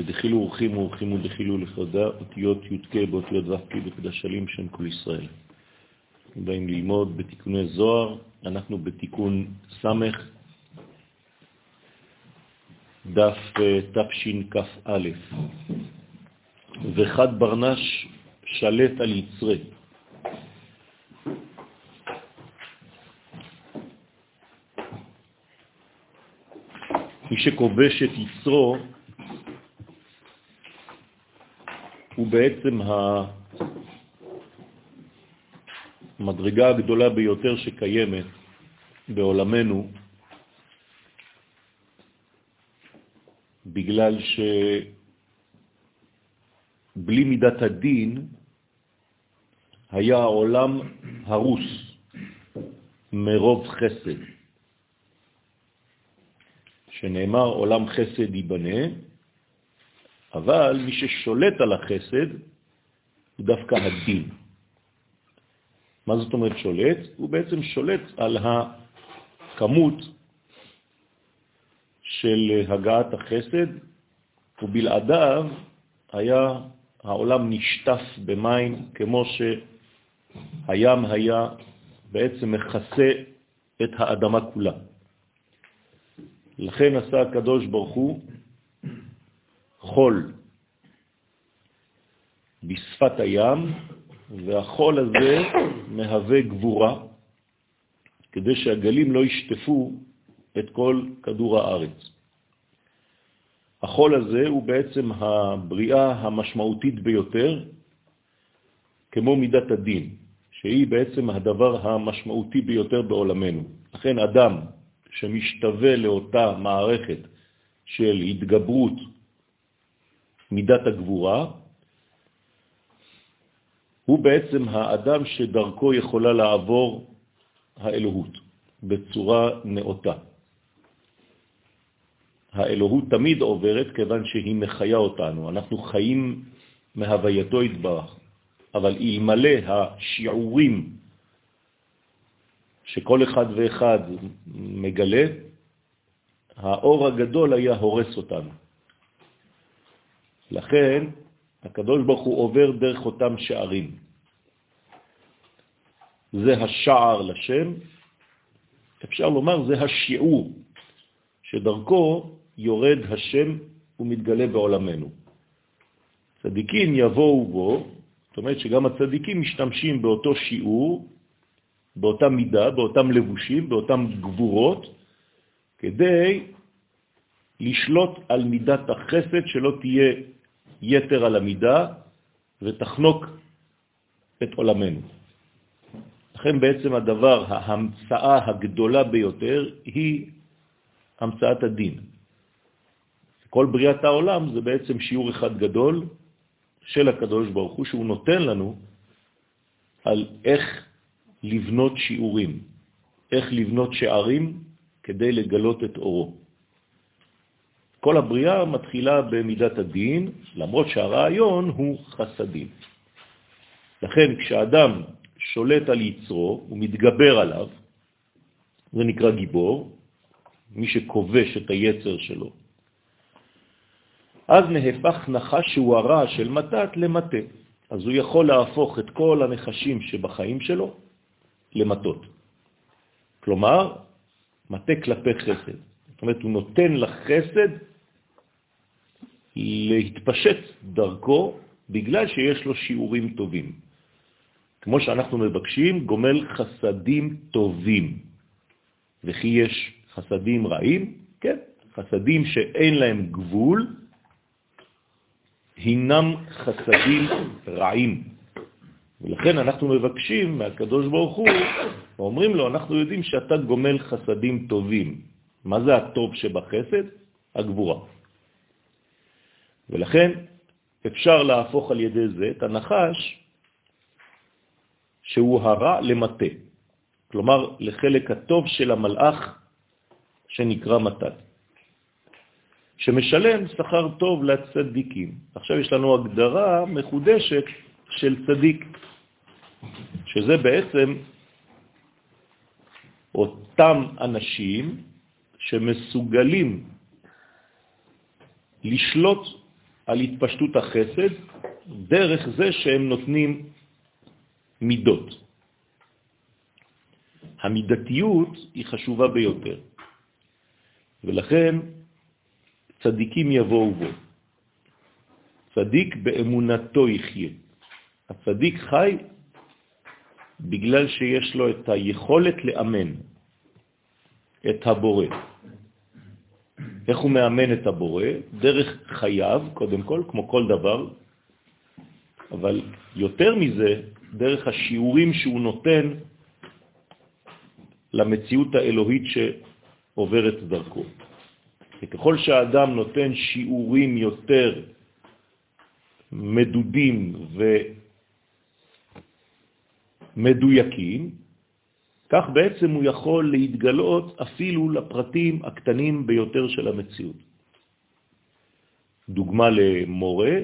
ודחילו אורחים ואורחים ודחילו לכבודה, אותיות י"ק באותיות ו"ק בקדשלים שם כל ישראל. אנחנו באים ללמוד בתיקוני זוהר, אנחנו בתיקון ס' דף תשכ"א וחד ברנש שלט על יצרי. מי שכובש את יצרו הוא בעצם המדרגה הגדולה ביותר שקיימת בעולמנו, בגלל שבלי מידת הדין היה העולם הרוס מרוב חסד. שנאמר עולם חסד ייבנה, אבל מי ששולט על החסד הוא דווקא הדין. מה זאת אומרת שולט? הוא בעצם שולט על הכמות של הגעת החסד, ובלעדיו היה העולם נשטף במים, כמו שהים היה בעצם מכסה את האדמה כולה. לכן עשה הקדוש ברוך הוא חול בשפת הים, והחול הזה מהווה גבורה, כדי שהגלים לא ישטפו את כל כדור הארץ. החול הזה הוא בעצם הבריאה המשמעותית ביותר, כמו מידת הדין, שהיא בעצם הדבר המשמעותי ביותר בעולמנו. לכן אדם שמשתווה לאותה מערכת של התגברות מידת הגבורה, הוא בעצם האדם שדרכו יכולה לעבור האלוהות בצורה נאותה. האלוהות תמיד עוברת כיוון שהיא מחיה אותנו, אנחנו חיים מהווייתו התברך, אבל אלמלא השיעורים שכל אחד ואחד מגלה, האור הגדול היה הורס אותנו. לכן הקדוש ברוך הוא עובר דרך אותם שערים. זה השער לשם, אפשר לומר זה השיעור שדרכו יורד השם ומתגלה בעולמנו. צדיקים יבואו בו, זאת אומרת שגם הצדיקים משתמשים באותו שיעור באותה מידה, באותם לבושים, באותם גבורות, כדי לשלוט על מידת החסד, שלא תהיה יתר על המידה ותחנוק את עולמנו. לכן בעצם הדבר, ההמצאה הגדולה ביותר היא המצאת הדין. כל בריאת העולם זה בעצם שיעור אחד גדול של הקדוש ברוך הוא, שהוא נותן לנו על איך לבנות שיעורים, איך לבנות שערים כדי לגלות את אורו. כל הבריאה מתחילה במידת הדין, למרות שהרעיון הוא חסדים. לכן כשאדם שולט על יצרו, הוא מתגבר עליו, זה נקרא גיבור, מי שכובש את היצר שלו. אז נהפך נחש שהוא הרע של מתת למטה. אז הוא יכול להפוך את כל הנחשים שבחיים שלו למטות. כלומר, מטה כלפי חסד. זאת אומרת, הוא נותן לחסד להתפשט דרכו בגלל שיש לו שיעורים טובים. כמו שאנחנו מבקשים, גומל חסדים טובים. וכי יש חסדים רעים? כן, חסדים שאין להם גבול, הינם חסדים רעים. ולכן אנחנו מבקשים מהקדוש ברוך הוא, ואומרים לו, אנחנו יודעים שאתה גומל חסדים טובים. מה זה הטוב שבחסד? הגבורה. ולכן אפשר להפוך על ידי זה את הנחש שהוא הרע למטה, כלומר לחלק הטוב של המלאך שנקרא מתת, שמשלם שכר טוב לצדיקים. עכשיו יש לנו הגדרה מחודשת של צדיק. שזה בעצם אותם אנשים שמסוגלים לשלוט על התפשטות החסד דרך זה שהם נותנים מידות. המידתיות היא חשובה ביותר, ולכן צדיקים יבואו בו. צדיק באמונתו יחיה. הצדיק חי בגלל שיש לו את היכולת לאמן את הבורא. איך הוא מאמן את הבורא? דרך חייו, קודם כל, כמו כל דבר, אבל יותר מזה, דרך השיעורים שהוא נותן למציאות האלוהית שעוברת דרכו. וככל שהאדם נותן שיעורים יותר מדודים ומדויקים, כך בעצם הוא יכול להתגלות אפילו לפרטים הקטנים ביותר של המציאות. דוגמה למורה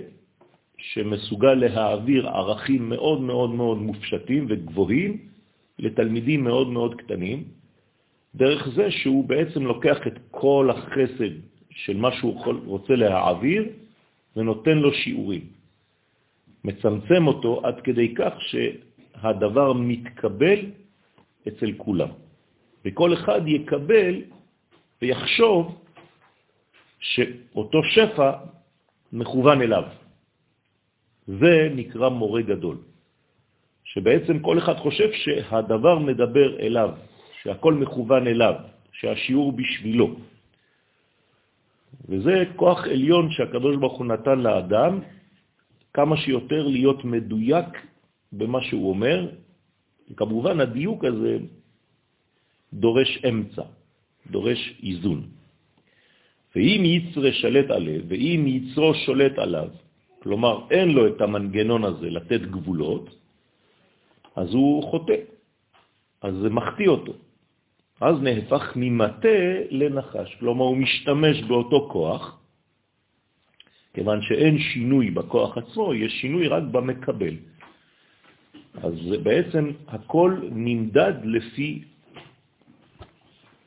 שמסוגל להעביר ערכים מאוד מאוד מאוד מופשטים וגבוהים לתלמידים מאוד מאוד קטנים, דרך זה שהוא בעצם לוקח את כל החסד של מה שהוא רוצה להעביר ונותן לו שיעורים. מצמצם אותו עד כדי כך שהדבר מתקבל אצל כולם. וכל אחד יקבל ויחשוב שאותו שפע מכוון אליו. זה נקרא מורה גדול, שבעצם כל אחד חושב שהדבר מדבר אליו, שהכל מכוון אליו, שהשיעור בשבילו. וזה כוח עליון שהקדוש ברוך הוא נתן לאדם, כמה שיותר להיות מדויק במה שהוא אומר, וכמובן הדיוק הזה דורש אמצע, דורש איזון. ואם יצרה שלט עליו, ואם יצרו שולט עליו, כלומר אין לו את המנגנון הזה לתת גבולות, אז הוא חוטא, אז זה מחטיא אותו. אז נהפך ממטה לנחש, כלומר הוא משתמש באותו כוח, כיוון שאין שינוי בכוח עצמו, יש שינוי רק במקבל. אז בעצם הכל נמדד לפי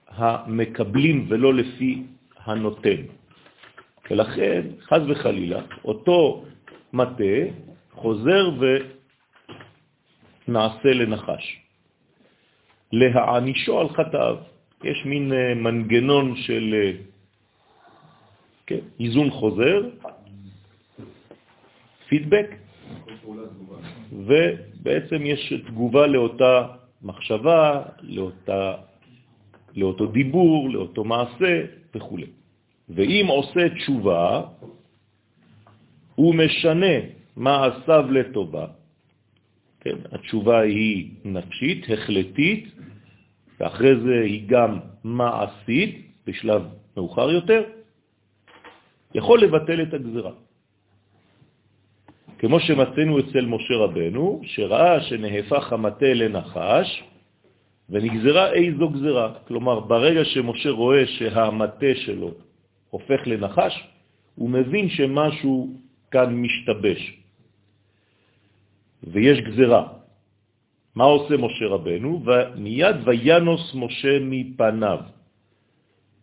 המקבלים ולא לפי הנותן. ולכן, חז וחלילה, אותו מטה חוזר ונעשה לנחש. להענישו על חטאיו. יש מין אה, מנגנון של אה, כן, איזון חוזר, פידבק, ובעצם יש תגובה לאותה מחשבה, לאותה, לאותו דיבור, לאותו מעשה וכו'. ואם עושה תשובה, הוא משנה מעשיו לטובה. כן, התשובה היא נפשית, החלטית, ואחרי זה היא גם מעשית, בשלב מאוחר יותר, יכול לבטל את הגזרה. כמו שמצאנו אצל משה רבנו, שראה שנהפך המטה לנחש, ונגזרה איזו גזרה. כלומר, ברגע שמשה רואה שהמטה שלו הופך לנחש, הוא מבין שמשהו כאן משתבש, ויש גזרה. מה עושה משה רבנו? ומיד וינוס משה מפניו.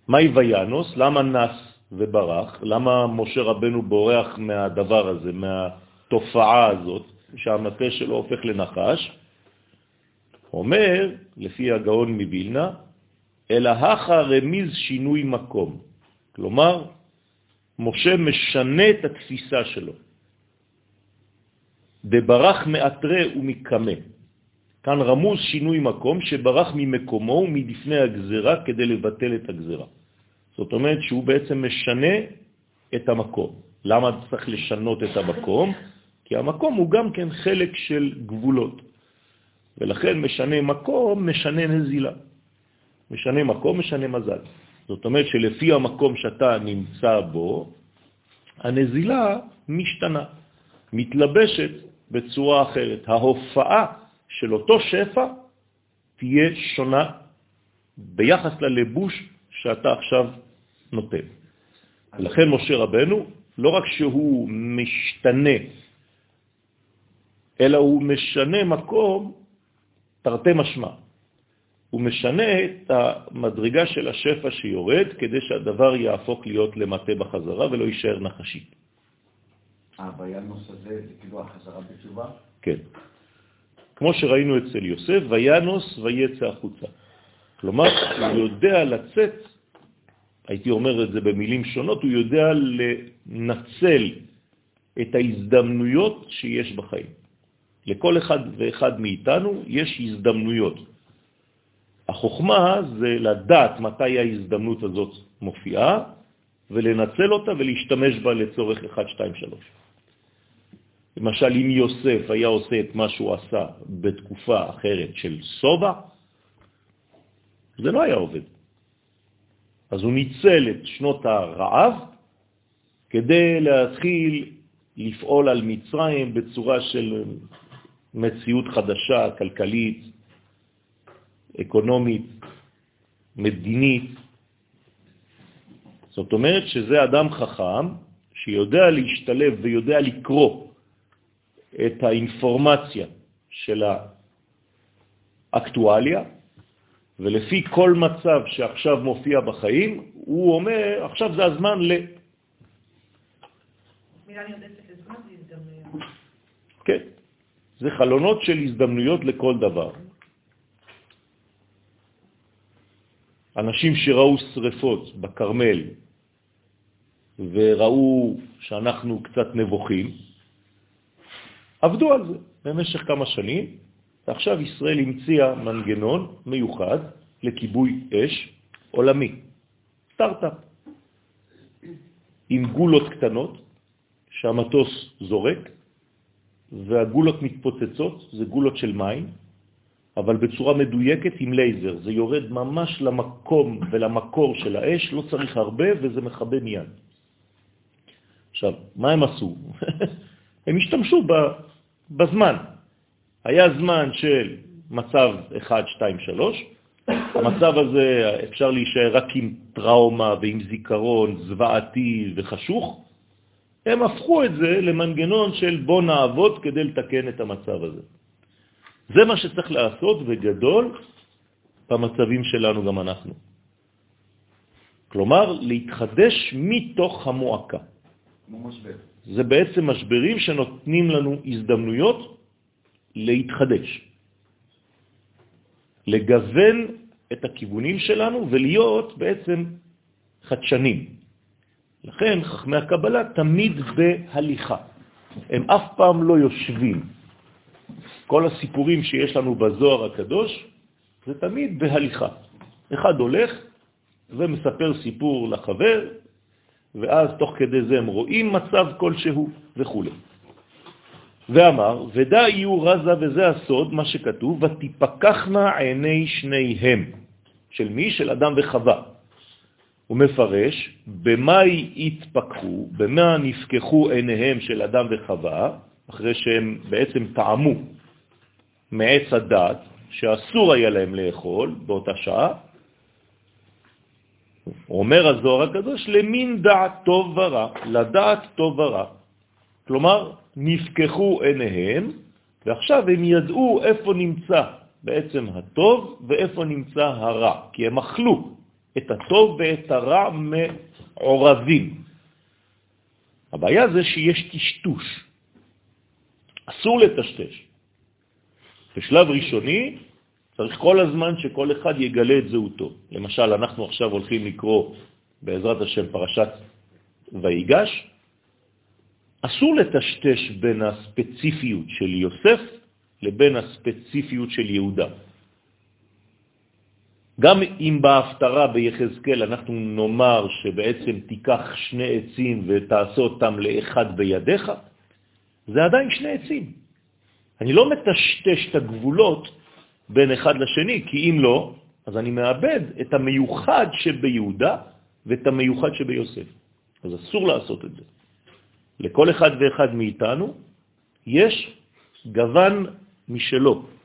מהי וינוס? למה נס וברח? למה משה רבנו בורח מהדבר הזה, מהתופעה הזאת, שהמטה שלו הופך לנחש? אומר, לפי הגאון מבילנה, אלא הכה רמיז שינוי מקום. כלומר, משה משנה את התפיסה שלו. דברח מאתרה ומקמה. כאן רמוז שינוי מקום שברח ממקומו ומדפני הגזרה כדי לבטל את הגזרה. זאת אומרת שהוא בעצם משנה את המקום. למה צריך לשנות את המקום? כי המקום הוא גם כן חלק של גבולות. ולכן משנה מקום, משנה נזילה. משנה מקום, משנה מזל. זאת אומרת שלפי המקום שאתה נמצא בו, הנזילה משתנה, מתלבשת בצורה אחרת. ההופעה של אותו שפע תהיה שונה ביחס ללבוש שאתה עכשיו נותן. לכן משה רבנו, לא רק שהוא משתנה, אלא הוא משנה מקום תרתי משמע. הוא משנה את המדרגה של השפע שיורד כדי שהדבר יהפוך להיות למטה בחזרה ולא יישאר נחשי. הוויאנוס הזה זה כאילו החזרה בתשובה? כן. כמו שראינו אצל יוסף, ויאנוס ויצא החוצה. כלומר, הוא יודע לצאת, הייתי אומר את זה במילים שונות, הוא יודע לנצל את ההזדמנויות שיש בחיים. לכל אחד ואחד מאיתנו יש הזדמנויות. החוכמה זה לדעת מתי ההזדמנות הזאת מופיעה, ולנצל אותה ולהשתמש בה לצורך 1, 2, 3. למשל, אם יוסף היה עושה את מה שהוא עשה בתקופה אחרת של סובה, זה לא היה עובד. אז הוא ניצל את שנות הרעב כדי להתחיל לפעול על מצרים בצורה של מציאות חדשה, כלכלית, אקונומית, מדינית. זאת אומרת שזה אדם חכם שיודע להשתלב ויודע לקרוא את האינפורמציה של האקטואליה, ולפי כל מצב שעכשיו מופיע בחיים, הוא אומר, עכשיו זה הזמן ל... מילה נרדפת לזמן זה הזדמנויות. כן, זה חלונות של הזדמנויות לכל דבר. אנשים שראו שריפות בקרמל וראו שאנחנו קצת נבוכים, עבדו על זה במשך כמה שנים, ועכשיו ישראל המציאה מנגנון מיוחד לכיבוי אש עולמי, סטארט-אפ, עם גולות קטנות שהמטוס זורק, והגולות מתפוצצות, זה גולות של מים, אבל בצורה מדויקת עם לייזר. זה יורד ממש למקום ולמקור של האש, לא צריך הרבה וזה מכבה מיד. עכשיו, מה הם עשו? הם השתמשו בזמן. היה זמן של מצב 1, 2, 3, המצב הזה אפשר להישאר רק עם טראומה ועם זיכרון זוועתי וחשוך, הם הפכו את זה למנגנון של בוא נעבוד כדי לתקן את המצב הזה. זה מה שצריך לעשות בגדול במצבים שלנו גם אנחנו. כלומר, להתחדש מתוך המועקה. כמו משבר. זה בעצם משברים שנותנים לנו הזדמנויות להתחדש, לגוון את הכיוונים שלנו ולהיות בעצם חדשנים. לכן חכמי הקבלה תמיד בהליכה. הם אף פעם לא יושבים. כל הסיפורים שיש לנו בזוהר הקדוש זה תמיד בהליכה. אחד הולך ומספר סיפור לחבר, ואז תוך כדי זה הם רואים מצב כלשהו וכו'. ואמר, ודא יהיו רזה, וזה הסוד, מה שכתוב, ותפקחנה עיני שניהם. של מי? של אדם וחווה. הוא מפרש, במה התפקחו, במה נפקחו עיניהם של אדם וחווה, אחרי שהם בעצם טעמו מעץ הדת, שאסור היה להם לאכול באותה שעה, אומר הזוהר הקדוש, למין דעת טוב ורע, לדעת טוב ורע. כלומר, נפקחו עיניהם, ועכשיו הם ידעו איפה נמצא בעצם הטוב ואיפה נמצא הרע, כי הם אכלו את הטוב ואת הרע מעורבים. הבעיה זה שיש טשטוש. אסור לטשטש. בשלב ראשוני צריך כל הזמן שכל אחד יגלה את זהותו. למשל, אנחנו עכשיו הולכים לקרוא בעזרת השם פרשת ויגש, אסור לטשטש בין הספציפיות של יוסף לבין הספציפיות של יהודה. גם אם בהפטרה ביחזקאל אנחנו נאמר שבעצם תיקח שני עצים ותעשה אותם לאחד בידיך, זה עדיין שני עצים. אני לא מטשטש את הגבולות בין אחד לשני, כי אם לא, אז אני מאבד את המיוחד שביהודה ואת המיוחד שביוסף. אז אסור לעשות את זה. לכל אחד ואחד מאיתנו יש גוון משלו.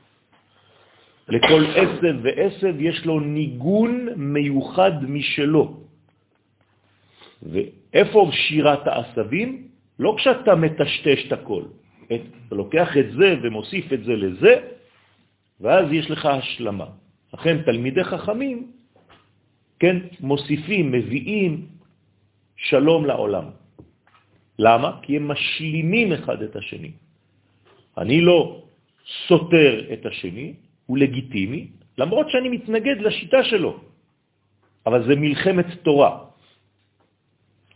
לכל עשב ועשב יש לו ניגון מיוחד משלו. ואיפה שירת העשבים? לא כשאתה מטשטש את הכל. אתה לוקח את זה ומוסיף את זה לזה, ואז יש לך השלמה. לכן תלמידי חכמים, כן, מוסיפים, מביאים שלום לעולם. למה? כי הם משלימים אחד את השני. אני לא סותר את השני, הוא לגיטימי, למרות שאני מתנגד לשיטה שלו, אבל זה מלחמת תורה.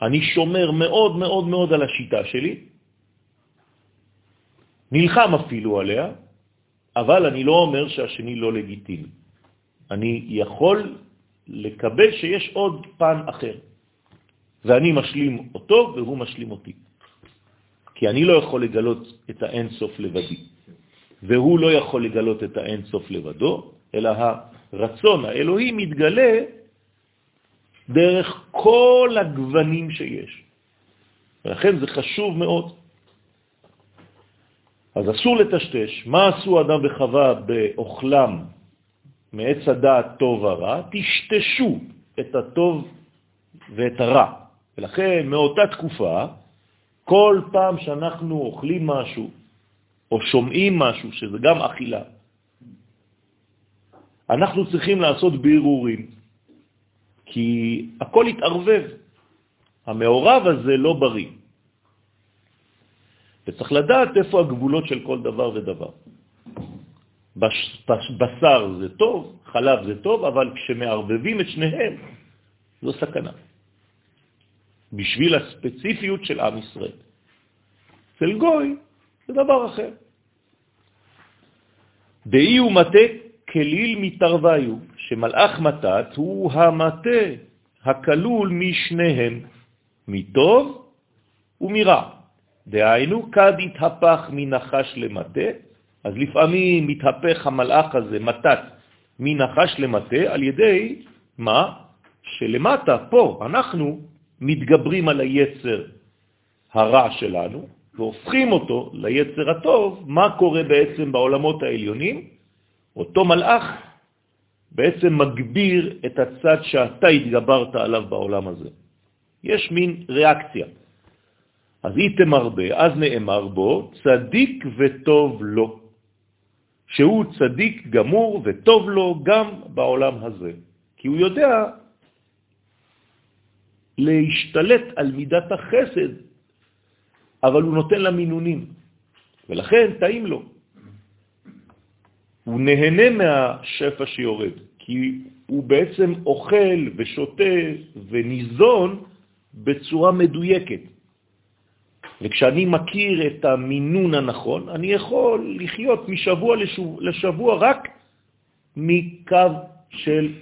אני שומר מאוד מאוד מאוד על השיטה שלי, נלחם אפילו עליה, אבל אני לא אומר שהשני לא לגיטימי. אני יכול לקבל שיש עוד פן אחר, ואני משלים אותו והוא משלים אותי. כי אני לא יכול לגלות את האין סוף לבדי, והוא לא יכול לגלות את האין סוף לבדו, אלא הרצון האלוהי מתגלה דרך כל הגוונים שיש. ולכן זה חשוב מאוד. אז אסור לטשטש. מה עשו אדם וחווה באוכלם מעץ הדעת טוב ורע? תשתשו את הטוב ואת הרע. ולכן מאותה תקופה, כל פעם שאנחנו אוכלים משהו או שומעים משהו, שזה גם אכילה, אנחנו צריכים לעשות בירורים, כי הכל התערבב. המעורב הזה לא בריא. וצריך לדעת איפה הגבולות של כל דבר ודבר. בשר זה טוב, חלב זה טוב, אבל כשמערבבים את שניהם, זו סכנה. בשביל הספציפיות של עם ישראל. אצל גוי זה דבר אחר. דאי ומטה כליל מתרוויו, שמלאך מתת הוא המטה הכלול משניהם, מטוב ומרע. דהיינו, כד התהפך מנחש למטה, אז לפעמים מתהפך המלאך הזה, מתת, מנחש למטה, על ידי מה? שלמטה, פה, אנחנו מתגברים על היצר הרע שלנו, והופכים אותו ליצר הטוב, מה קורה בעצם בעולמות העליונים? אותו מלאך בעצם מגביר את הצד שאתה התגברת עליו בעולם הזה. יש מין ריאקציה. אז איתם הרבה, אז נאמר בו, צדיק וטוב לו, שהוא צדיק גמור וטוב לו גם בעולם הזה, כי הוא יודע להשתלט על מידת החסד, אבל הוא נותן לה מינונים, ולכן טעים לו. הוא נהנה מהשפע שיורד, כי הוא בעצם אוכל ושותה וניזון בצורה מדויקת. וכשאני מכיר את המינון הנכון, אני יכול לחיות משבוע לשבוע, לשבוע רק מקו של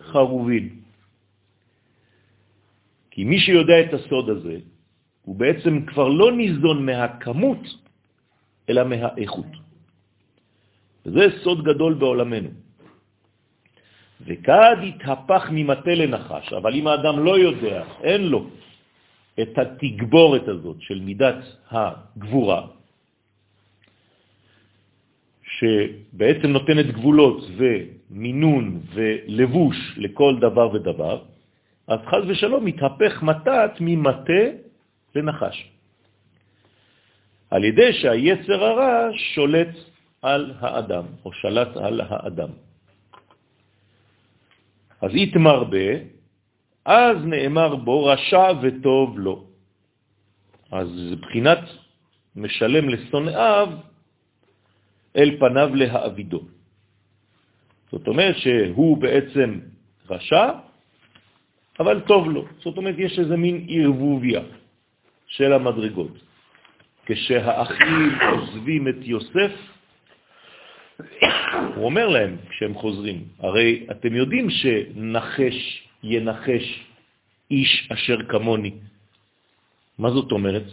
חרובין. כי מי שיודע את הסוד הזה, הוא בעצם כבר לא ניזון מהכמות, אלא מהאיכות. וזה סוד גדול בעולמנו. וכד התהפך ממטה לנחש, אבל אם האדם לא יודע, אין לו את התגבורת הזאת של מידת הגבורה, שבעצם נותנת גבולות ומינון ולבוש לכל דבר ודבר, אז חז ושלום מתהפך מתת ממטה לנחש. על ידי שהיצר הרע שולט על האדם, או שלט על האדם. אז התמרבה, אז נאמר בו רשע וטוב לו. אז זה בחינת משלם לשונאיו אל פניו להעבידו. זאת אומרת שהוא בעצם רשע, אבל טוב לו. זאת אומרת, יש איזה מין ערבוביה של המדרגות. כשהאחים עוזבים את יוסף, הוא אומר להם כשהם חוזרים, הרי אתם יודעים שנחש ינחש איש אשר כמוני. מה זאת אומרת?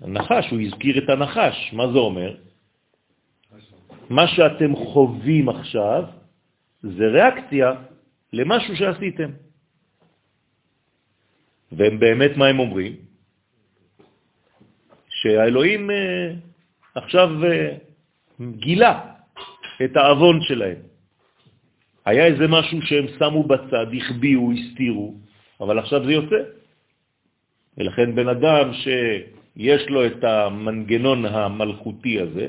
הנחש, הוא הזכיר את הנחש. מה זה אומר? מה שאתם חווים עכשיו זה ריאקציה למשהו שעשיתם. והם באמת, מה הם אומרים? שהאלוהים אה, עכשיו אה, גילה את האבון שלהם. היה איזה משהו שהם שמו בצד, הכביעו, הסתירו, אבל עכשיו זה יוצא. ולכן בן אדם שיש לו את המנגנון המלכותי הזה,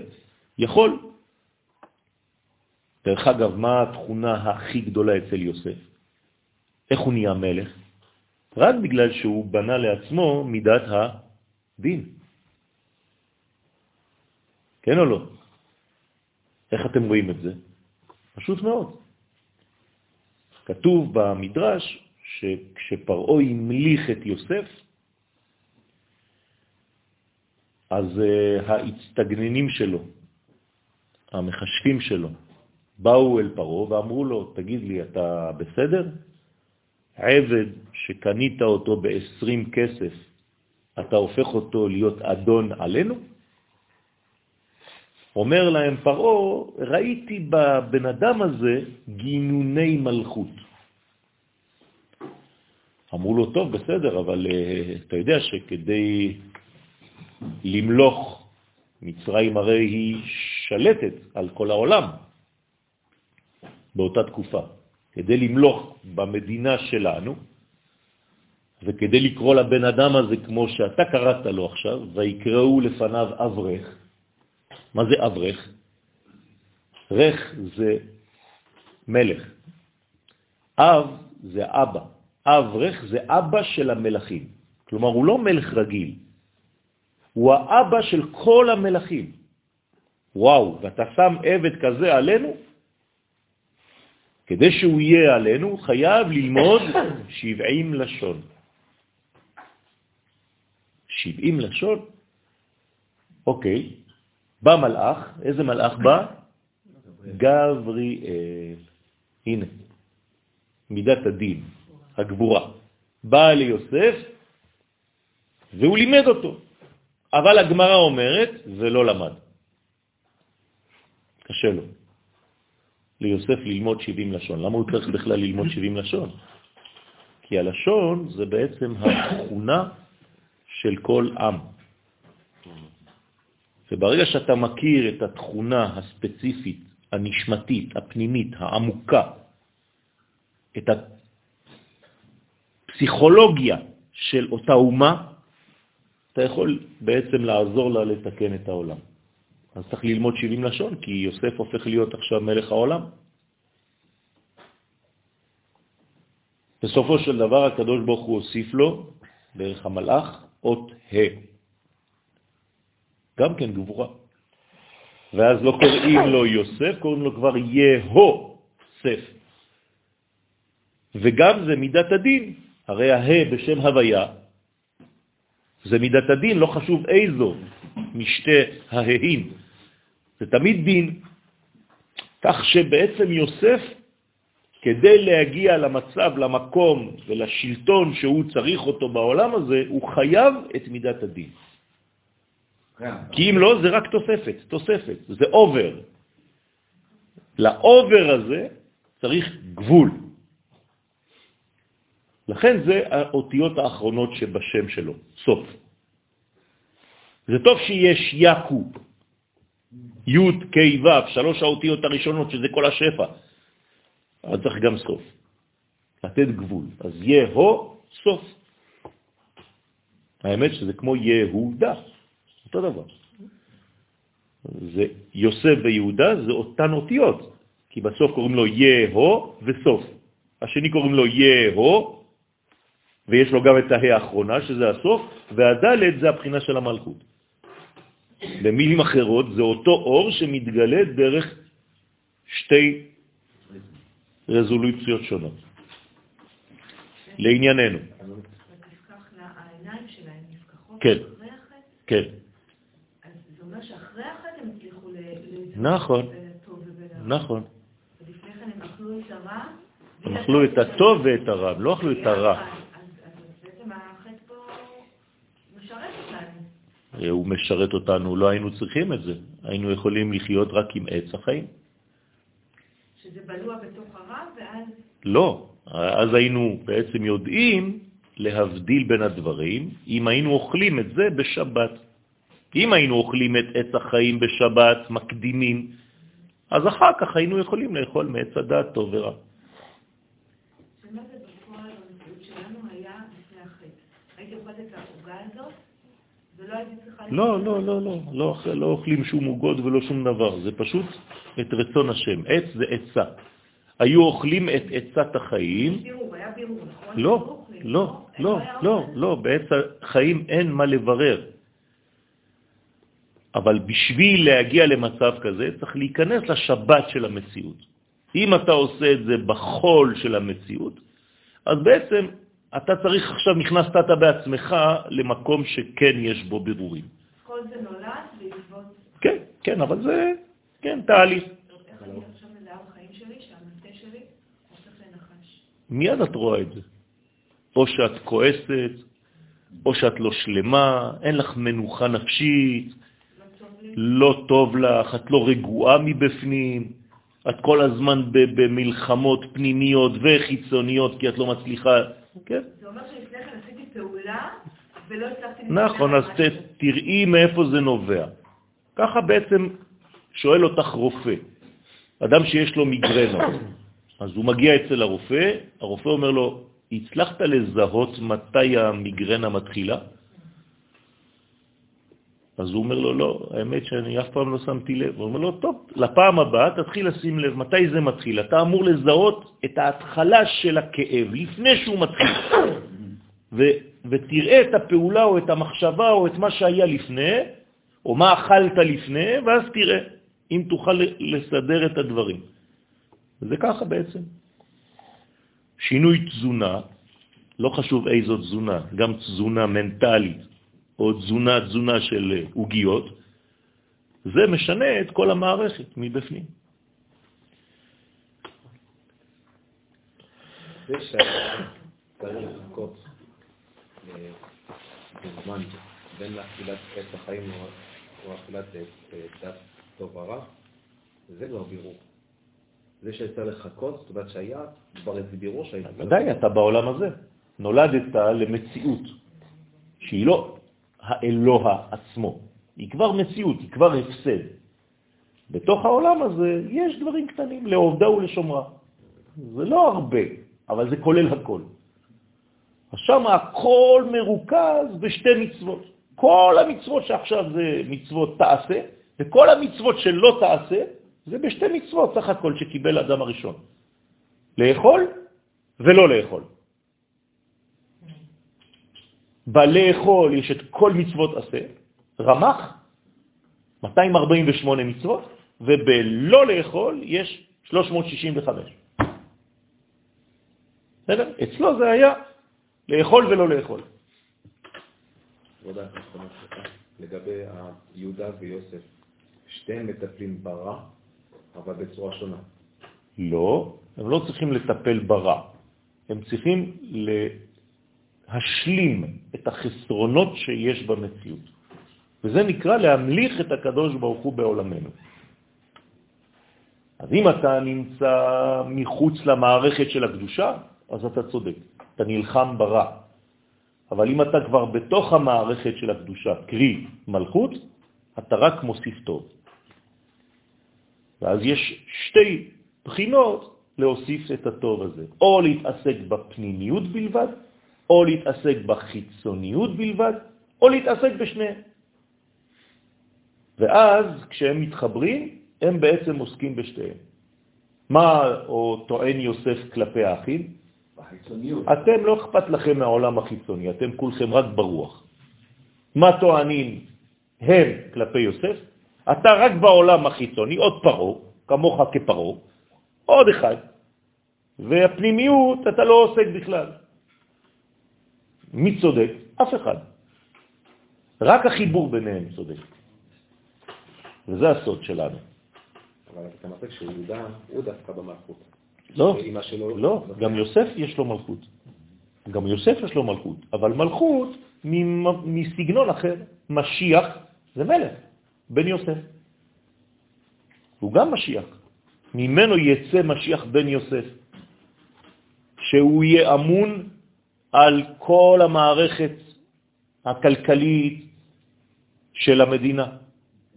יכול. דרך אגב, מה התכונה הכי גדולה אצל יוסף? איך הוא נהיה מלך? רק בגלל שהוא בנה לעצמו מידת הדין. כן או לא? איך אתם רואים את זה? פשוט מאוד. כתוב במדרש שכשפרעו המליך את יוסף, אז uh, ההצטגננים שלו, המחשבים שלו, באו אל פרעה ואמרו לו, תגיד לי, אתה בסדר? עבד שקנית אותו ב-20 כסף, אתה הופך אותו להיות אדון עלינו? אומר להם פרעה, ראיתי בבן אדם הזה גינוני מלכות. אמרו לו, טוב, בסדר, אבל uh, אתה יודע שכדי למלוך, מצרים הרי היא שלטת על כל העולם באותה תקופה. כדי למלוך במדינה שלנו, וכדי לקרוא לבן אדם הזה כמו שאתה קראת לו עכשיו, ויקראו לפניו אברך. מה זה אברך? רך זה מלך. אב זה אבא. אברך זה אבא של המלכים. כלומר, הוא לא מלך רגיל, הוא האבא של כל המלכים. וואו, ואתה שם עבד כזה עלינו? כדי שהוא יהיה עלינו, חייב ללמוד 70 לשון. 70 לשון? אוקיי. בא מלאך, איזה מלאך בא? גבריאל. הנה, מידת הדין, הגבורה. בא ליוסף והוא לימד אותו. אבל הגמרא אומרת, ולא למד. קשה לו. ליוסף ללמוד 70 לשון. למה הוא צריך בכלל ללמוד 70 לשון? כי הלשון זה בעצם התכונה של כל עם. וברגע שאתה מכיר את התכונה הספציפית, הנשמתית, הפנימית, העמוקה, את הפסיכולוגיה של אותה אומה, אתה יכול בעצם לעזור לה לתקן את העולם. אז צריך ללמוד 70 לשון, כי יוסף הופך להיות עכשיו מלך העולם. בסופו של דבר הקדוש ברוך הוא הוסיף לו, דרך המלאך, אות ה'. גם כן גבורה. ואז לא קוראים לו יוסף, קוראים לו כבר יהו-סף. וגם זה מידת הדין, הרי הה בשם הוויה, זה מידת הדין, לא חשוב איזו משתי ההאים. זה תמיד דין, כך שבעצם יוסף, כדי להגיע למצב, למקום ולשלטון שהוא צריך אותו בעולם הזה, הוא חייב את מידת הדין. כי אם לא, זה רק תוספת, תוספת, זה over. ל over הזה צריך גבול. לכן זה האותיות האחרונות שבשם שלו, סוף. זה טוב שיש יקו, י' כ' ו', שלוש האותיות הראשונות, שזה כל השפע. אבל צריך גם סוף, לתת גבול. אז יהו סוף. האמת שזה כמו יהודה, אותו דבר. זה יוסף ויהודה זה אותן אותיות, כי בסוף קוראים לו יהו וסוף. השני קוראים לו יהו, ויש לו גם את ההא האחרונה, שזה הסוף, והדלת זה הבחינה של המלכות. במילים אחרות, זה אותו אור שמתגלה דרך שתי רזולוציות שונות. לענייננו. כן. כן, אז זה אומר שאחרי החטא הם הצליחו ל... ל- נכון. נכון. ולפני כן הם אכלו את הרע. הם אכלו את הטוב ואת הרע, הם לא אכלו את הרע. הוא משרת אותנו, לא היינו צריכים את זה. היינו יכולים לחיות רק עם עץ החיים. שזה בלוע בתוך הרע, ואז... לא, אז היינו בעצם יודעים להבדיל בין הדברים אם היינו אוכלים את זה בשבת. אם היינו אוכלים את עץ החיים בשבת, מקדימים, אז אחר כך היינו יכולים לאכול מעץ הדעת טוב ורע. שמה זה בפועל במציאות שלנו היה לפני החטא? הייתי אוכלת את העוגה הזאת, ולא הייתי צריכה... לא, לא, לא, לא, לא, לא אוכלים שום עוגות ולא שום דבר, זה פשוט את רצון השם. עץ זה עצה. היו אוכלים את עצת החיים, נכון? לא. לא. לא, לא, לא, לא, בעץ החיים אין מה לברר. אבל בשביל להגיע למצב כזה צריך להיכנס לשבת של המציאות. אם אתה עושה את זה בחול של המציאות, אז בעצם אתה צריך עכשיו, נכנסת אתה בעצמך למקום שכן יש בו בירורים. כל זה נולד בעקבות... כן, כן, אבל זה, כן, תהליך. איך אני עכשיו מזהה בחיים שלי שהמטה שלי הופך לנחש? מיד את רואה את זה. או שאת כועסת, או שאת לא שלמה, אין לך מנוחה נפשית, לא טוב? לא לך, את לא רגועה מבפנים, את כל הזמן במלחמות פנימיות וחיצוניות כי את לא מצליחה, כן? זה אומר שלפני כן עשיתי פעולה ולא הצלחתי... נכון, אז תראי מאיפה זה נובע. ככה בעצם שואל אותך רופא, אדם שיש לו מיגרנות, אז הוא מגיע אצל הרופא, הרופא אומר לו, הצלחת לזהות מתי המיגרנה מתחילה? אז הוא אומר לו, לא, האמת שאני אף פעם לא שמתי לב. הוא אומר לו, טוב, לפעם הבאה תתחיל לשים לב מתי זה מתחיל. אתה אמור לזהות את ההתחלה של הכאב, לפני שהוא מתחיל. ו- ותראה את הפעולה או את המחשבה או את מה שהיה לפני, או מה אכלת לפני, ואז תראה אם תוכל לסדר את הדברים. וזה ככה בעצם. שינוי תזונה, לא חשוב איזו תזונה, גם תזונה מנטלית או תזונה, תזונה של עוגיות, זה משנה את כל המערכת מבפנים. אה, בזמן בין אכילת עץ החיים או- אכילת אה, דת טוב ורע, זה כבר בירור. זה שצריך לחכות, זאת אומרת שהיה כבר איזה בירור שהייתי... ודאי, אתה בעולם הזה. נולדת למציאות שהיא לא האלוה עצמו, היא כבר מציאות, היא כבר הפסד. בתוך העולם הזה יש דברים קטנים, לעובדה ולשומרה. זה לא הרבה, אבל זה כולל הכל. אז שם הכל מרוכז בשתי מצוות. כל המצוות שעכשיו זה מצוות תעשה, וכל המצוות שלא תעשה, זה בשתי מצוות סך הכל שקיבל האדם הראשון. לאכול ולא לאכול. בלאכול יש את כל מצוות עשה, רמח, 248 מצוות, ובלא לאכול יש 365. בסדר? אצלו זה היה לאכול ולא לאכול. לגבי יהודה ויוסף, שתיהם מטפלים ברע, אבל בצורה שונה. לא, הם לא צריכים לטפל ברע, הם צריכים להשלים את החסרונות שיש במציאות. וזה נקרא להמליך את הקדוש ברוך הוא בעולמנו. אז אם אתה נמצא מחוץ למערכת של הקדושה, אז אתה צודק, אתה נלחם ברע. אבל אם אתה כבר בתוך המערכת של הקדושה, קרי מלכות, אתה רק מוסיף טוב. ואז יש שתי בחינות להוסיף את הטוב הזה, או להתעסק בפנימיות בלבד, או להתעסק בחיצוניות בלבד, או להתעסק בשניהם. ואז כשהם מתחברים, הם בעצם עוסקים בשתיהם. מה או טוען יוסף כלפי האחים? בחיצוניות. אתם לא אכפת לכם מהעולם החיצוני, אתם כולכם רק ברוח. מה טוענים הם כלפי יוסף? אתה רק בעולם החיצוני, עוד פרו, כמוך כפרו, עוד אחד, והפנימיות אתה לא עוסק בכלל. מי צודק? אף אחד. רק החיבור ביניהם צודק. וזה הסוד שלנו. אבל אתה מצחיק שיהודה הוא דווקא במלכות. לא. לא, גם יוסף יש לו מלכות. גם יוסף יש לו מלכות, אבל מלכות מסגנון אחר. משיח זה מלך, בן יוסף. הוא גם משיח. ממנו יצא משיח בן יוסף, שהוא יהיה אמון על כל המערכת הכלכלית של המדינה.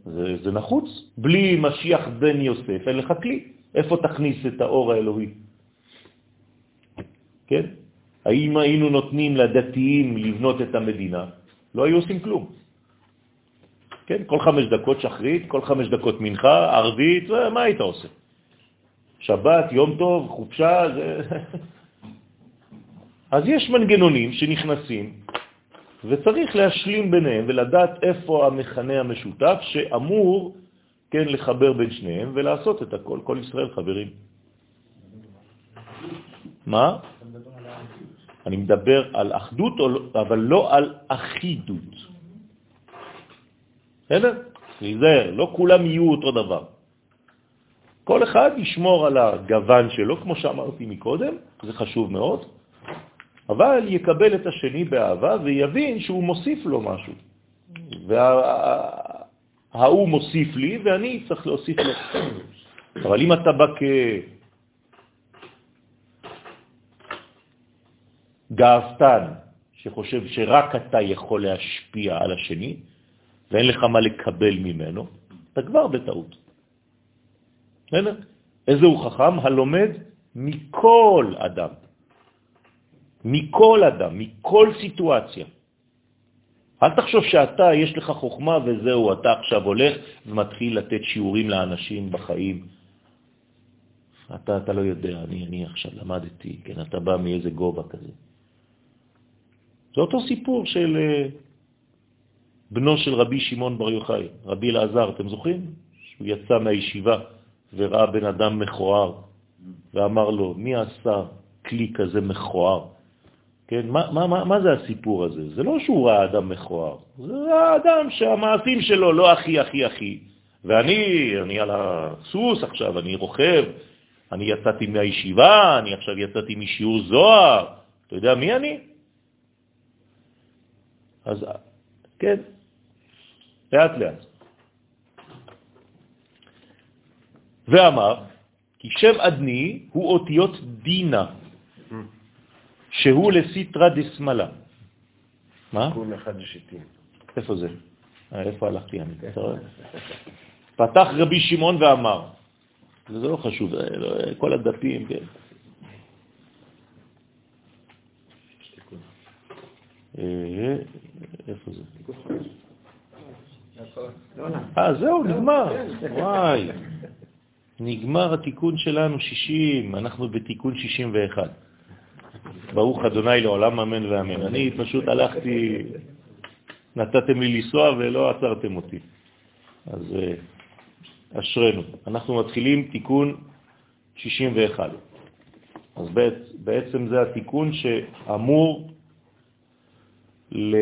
זה, זה נחוץ. בלי משיח בן יוסף אין לך כלי. איפה תכניס את האור האלוהי? כן? האם היינו נותנים לדתיים לבנות את המדינה? לא היו עושים כלום. כן? כל חמש דקות שחרית, כל חמש דקות מנחה, ערבית, מה היית עושה? שבת, יום טוב, חופשה, זה... אז יש מנגנונים שנכנסים, וצריך להשלים ביניהם ולדעת איפה המכנה המשותף שאמור, כן, לחבר בין שניהם ולעשות את הכל, כל ישראל חברים. מה? אני מדבר על אחדות, אבל לא על אחידות. בסדר? להיזהר, לא כולם יהיו אותו דבר. כל אחד ישמור על הגוון שלו, כמו שאמרתי מקודם, זה חשוב מאוד, אבל יקבל את השני באהבה ויבין שהוא מוסיף לו משהו. וההוא וה... מוסיף לי ואני צריך להוסיף לו. אבל אם אתה בא כגאוותן, שחושב שרק אתה יכול להשפיע על השני, ואין לך מה לקבל ממנו, אתה כבר בטעות. איזה הוא חכם? הלומד מכל אדם. מכל אדם, מכל סיטואציה. אל תחשוב שאתה, יש לך חוכמה וזהו, אתה עכשיו הולך ומתחיל לתת שיעורים לאנשים בחיים. אתה, אתה לא יודע, אני, אני עכשיו למדתי, כן, אתה בא מאיזה גובה כזה. זה אותו סיפור של אה, בנו של רבי שמעון בר יוחאי, רבי אלעזר, אתם זוכרים? שהוא יצא מהישיבה וראה בן אדם מכוער ואמר לו, מי עשה כלי כזה מכוער? כן, מה, מה, מה, מה זה הסיפור הזה? זה לא שהוא ראה אדם מכוער, זה האדם שהמעשים שלו לא הכי הכי הכי. ואני, אני על הסוס עכשיו, אני רוכב, אני יצאתי מהישיבה, אני עכשיו יצאתי משיעור זוהר, אתה יודע מי אני? אז כן, לאט לאט. ואמר, כי שם אדני הוא אותיות דינה, שהוא לסיטרה דסמלה. מה? תיקון אחד לשיטים. איפה זה? אה, איפה הלכתי אני? פתח רבי שמעון ואמר, זה לא חשוב, אה, לא, כל הדפים, כן. אה, איפה זה? אה, זהו, נגמר. וואי. נגמר התיקון שלנו 60, אנחנו בתיקון 61. ברוך אדוני לעולם אמן ואמן. אני פשוט הלכתי, נתתם לי לנסוע ולא עצרתם אותי. אז אה, אשרנו. אנחנו מתחילים תיקון 61. אז בעצם זה התיקון שאמור, ל...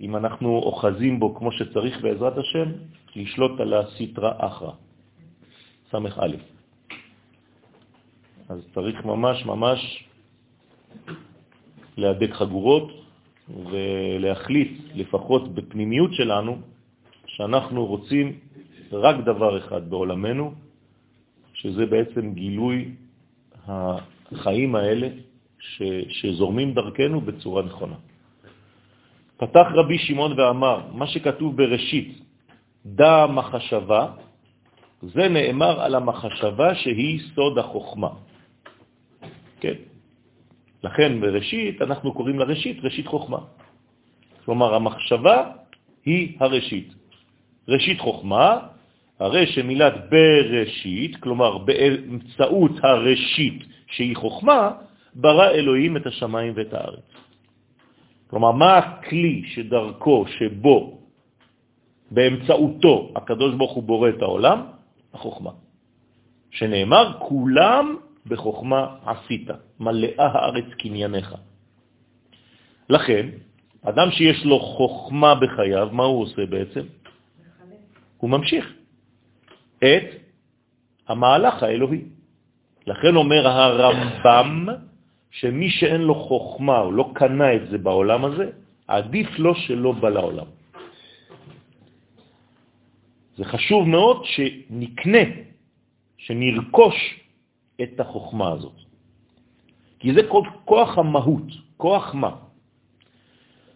אם אנחנו אוחזים בו כמו שצריך בעזרת השם, לשלוט על הסטרה אחרא. סמך א'. אז צריך ממש ממש להדק חגורות ולהחליט, לפחות בפנימיות שלנו, שאנחנו רוצים רק דבר אחד בעולמנו, שזה בעצם גילוי החיים האלה ש, שזורמים דרכנו בצורה נכונה. פתח רבי שמעון ואמר, מה שכתוב בראשית, דע מחשבה, זה נאמר על המחשבה שהיא סוד החוכמה. כן? לכן בראשית אנחנו קוראים לראשית ראשית חוכמה. כלומר, המחשבה היא הראשית. ראשית חוכמה, הרי שמילת בראשית, כלומר באמצעות הראשית שהיא חוכמה, ברא אלוהים את השמיים ואת הארץ. כלומר, מה הכלי שדרכו, שבו, באמצעותו, הקדוש ברוך הוא בורא את העולם? החוכמה. שנאמר, כולם בחוכמה עשית, מלאה הארץ קנייניך. לכן, אדם שיש לו חוכמה בחייו, מה הוא עושה בעצם? הוא ממשיך את המהלך האלוהי. לכן אומר הרמב"ם, שמי שאין לו חוכמה, או לא קנה את זה בעולם הזה, עדיף לו שלא בא לעולם. זה חשוב מאוד שנקנה, שנרכוש את החוכמה הזאת. כי זה כוח המהות, כוח מה.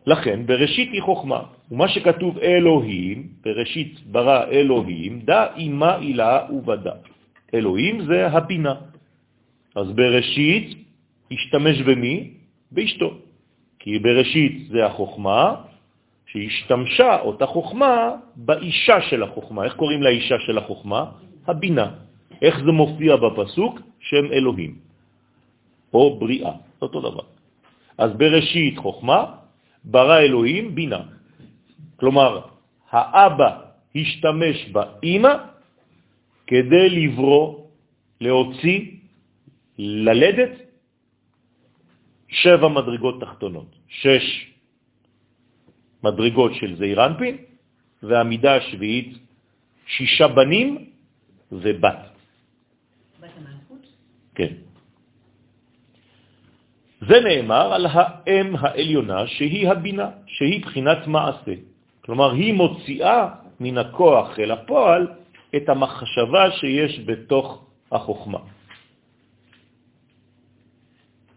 לכן, בראשית היא חוכמה, ומה שכתוב אלוהים, בראשית ברא אלוהים, דא אימה אילה ובדה. אלוהים זה הבינה. אז בראשית השתמש במי? באשתו. כי בראשית זה החוכמה, שהשתמשה אותה חוכמה באישה של החוכמה. איך קוראים לאישה של החוכמה? הבינה. איך זה מופיע בפסוק? שם אלוהים, או בריאה, אותו דבר. אז בראשית חוכמה, ברא אלוהים בינה. כלומר, האבא השתמש באימא כדי לברוא, להוציא, ללדת שבע מדרגות תחתונות, שש מדרגות של זעיר אנפין, והמידה השביעית, שישה בנים ובת. בת? כן. זה נאמר על האם העליונה שהיא הבינה, שהיא בחינת מעשה. כלומר, היא מוציאה מן הכוח אל הפועל את המחשבה שיש בתוך החוכמה.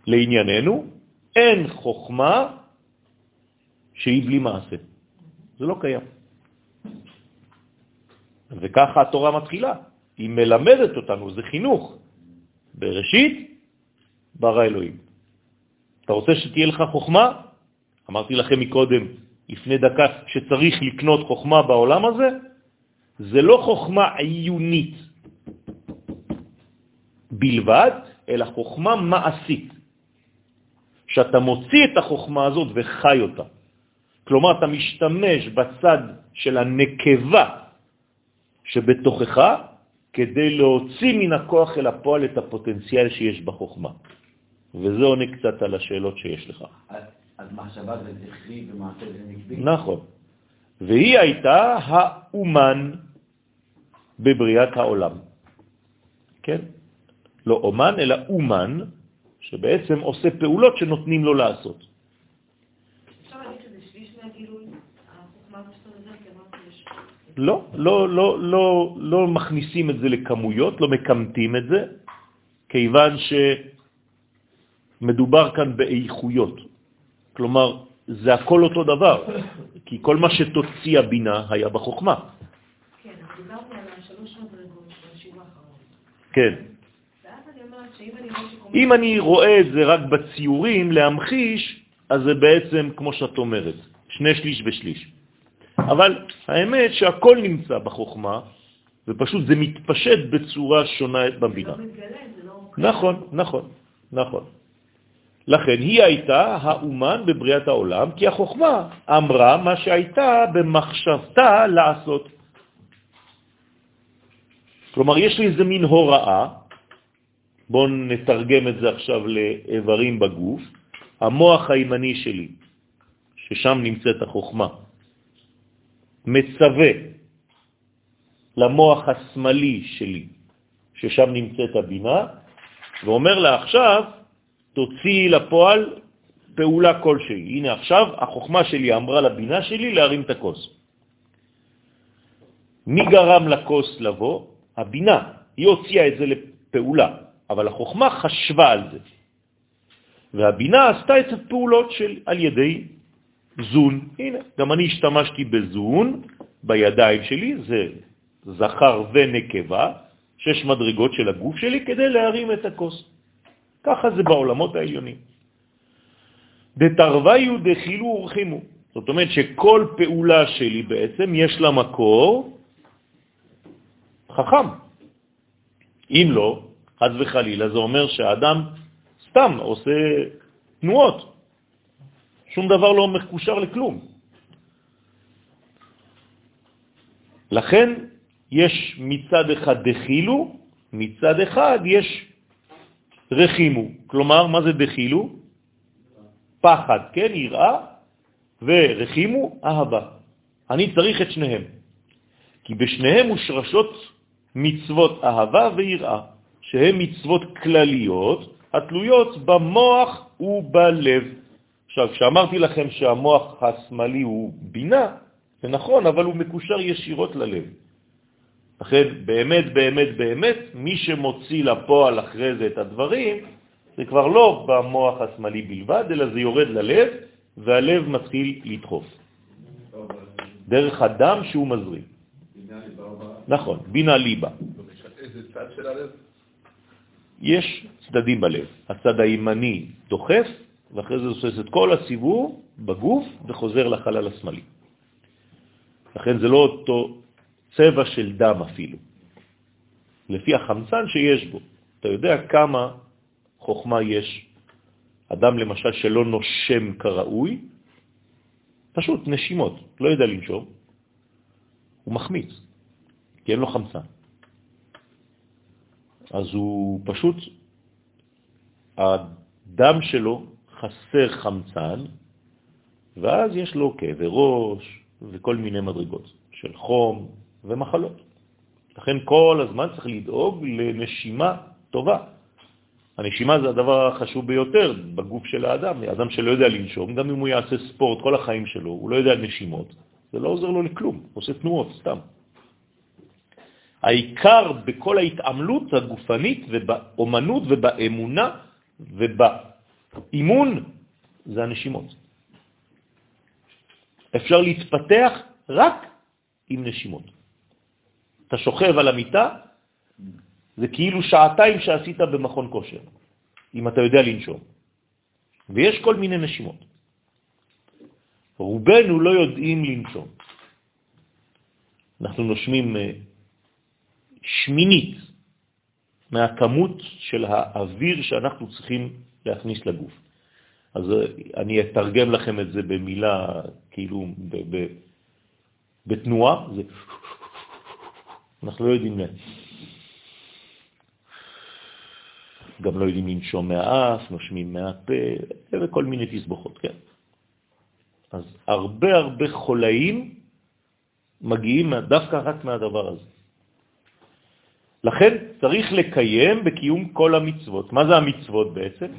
לענייננו, אין חוכמה שהיא בלי מעשה. זה לא קיים. וככה התורה מתחילה. היא מלמדת אותנו, זה חינוך. בראשית ברא אלוהים. אתה רוצה שתהיה לך חוכמה? אמרתי לכם מקודם, לפני דקה, שצריך לקנות חוכמה בעולם הזה, זה לא חוכמה עיונית בלבד, אלא חוכמה מעשית. שאתה מוציא את החוכמה הזאת וחי אותה. כלומר, אתה משתמש בצד של הנקבה שבתוכך כדי להוציא מן הכוח אל הפועל את הפוטנציאל שיש בחוכמה. וזה עונה קצת על השאלות שיש לך. אז מחשבה זה זכרי ומעשה זה נקבי? נכון. והיא הייתה האומן בבריאת העולם. כן? לא אומן, אלא אומן, שבעצם עושה פעולות שנותנים לו לעשות. אפשר להגיד שזה שליש מהגילוי, החוכמה שאתה מדבר, כי אמרתי יש... לא, לא, לא, לא, לא מכניסים את זה לכמויות, לא מקמתים את זה, כיוון שמדובר כאן באיכויות. כלומר, זה הכל אותו דבר, כי כל מה שתוציא הבינה היה בחוכמה. כן, אז דיברנו על השלוש מדרגות בשיעור האחרון. כן. אם אני רואה את זה רק בציורים, להמחיש, אז זה בעצם, כמו שאת אומרת, שני שליש ושליש. אבל האמת שהכל נמצא בחוכמה, ופשוט זה מתפשט בצורה שונה בבינה. לא לא... נכון, נכון, נכון. לכן היא הייתה האומן בבריאת העולם, כי החוכמה אמרה מה שהייתה במחשבתה לעשות. כלומר, יש לי איזה מין הוראה, בואו נתרגם את זה עכשיו לאיברים בגוף, המוח הימני שלי, ששם נמצאת החוכמה, מצווה למוח השמאלי שלי, ששם נמצאת הבינה, ואומר לה עכשיו, תוציאי לפועל פעולה כלשהי. הנה עכשיו החוכמה שלי אמרה לבינה שלי להרים את הכוס. מי גרם לכוס לבוא? הבינה. היא הוציאה את זה לפעולה, אבל החוכמה חשבה על זה. והבינה עשתה את הפעולות של, על ידי זון. הנה, גם אני השתמשתי בזון בידיים שלי, זה זכר ונקבה, שש מדרגות של הגוף שלי, כדי להרים את הכוס. ככה זה בעולמות העליונים. דתרוויו דחילו ורחימו. זאת אומרת שכל פעולה שלי בעצם יש לה מקור חכם. אם לא, חז וחלילה, זה אומר שהאדם סתם עושה תנועות. שום דבר לא מקושר לכלום. לכן יש מצד אחד דחילו, מצד אחד יש רחימו. כלומר, מה זה דחילו? פחד, כן, יראה, ורחימו, אהבה. אני צריך את שניהם. כי בשניהם מושרשות מצוות אהבה ויראה, שהן מצוות כלליות התלויות במוח ובלב. עכשיו, כשאמרתי לכם שהמוח השמאלי הוא בינה, זה נכון, אבל הוא מקושר ישירות ללב. לכן, באמת, באמת, באמת, מי שמוציא לפועל אחרי זה את הדברים, זה כבר לא במוח השמאלי בלבד, אלא זה יורד ללב, והלב מתחיל לדחוף. דרך הדם שהוא מזרים. נכון, בינה ליבה. איזה צד של הלב? יש צדדים בלב. הצד הימני דוחף, ואחרי זה עושה את כל הסיבוב בגוף וחוזר לחלל השמאלי. לכן זה לא אותו צבע של דם אפילו, לפי החמצן שיש בו. אתה יודע כמה חוכמה יש אדם למשל שלא נושם כראוי, פשוט נשימות, לא יודע לנשום, הוא מחמיץ, כי אין לו חמצן. אז הוא פשוט, הדם שלו חסר חמצן, ואז יש לו כאבי ראש וכל מיני מדרגות של חום ומחלות. לכן כל הזמן צריך לדאוג לנשימה טובה. הנשימה זה הדבר החשוב ביותר בגוף של האדם. אדם שלא יודע לנשום, גם אם הוא יעשה ספורט כל החיים שלו, הוא לא יודע נשימות, זה לא עוזר לו לכלום, הוא עושה תנועות סתם. העיקר בכל ההתעמלות הגופנית ובאומנות ובאמונה ובאימון זה הנשימות. אפשר להתפתח רק עם נשימות. אתה שוכב על המיטה, זה כאילו שעתיים שעשית במכון כושר, אם אתה יודע לנשום. ויש כל מיני נשימות. רובנו לא יודעים לנשום. אנחנו נושמים אה, שמינית מהכמות של האוויר שאנחנו צריכים להכניס לגוף. אז אה, אני אתרגם לכם את זה במילה, כאילו, ב, ב, בתנועה, זה... אנחנו לא יודעים להם. גם לא יודעים לנשום מהאף, נושמים מהפה, וכל מיני תסבוכות, כן. אז הרבה הרבה חולאים מגיעים דווקא רק מהדבר הזה. לכן צריך לקיים בקיום כל המצוות. מה זה המצוות בעצם?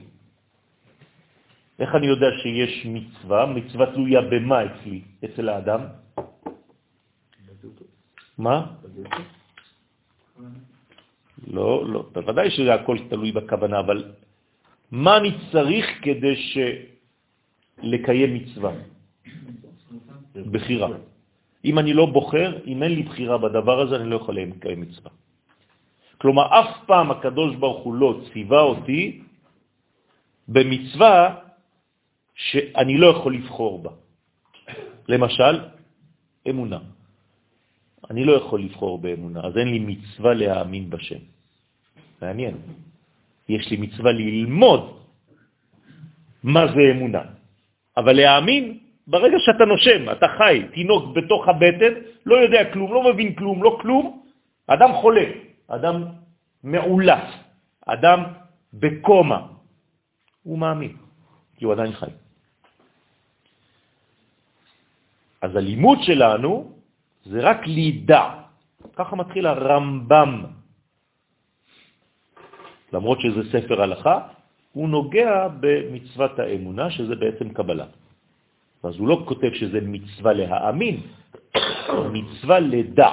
איך אני יודע שיש מצווה? מצווה תלויה במה אצלי, אצל האדם? מה? לא, לא, בוודאי שזה הכל תלוי בכוונה, אבל מה אני צריך כדי. לקיים מצווה? בחירה. אם אני לא בוחר, אם אין לי בחירה בדבר הזה, אני לא יכול לקיים מצווה. כלומר, אף פעם הקדוש ברוך הוא לא ציווה אותי במצווה שאני לא יכול לבחור בה. למשל, אמונה. אני לא יכול לבחור באמונה, אז אין לי מצווה להאמין בשם. מעניין. יש לי מצווה ללמוד מה זה אמונה. אבל להאמין, ברגע שאתה נושם, אתה חי, תינוק בתוך הבטן, לא יודע כלום, לא מבין כלום, לא כלום, אדם חולה, אדם מעולף, אדם בקומה, הוא מאמין, כי הוא עדיין חי. אז הלימוד שלנו זה רק לידע. ככה מתחיל הרמב"ם. למרות שזה ספר הלכה, הוא נוגע במצוות האמונה, שזה בעצם קבלה. אז הוא לא כותב שזה מצווה להאמין, מצווה לדע.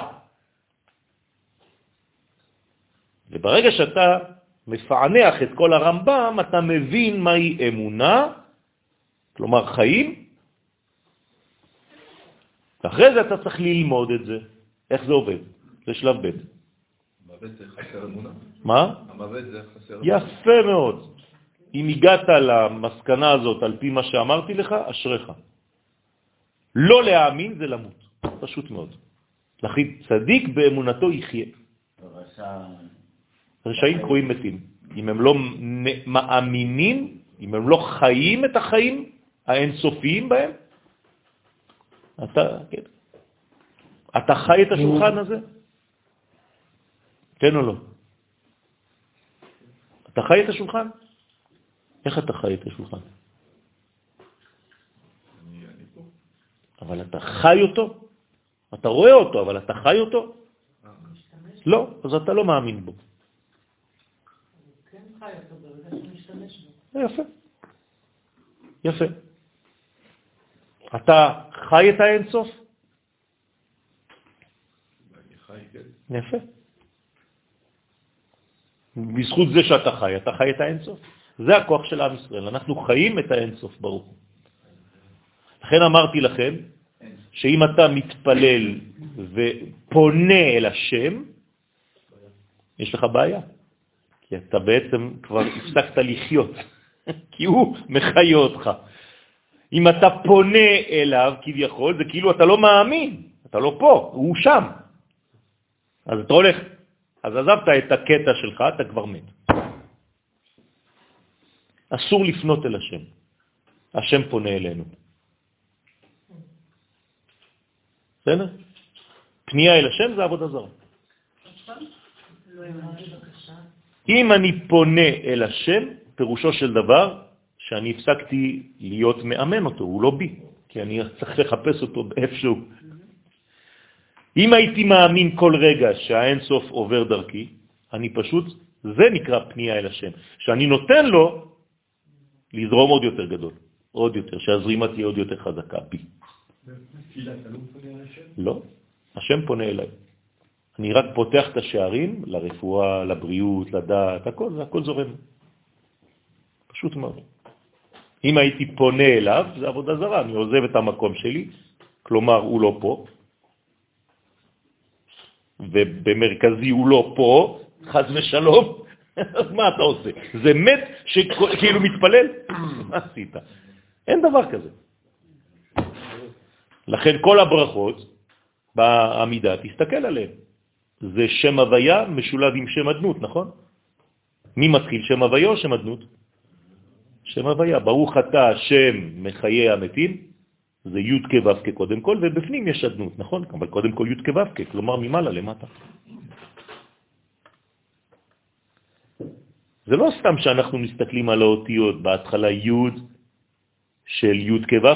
וברגע שאתה מפענח את כל הרמב"ם, אתה מבין מהי אמונה, כלומר חיים, ואחרי זה אתה צריך ללמוד את זה. איך זה עובד? זה שלב ב'. המוות זה חסר אמונה. מה? המוות זה חסר אמונה. יפה מאוד. אם הגעת למסקנה הזאת על פי מה שאמרתי לך, אשריך. לא להאמין זה למות, פשוט מאוד. לכן צדיק באמונתו יחיה. רשעים קרויים מתים. אם הם לא מאמינים, אם הם לא חיים את החיים האינסופיים בהם, אתה, כן. אתה חי את השולחן הזה? כן או לא? אתה חי את השולחן? איך אתה חי את השולחן? אבל אתה חי אותו? אתה רואה אותו, אבל אתה חי אותו? לא, אז אתה לא מאמין בו. כן חי אותו ברגע שהוא משתמש בו. יפה. יפה. אתה חי את האינסוף? כן. יפה. בזכות זה שאתה חי, אתה חי את האינסוף. זה הכוח של עם ישראל, אנחנו חיים את האינסוף ברוך הוא. לכן אמרתי לכם, שאם אתה מתפלל ופונה אל השם, יש לך בעיה. כי אתה בעצם כבר הפסקת לחיות, כי הוא מחיה אותך. אם אתה פונה אליו, כביכול, זה כאילו אתה לא מאמין, אתה לא פה, הוא שם. אז אתה הולך, אז עזבת את הקטע שלך, אתה כבר מת. אסור לפנות אל השם. השם פונה אלינו. בסדר? פנייה אל השם זה עבודה זרה. אם אני פונה אל השם, פירושו של דבר שאני הפסקתי להיות מאמן אותו, הוא לא בי, כי אני צריך לחפש אותו איפשהו. אם הייתי מאמין כל רגע שהאין סוף עובר דרכי, אני פשוט, זה נקרא פנייה אל השם, שאני נותן לו לזרום עוד יותר גדול, עוד יותר, שהזרימה תהיה עוד יותר חזקה בי. לא, השם פונה אליי. אני רק פותח את השערים לרפואה, לבריאות, לדעת, הכל, הכל זורם. פשוט מאוד. אם הייתי פונה אליו, זה עבודה זרה, אני עוזב את המקום שלי, כלומר הוא לא פה, ובמרכזי הוא לא פה, חז ושלום, אז מה אתה עושה? זה מת שכאילו מתפלל? מה עשית? אין דבר כזה. לכן כל הברכות בעמידה, תסתכל עליהן. זה שם הוויה משולב עם שם אדנות, נכון? מי מתחיל, שם הוויה או שם אדנות? שם הוויה. ברוך אתה השם מחיי המתים, זה י' כו' קודם כל, ובפנים יש אדנות, נכון? אבל קודם כל י' כו' כלומר ממעלה למטה. זה לא סתם שאנחנו מסתכלים על האותיות, בהתחלה י' של י' כו'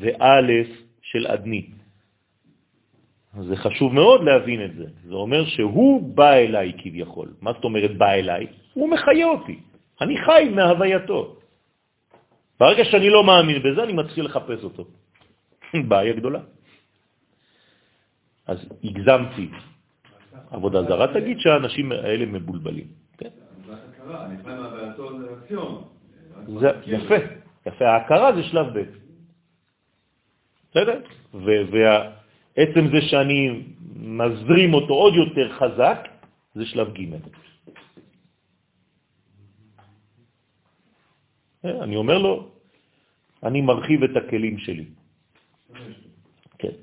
וא' של אדני. זה חשוב מאוד להבין את זה. זה אומר שהוא בא אליי כביכול. מה זאת אומרת בא אליי? הוא מחיה אותי. אני חי מהווייתו. ברגע שאני לא מאמין בזה, אני מתחיל לחפש אותו. בעיה גדולה. אז הגזמתי עבודה זרה, תגיד שהאנשים האלה מבולבלים. כן? זה יפה, יפה. ההכרה זה שלב ב'. בסדר? ועצם זה שאני מזרים אותו עוד יותר חזק, זה שלב ג'. אה, אני אומר לו, אני מרחיב את הכלים שלי. כן.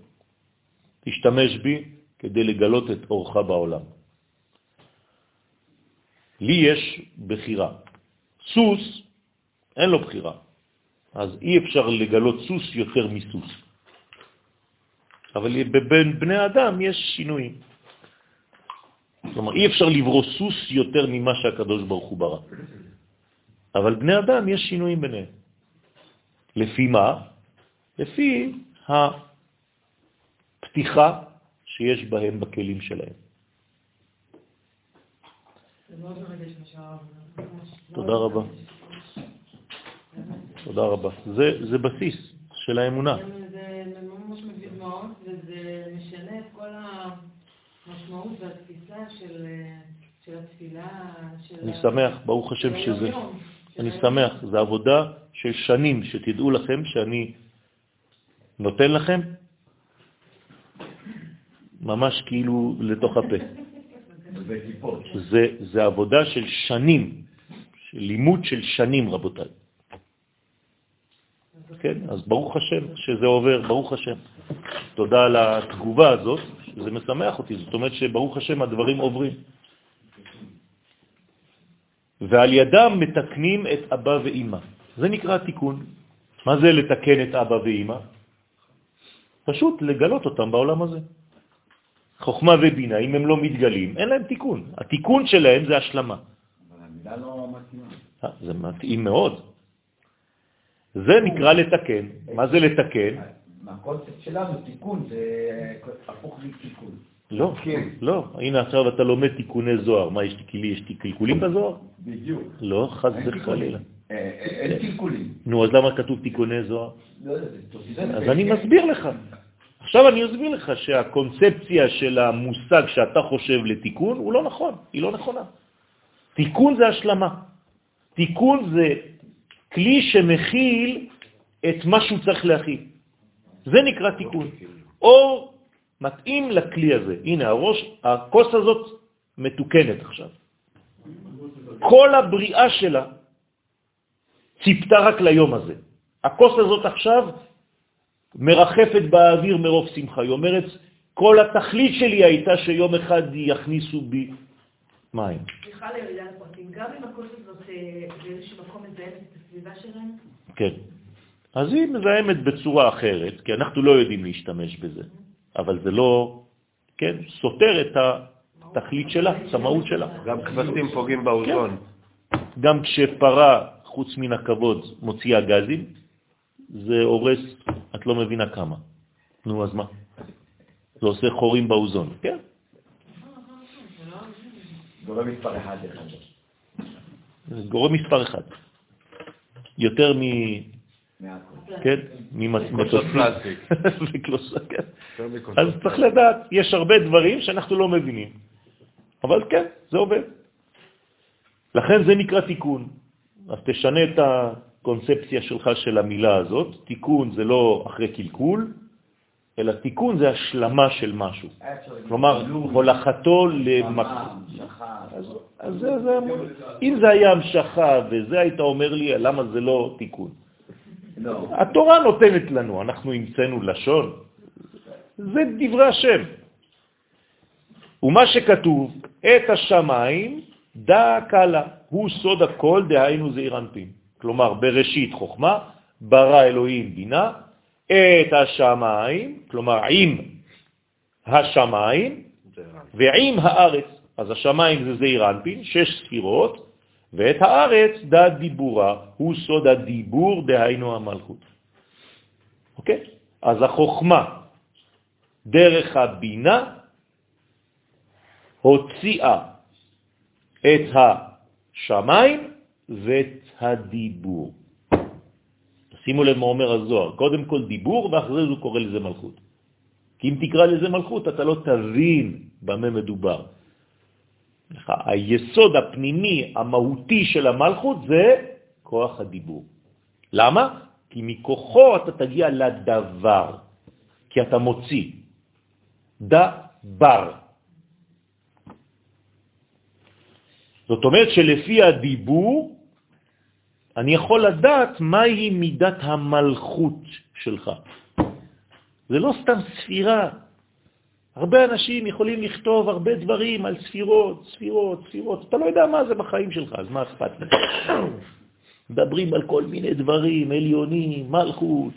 תשתמש בי כדי לגלות את אורך בעולם. לי יש בחירה. סוס, אין לו בחירה. אז אי אפשר לגלות סוס יותר מסוס. אבל בין בני אדם יש שינויים. כלומר, אי אפשר לברוא סוס יותר ממה שהקדוש ברוך הוא ברא. אבל בני אדם יש שינויים ביניהם. לפי מה? לפי הפתיחה שיש בהם בכלים שלהם. תודה רבה. תודה רבה. זה, זה בסיס של האמונה. המשמעות והתפיסה של, של התפילה, של... אני שמח, ברוך השם שזה. אני שמח, זו עבודה של שנים, שתדעו לכם שאני נותן לכם ממש כאילו לתוך הפה. זה, זה עבודה של שנים, של לימוד של שנים, רבותיי. כן, אז ברוך השם שזה עובר, ברוך השם. תודה על התגובה הזאת, זה משמח אותי, זאת אומרת שברוך השם הדברים עוברים. ועל ידם מתקנים את אבא ואימא. זה נקרא תיקון. מה זה לתקן את אבא ואימא? פשוט לגלות אותם בעולם הזה. חוכמה ובינה, אם הם לא מתגלים, אין להם תיקון. התיקון שלהם זה השלמה. אבל המילה לא מתאימה. אה, זה מתאים מאוד. זה נקרא לתקן. מה זה לתקן? הקונספט שלנו, תיקון, זה הפוך מתיקון. לא, כן. לא. הנה עכשיו אתה לומד תיקוני זוהר. מה, יש לי, יש לי קלקולים בזוהר? בדיוק. לא, חס וחלילה. אה, אין קלקולים. נו, אז למה כתוב תיקוני זוהר? לא אז אני מסביר לך. עכשיו אני אסביר לך שהקונספציה של המושג שאתה חושב לתיקון הוא לא נכון, היא לא נכונה. תיקון זה השלמה. תיקון זה כלי שמכיל את מה שהוא צריך להכיל. זה נקרא תיקון. אור מתאים לכלי הזה. הנה, הראש, הכוס הזאת מתוקנת עכשיו. כל הבריאה שלה ציפתה רק ליום הזה. הכוס הזאת עכשיו מרחפת באוויר מרוב שמחה. היא אומרת, כל התכלית שלי הייתה שיום אחד יכניסו בי מה הם? סליחה לירידה לפרטים, גם אם הכוס הזאת אה, באיזשהו מקום מזהמת את הסביבה שלהם, כן. אז היא מזהמת בצורה אחרת, כי אנחנו לא יודעים להשתמש בזה, אבל זה לא, כן, סותר את התכלית שלה, את המהות שלה. גם כבשים פוגעים באוזון. גם כשפרה, חוץ מן הכבוד, מוציאה גזים, זה הורס, את לא מבינה כמה. נו, אז מה? זה עושה חורים באוזון, כן? גורם מספר אחד גורם מספר אחד. יותר. כן? ממטוסים. כן. אז צריך לדעת, יש הרבה דברים שאנחנו לא מבינים. אבל כן, זה עובד. לכן זה נקרא תיקון. אז תשנה את הקונספציה שלך של המילה הזאת. תיקון זה לא אחרי קלקול, אלא תיקון זה השלמה של משהו. כלומר, הולכתו ממ"ם, למקום. שחר. אז, אז זה, זה אמור... אם זה היה המשכה וזה היית אומר לי, למה זה לא תיקון? לא. התורה נותנת לנו, אנחנו המצאנו לשון. זה דברי השם. ומה שכתוב, את השמיים דא קלה, הוא סוד הכל, דהיינו זעיר אנפין. כלומר, בראשית חוכמה, ברא אלוהים בינה, את השמיים, כלומר עם השמיים ועם הארץ. אז השמיים זה זעיר אנפין, שש ספירות, ואת הארץ דא דיבורה, הוא סוד הדיבור, דהיינו המלכות. אוקיי? אז החוכמה דרך הבינה הוציאה את השמיים ואת הדיבור. שימו לב מה אומר הזוהר, קודם כל דיבור ואחרי זה הוא קורא לזה מלכות. כי אם תקרא לזה מלכות אתה לא תבין במה מדובר. לך, היסוד הפנימי המהותי של המלכות זה כוח הדיבור. למה? כי מכוחו אתה תגיע לדבר, כי אתה מוציא. דבר. זאת אומרת שלפי הדיבור אני יכול לדעת מהי מידת המלכות שלך. זה לא סתם ספירה. הרבה אנשים יכולים לכתוב הרבה דברים על ספירות, ספירות, ספירות. אתה לא יודע מה זה בחיים שלך, אז מה אכפת לך? מדברים על כל מיני דברים, עליונים, מלכות.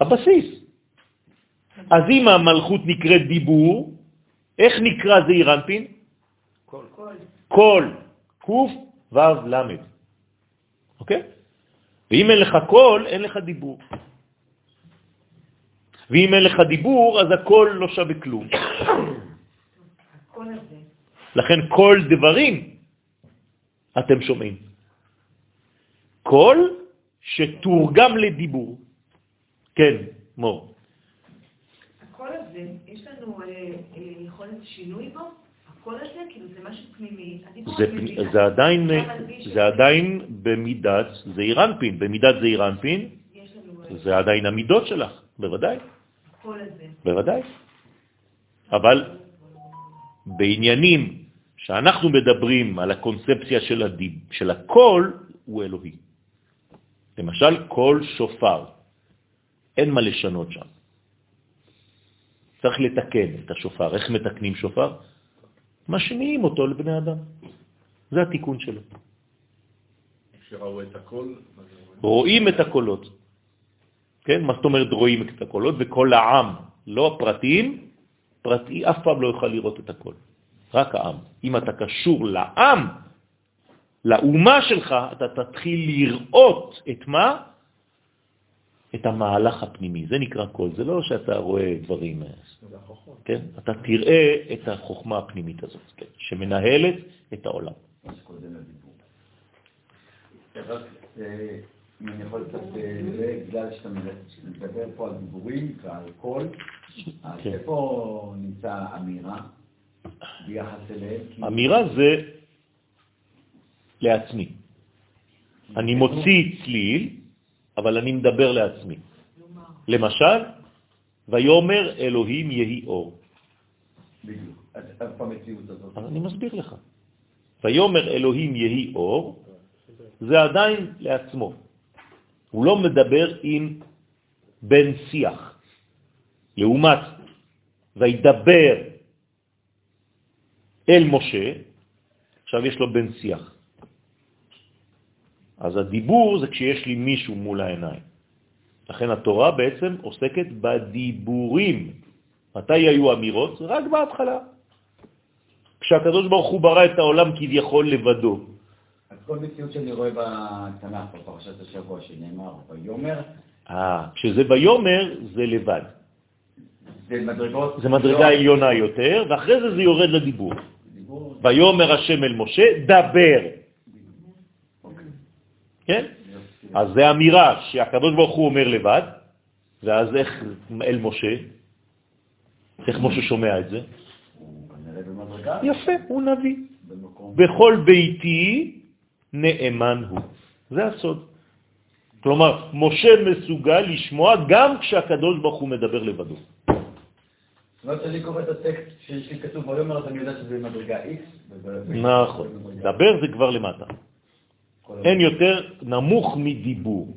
הבסיס. אז אם המלכות נקראת דיבור, איך נקרא זעיר אנפין? קול. קול, קוף, וו, למד. אוקיי? ואם אין לך קול, אין לך דיבור. ואם אין לך דיבור, אז הכל לא שווה כלום. לכן קול דברים אתם שומעים. קול שתורגם לדיבור. כן, מור. הקול הזה, יש לנו אה, אה, יכולת שינוי בו? הקול הזה, כאילו זה משהו פנימי. זה. זה עדיין, מי זה עדיין במידת זעירנפין. במידת זעירנפין יש לנו אה, זה עדיין המידות שלך, בוודאי, הקול הזה. בוודאי. אבל בעניינים שאנחנו מדברים על הקונספציה של, הדיב, של הקול, הוא אלוהי. למשל, קול שופר. אין מה לשנות שם. צריך לתקן את השופר. איך מתקנים שופר? משמיעים אותו לבני אדם. זה התיקון שלו. שראו את הכל? רואים את הקולות. כן? מה זאת אומרת רואים את הקולות? וכל העם, לא הפרטיים, פרטי אף פעם לא יוכל לראות את הקול. רק העם. אם אתה קשור לעם, לאומה שלך, אתה תתחיל לראות את מה? את המהלך הפנימי. זה נקרא קול. זה לא שאתה רואה דברים, אה. כן? אתה תראה את החוכמה הפנימית הזאת, כן? שמנהלת את העולם. אם אני יכול קצת, אה, בגלל שאתה מדבר פה על דיבורים ועל קול, אז כן. איפה נמצא אמירה ביחס אליהם? אמירה זה לעצמי. אני מוציא צליל, אבל אני מדבר לעצמי. למשל, ויומר אלוהים יהי אור. בדיוק. אז אני מסביר לך. ויומר אלוהים יהי אור, זה עדיין לעצמו. הוא לא מדבר עם בן שיח. לעומת וידבר אל משה, עכשיו יש לו בן שיח. אז הדיבור זה כשיש לי מישהו מול העיניים. לכן התורה בעצם עוסקת בדיבורים. מתי היו אמירות? רק בהתחלה. כשהקדוש ברוך הוא ברא את העולם כביכול לבדו. אז כל מציאות שאני רואה בתנ"ך, בפרשת השבוע, שנאמר, ויאמר, אה, כשזה ביומר זה לבד. זה מדרגות... זה מדרגה עליונה יותר, ואחרי זה זה יורד לדיבור. דיבור, ויאמר השם אל משה, דבר. אוקיי. כן? אז זה אמירה שהקדוש ברוך הוא אומר לבד, ואז איך אל משה? איך משה שומע את זה? הוא כנראה במדרגה, יפה, הוא נביא. בכל ביתי נאמן הוא. זה הסוד. כלומר, משה מסוגל לשמוע גם כשהקדוש ברוך הוא מדבר לבדו. זאת אומרת שאני קורא את הטקסט שיש לי כתוב ויאמר, אז אני יודע שזה מדרגה X. וב- נכון. דבר זה כבר למטה. אין יותר נמוך מדיבור,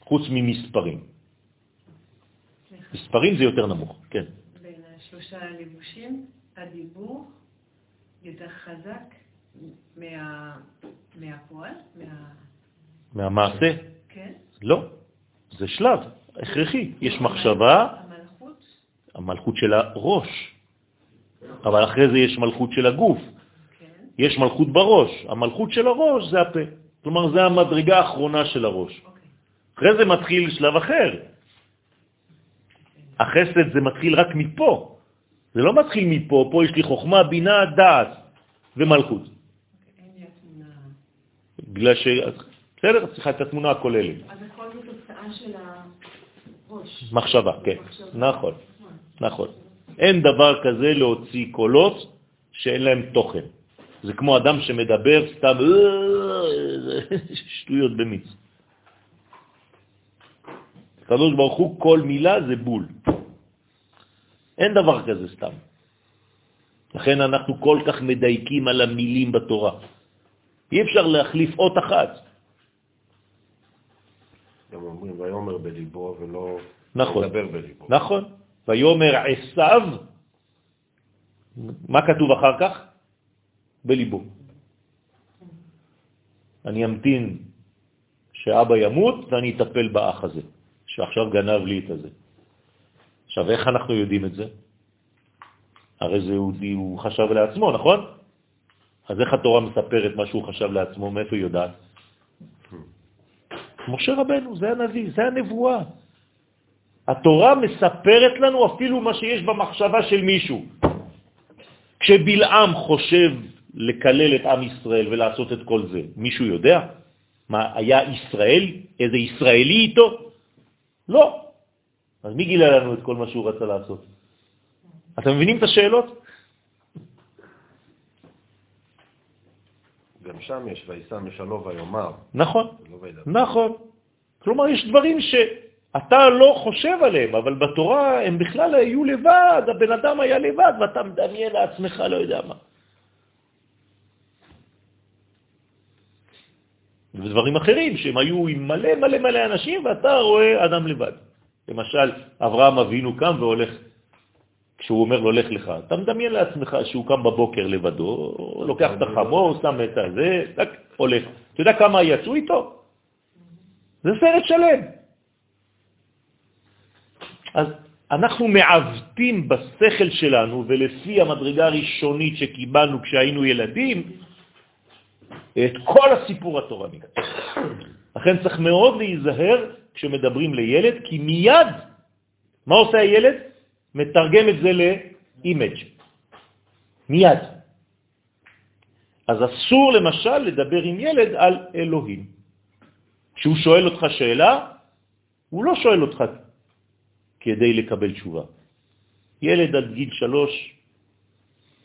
חוץ ממספרים. מספרים זה יותר נמוך, כן. בין השלושה הלבושים, הדיבור יותר חזק. מהפועל, מה... מהמעשה? כן? לא. זה שלב הכרחי. יש מחשבה, המלכות, המלכות של הראש, אבל אחרי זה יש מלכות של הגוף. כן. יש מלכות בראש. המלכות של הראש זה הפה. כלומר, זה המדרגה האחרונה של הראש. אוקיי. אחרי זה מתחיל שלב אחר. החסד זה מתחיל רק מפה. זה לא מתחיל מפה, פה יש לי חוכמה, בינה, דעת ומלכות. בגלל ש... בסדר, צריכה את התמונה הכוללת. אז הכל זה תוצאה של הראש. מחשבה, כן. מחשבה. נכון, נכון. אין דבר כזה להוציא קולות שאין להם תוכן. זה כמו אדם שמדבר סתם "אה", שטויות במיץ. הקדוש ברוך הוא, כל מילה זה בול. אין דבר כזה סתם. לכן אנחנו כל כך מדייקים על המילים בתורה. אי אפשר להחליף אות אחת. גם אומרים, ויאמר בליבו ולא נכון. לדבר בליבו. נכון. ויומר עשיו, מה כתוב אחר כך? בליבו. אני אמתין שאבא ימות ואני אטפל באח הזה, שעכשיו גנב לי את הזה. עכשיו, איך אנחנו יודעים את זה? הרי זה יהודי, הוא חשב לעצמו, נכון? אז איך התורה מספרת מה שהוא חשב לעצמו? מאיפה היא יודעת? משה רבנו, זה הנביא, זה הנבואה. התורה מספרת לנו אפילו מה שיש במחשבה של מישהו. כשבלעם חושב לקלל את עם ישראל ולעשות את כל זה, מישהו יודע? מה, היה ישראל? איזה ישראלי איתו? לא. אז מי גילה לנו את כל מה שהוא רצה לעשות? אתם מבינים את השאלות? גם שם יש וישם משלו ויאמר, נכון, וידבר. נכון. כלומר, יש דברים שאתה לא חושב עליהם, אבל בתורה הם בכלל היו לבד, הבן אדם היה לבד, ואתה מדמיין לעצמך לא יודע מה. ודברים אחרים, שהם היו עם מלא מלא מלא אנשים, ואתה רואה אדם לבד. למשל, אברהם אבינו קם והולך, כשהוא אומר לו, לך לך, אתה מדמיין לעצמך שהוא קם בבוקר לבדו, לוקח את החמור, שם את הזה, הולך. אתה יודע כמה יצאו איתו? זה סרט שלם. אז אנחנו מעוותים בשכל שלנו, ולפי המדרגה הראשונית שקיבלנו כשהיינו ילדים, את כל הסיפור התורני. לכן צריך מאוד להיזהר כשמדברים לילד, כי מיד, מה עושה הילד? מתרגם את זה לאימג'. מיד. אז אסור למשל לדבר עם ילד על אלוהים. כשהוא שואל אותך שאלה, הוא לא שואל אותך כדי לקבל תשובה. ילד עד גיל שלוש,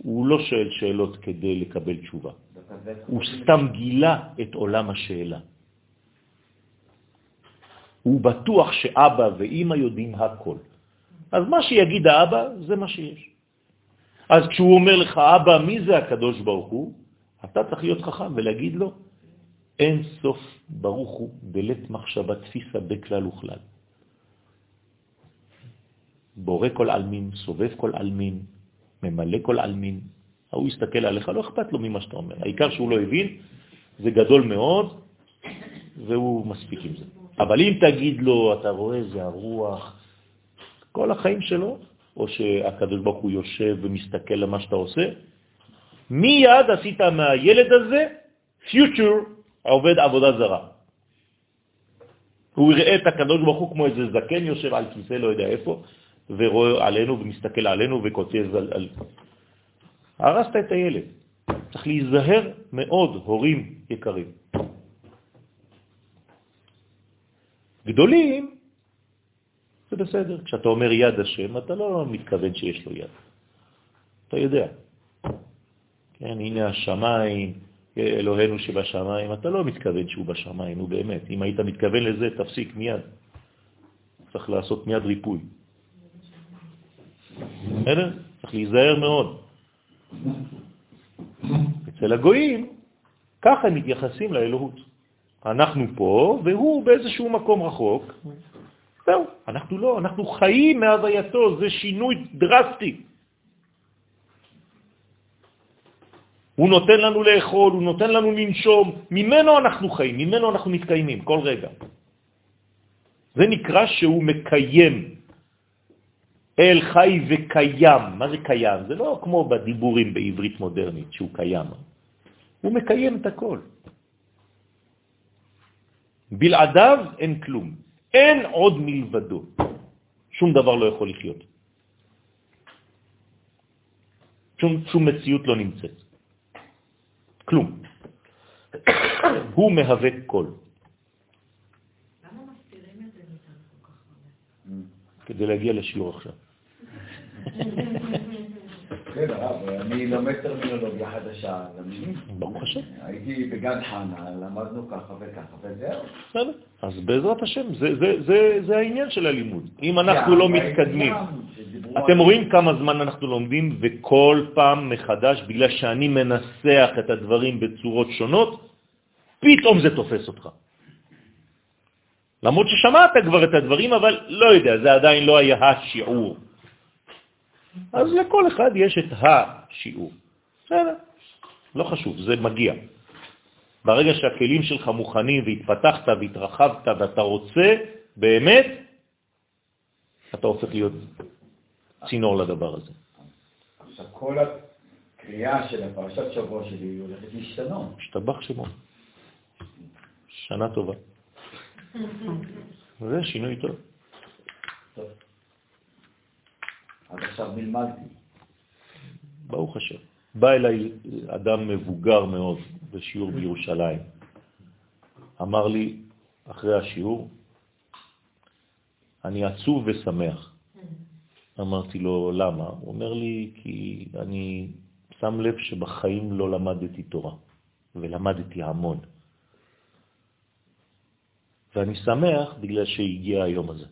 הוא לא שואל שאלות כדי לקבל תשובה. הוא סתם גילה את עולם השאלה. הוא בטוח שאבא ואימא יודעים הכל. אז מה שיגיד האבא, זה מה שיש. אז כשהוא אומר לך, אבא, מי זה הקדוש ברוך הוא? אתה צריך להיות חכם ולהגיד לו, אין סוף ברוך הוא בלית מחשבה תפיסה בכלל וכלל. בורא כל אלמין, סובב כל אלמין, ממלא כל אלמין, ההוא יסתכל עליך, לא אכפת לו ממה שאתה אומר. העיקר שהוא לא הבין, זה גדול מאוד, והוא מספיק עם זה. אבל אם תגיד לו, אתה רואה, זה הרוח, כל החיים שלו, או שהקדוש ברוך הוא יושב ומסתכל למה שאתה עושה, מיד עשית מהילד הזה פיוטר עובד עבודה זרה. הוא יראה את הקדוש ברוך הוא כמו איזה זקן יושב על כיסא, לא יודע איפה, ורואה עלינו ומסתכל עלינו וכותב על... על... הרסת את הילד. צריך להיזהר מאוד, הורים יקרים. גדולים, זה בסדר. כשאתה אומר יד השם, אתה לא מתכוון שיש לו יד. אתה יודע. כן, הנה השמיים, אלוהינו שבשמיים, אתה לא מתכוון שהוא בשמיים, הוא באמת. אם היית מתכוון לזה, תפסיק מיד. צריך לעשות מיד ריפוי. בסדר? צריך להיזהר מאוד. אצל הגויים, ככה הם מתייחסים לאלוהות. אנחנו פה, והוא באיזשהו מקום רחוק. זהו, אנחנו לא, אנחנו חיים מהווייתו, זה שינוי דרסטי. הוא נותן לנו לאכול, הוא נותן לנו לנשום, ממנו אנחנו חיים, ממנו אנחנו מתקיימים כל רגע. זה נקרא שהוא מקיים. אל חי וקיים. מה זה קיים? זה לא כמו בדיבורים בעברית מודרנית שהוא קיים. הוא מקיים את הכל. בלעדיו אין כלום. אין עוד מלבדו. שום דבר לא יכול לחיות. שום, שום מציאות לא נמצאת. כלום. הוא מהווה כל. כדי להגיע לשיעור עכשיו. כן, אני לומד טרמינולוגיה חדשה. ברוך השם. הייתי בגן חנה, למדנו ככה וככה, וזהו. בסדר. אז בעזרת השם, זה, העניין של הלימוד. אם אנחנו לא מתקדמים, אתם רואים כמה זמן אנחנו לומדים, וכל פעם מחדש, בגלל שאני מנסח את הדברים בצורות שונות, פתאום זה תופס אותך. למרות ששמעת כבר את הדברים, אבל לא יודע, זה עדיין לא היה השיעור. אז לכל אחד יש את השיעור. בסדר, לא חשוב, זה מגיע. ברגע שהכלים שלך מוכנים והתפתחת והתרחבת ואתה רוצה, באמת, אתה הופך להיות צינור לדבר הזה. עכשיו, כל הקריאה של הפרשת שבוע שלי הולכת להשתנות. השתבח שמו. שנה טובה. זה שינוי טוב. טוב. אז עכשיו נלמדתי. ברוך השם. בא אליי אדם מבוגר מאוד בשיעור בירושלים. אמר לי, אחרי השיעור, אני עצוב ושמח. אמרתי לו, למה? הוא אומר לי, כי אני שם לב שבחיים לא למדתי תורה, ולמדתי המון. ואני שמח בגלל שהגיע היום הזה.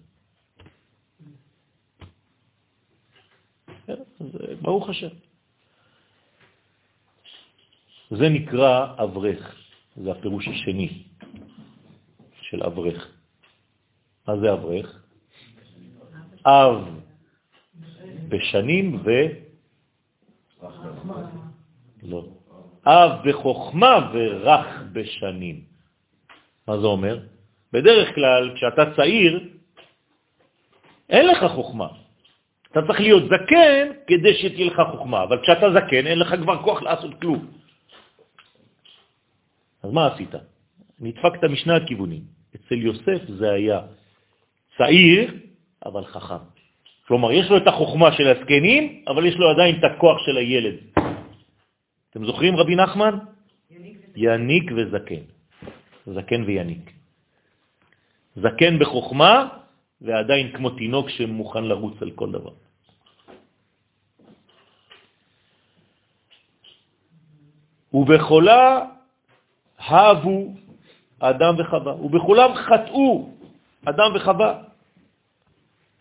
אז ברוך השם. זה נקרא אברך, זה הפירוש השני של אברך. מה זה אברך? אב בשנים ו... לא. אב בחוכמה ורח בשנים. מה זה אומר? בדרך כלל, כשאתה צעיר, אין לך חוכמה. אתה צריך להיות זקן כדי שתהיה לך חוכמה, אבל כשאתה זקן אין לך כבר כוח לעשות כלום. אז מה עשית? נדפקת משני הכיוונים. אצל יוסף זה היה צעיר, אבל חכם. כלומר, יש לו את החוכמה של הזקנים, אבל יש לו עדיין את הכוח של הילד. אתם זוכרים, רבי נחמן? יניק וזקן. זקן ויניק. זקן בחוכמה, ועדיין כמו תינוק שמוכן לרוץ על כל דבר. ובכולה הבו אדם וחווה, ובכולם חטאו אדם וחווה.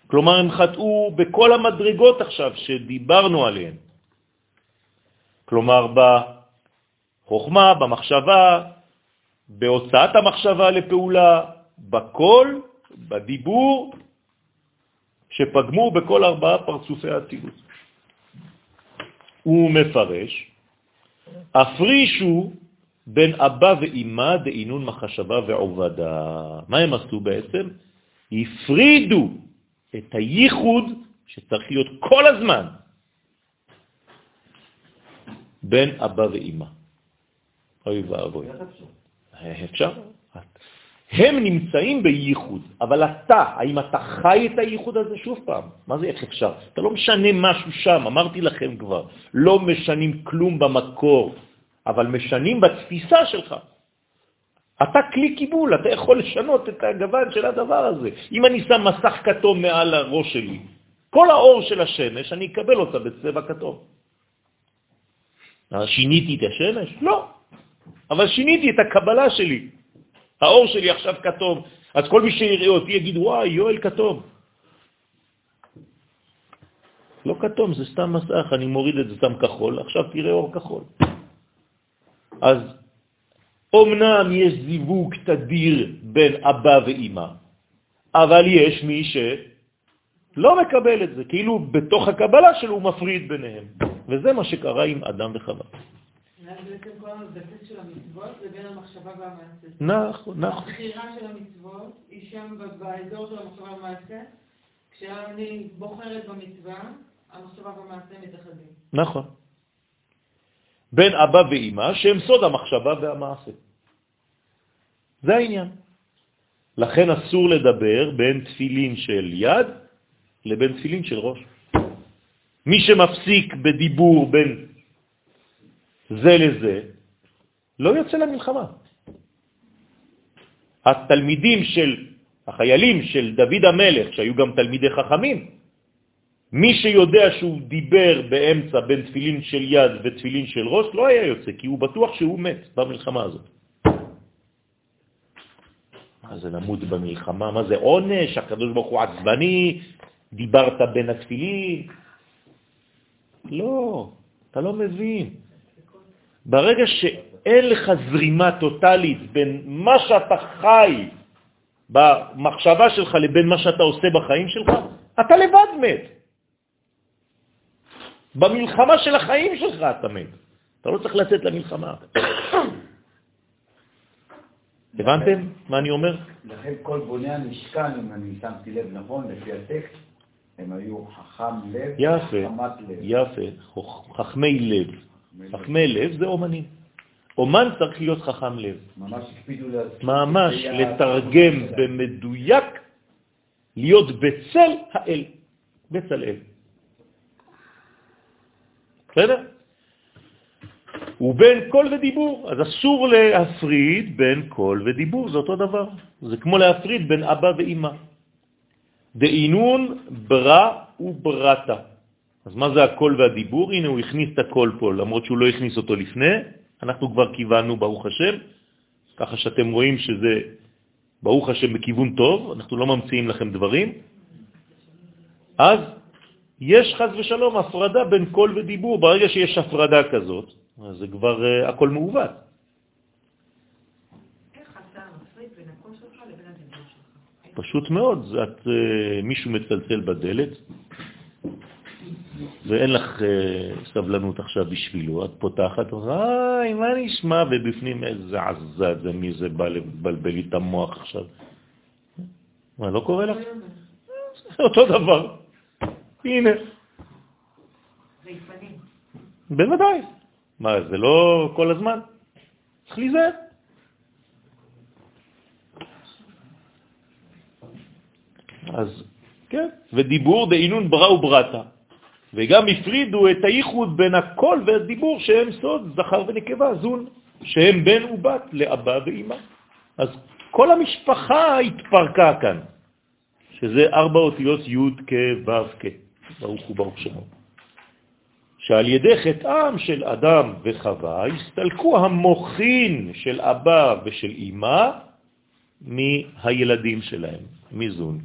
כלומר, הם חטאו בכל המדרגות עכשיו שדיברנו עליהן. כלומר, בחוכמה, במחשבה, בהוצאת המחשבה לפעולה, בכל, בדיבור, שפגמו בכל ארבעה פרצופי האצילות. הוא מפרש, הפרישו בין אבא ואימא דעינון מחשבה ועובדה. מה הם עשו בעצם? הפרידו את הייחוד שצריך להיות כל הזמן בין אבא ואימא. אוי ואבוי. אפשר? הם נמצאים בייחוד, אבל אתה, האם אתה חי את הייחוד הזה שוב פעם? מה זה איך אפשר? אתה לא משנה משהו שם, אמרתי לכם כבר, לא משנים כלום במקור, אבל משנים בתפיסה שלך. אתה כלי קיבול, אתה יכול לשנות את הגוון של הדבר הזה. אם אני שם מסך כתום מעל הראש שלי, כל האור של השמש, אני אקבל אותה בצבע כתום. שיניתי את השמש? לא. אבל שיניתי את הקבלה שלי. האור שלי עכשיו כתום, אז כל מי שיראה אותי יגיד, וואי, יואל כתום. לא כתום, זה סתם מסך, אני מוריד את זה סתם כחול, עכשיו תראה אור כחול. אז אומנם יש זיווג תדיר בין אבא ואימא, אבל יש מי שלא מקבל את זה, כאילו בתוך הקבלה שלו הוא מפריד ביניהם. וזה מה שקרה עם אדם וחווה. נכון, נכון. הבחירה של המצוות היא שם באזור של המחשבה והמעשה. כשאני בוחרת במצווה, המחשבה והמעשה מתאחדים. נכון. בין אבא ואימא, שהם סוד המחשבה והמעשה. זה העניין. לכן אסור לדבר בין תפילין של יד לבין תפילין של ראש. מי שמפסיק בדיבור בין זה לזה, לא יוצא למלחמה. התלמידים של, החיילים של דוד המלך, שהיו גם תלמידי חכמים, מי שיודע שהוא דיבר באמצע בין תפילין של יד ותפילין של ראש, לא היה יוצא, כי הוא בטוח שהוא מת במלחמה הזאת. מה זה למות במלחמה? מה זה עונש? הקדוש ברוך הוא עצבני, דיברת בין התפילין? לא, אתה לא מבין. ברגע שאין לך זרימה טוטלית בין מה שאתה חי במחשבה שלך לבין מה שאתה עושה בחיים שלך, אתה לבד מת. במלחמה של החיים שלך אתה מת. אתה לא צריך לצאת למלחמה. הבנתם מה אני אומר? לכן כל בוני המשכן, אם אני שמתי לב נכון, לפי הטקסט, הם היו חכם לב, יפה, חכמת לב. יפה, חכמי לב. חכמי לב זה אומנים. אומן צריך להיות חכם לב. ממש הקפידו להזכיר. ממש לתרגם במדויק, להיות בצל האל, בצלאל. בסדר? ובין קול ודיבור, אז אסור להפריד בין קול ודיבור, זה אותו דבר. זה כמו להפריד בין אבא ואימא. דאינון ברא וברתה. אז מה זה הקול והדיבור? הנה הוא הכניס את הקול פה, למרות שהוא לא הכניס אותו לפני, אנחנו כבר כיוונו, ברוך השם, ככה שאתם רואים שזה, ברוך השם, בכיוון טוב, אנחנו לא ממציאים לכם דברים. אז יש חז ושלום הפרדה בין קול ודיבור. ברגע שיש הפרדה כזאת, אז זה כבר uh, הכל מעוות. פשוט מאוד, את, uh, מישהו מצלצל בדלת, ואין לך uh, סבלנות עכשיו בשבילו, את פותחת, היי, מה נשמע? ובפנים איזה עזת זה, מי זה בא לבלבל לי את המוח עכשיו. מה, לא קורה לך? זה אותו דבר. הנה. בוודאי. מה, זה לא כל הזמן? צריך להיזהר. אז כן, ודיבור דעינון ברא וברתה. וגם הפרידו את הייחוד בין הקול והדיבור שהם סוד, זכר ונקבה, זון, שהם בן ובת לאבא ואמא. אז כל המשפחה התפרקה כאן, שזה ארבע אותיות י' כ' ו' כ', ברוך הוא ברוך שמו. שעל ידי חטאם של אדם וחווה הסתלקו המוחין של אבא ושל אמא מהילדים שלהם, מזון.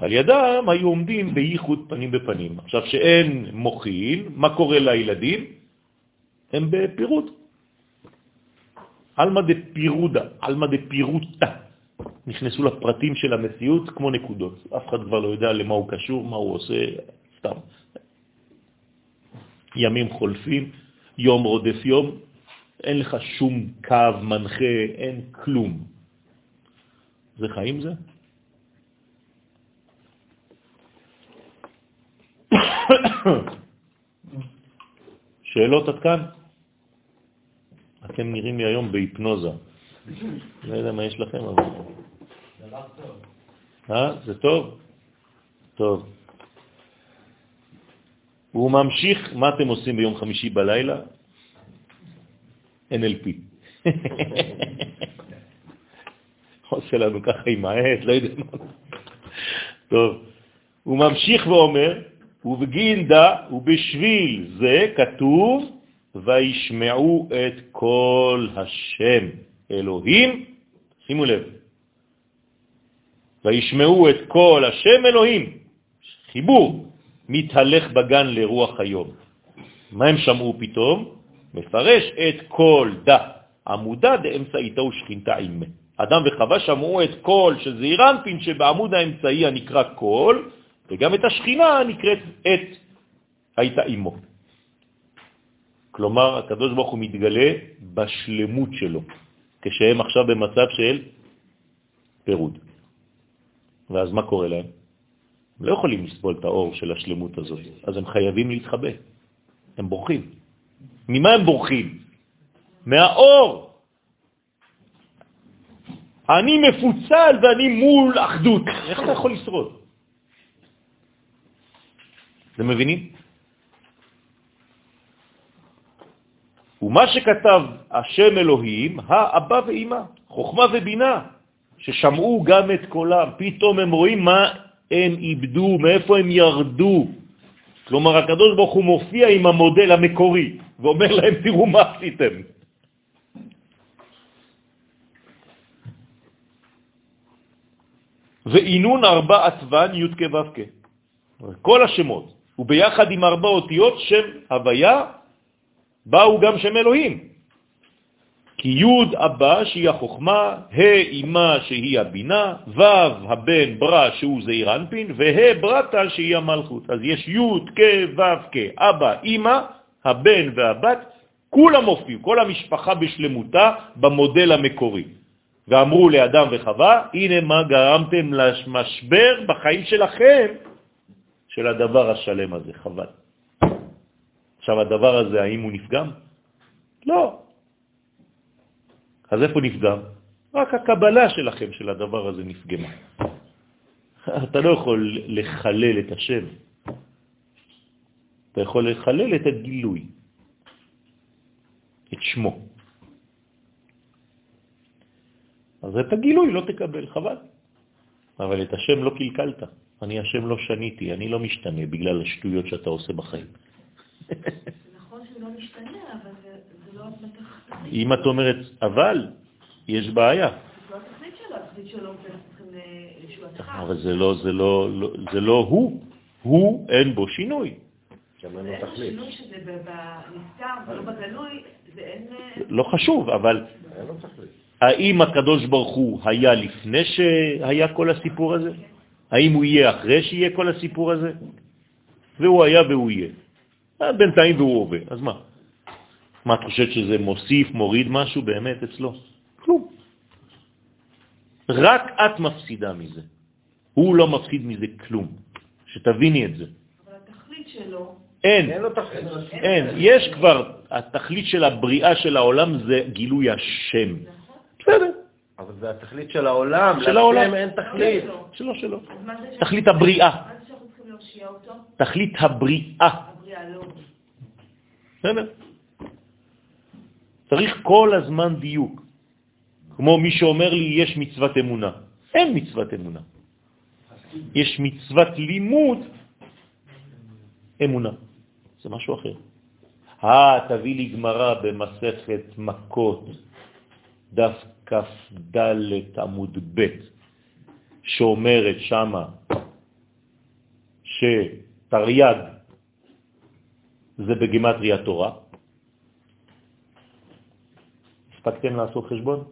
שעל ידם היו עומדים בייחוד פנים בפנים. עכשיו שאין מוחין, מה קורה לילדים? הם בפירוד. אלמה דפירודה, אלמה דפירוטה. נכנסו לפרטים של המציאות כמו נקודות. אף אחד כבר לא יודע למה הוא קשור, מה הוא עושה, סתם. ימים חולפים, יום רודף יום, אין לך שום קו מנחה, אין כלום. זה חיים זה? שאלות עד כאן? אתם נראים לי היום בהיפנוזה. לא יודע מה יש לכם, אבל... אה? זה טוב? טוב. הוא ממשיך, מה אתם עושים ביום חמישי בלילה? NLP. עושה לנו ככה עם העט, לא יודע מה. טוב, הוא ממשיך ואומר, ובגינדה ובשביל זה כתוב, וישמעו את כל השם אלוהים, שימו לב, וישמעו את כל השם אלוהים, חיבור, מתהלך בגן לרוח היום. מה הם שמעו פתאום? מפרש את כל דה עמודה דאמצעיתו ושכינתה עימה. אדם וחווה שמעו את כל של זעירנפין שבעמוד האמצעי הנקרא כל, וגם את השכינה הנקראת את הייתה עמו. כלומר, הקדוש ברוך הוא מתגלה בשלמות שלו, כשהם עכשיו במצב של פירוד. ואז מה קורה להם? הם לא יכולים לסבול את האור של השלמות הזאת, אז הם חייבים להתחבא. הם בורחים. ממה הם בורחים? מהאור. אני מפוצל ואני מול אחדות. איך אתה יכול לשרוד? אתם מבינים? ומה שכתב השם אלוהים, האבא ואימא, חוכמה ובינה, ששמעו גם את קולם, פתאום הם רואים מה הם איבדו, מאיפה הם ירדו. כלומר, הקדוש ברוך הוא מופיע עם המודל המקורי, ואומר להם, תראו מה עשיתם. ואינון ארבע עטבן י' כו' כל השמות, וביחד עם ארבע אותיות שם הוויה, באו גם שם אלוהים. כי י' אבא שהיא החוכמה, ה' אימה שהיא הבינה, ו' הבן ברא שהוא זעיר אנפין, וה' ברטה שהיא המלכות. אז יש י' כ' ו' כ', אבא, אימא, הבן והבת, כולם מופיעו, כל המשפחה בשלמותה במודל המקורי. ואמרו לאדם וחווה, הנה מה גרמתם למשבר בחיים שלכם, של הדבר השלם הזה, חבל. עכשיו, הדבר הזה, האם הוא נפגם? לא. אז איפה נפגם? רק הקבלה שלכם של הדבר הזה נפגמה. אתה לא יכול לחלל את השם, אתה יכול לחלל את הגילוי, את שמו. אז את הגילוי לא תקבל, חבל. אבל את השם לא קלקלת. אני השם לא שניתי, אני לא משתנה בגלל השטויות שאתה עושה בחיים. נכון שהוא לא משתנה, אבל זה לא התכלית. אם את אומרת אבל, יש בעיה. זו התכלית שלו, התכלית שלו זה צריכים לישועתך. אבל זה לא, זה לא, לא- זה לא הוא. הוא, אין בו שינוי. גם אין לו תכלית. שינוי שזה בנסתר ולא בגלוי, זה אין... לא חשוב, אבל. האם הקדוש ברוך הוא היה לפני שהיה כל הסיפור הזה? האם הוא יהיה אחרי שיהיה כל הסיפור הזה? והוא היה והוא יהיה. אה, בינתיים והוא הווה, אז מה? מה, את חושבת שזה מוסיף, מוריד משהו באמת אצלו? כלום. רק את מפסידה מזה. הוא לא מפסיד מזה כלום. שתביני את זה. אבל התכלית שלו, אין. אין. יש כבר, התכלית של הבריאה של העולם זה גילוי השם. נכון? בסדר, אבל זה התכלית של העולם. של העולם. אין תכלית. שלא שלא. תכלית הבריאה. מה זה שאנחנו צריכים להושיע אותו? תכלית הבריאה. הבריאה לא. בסדר? צריך כל הזמן דיוק. כמו מי שאומר לי, יש מצוות אמונה. אין מצוות אמונה. יש מצוות לימוד אמונה. זה משהו אחר. אה, תביא לי גמרא במסכת מכות, דף כ"ד עמוד ב', שאומרת שמה שתרי"ג זה בגימטריה תורה. הספקתם לעשות חשבון?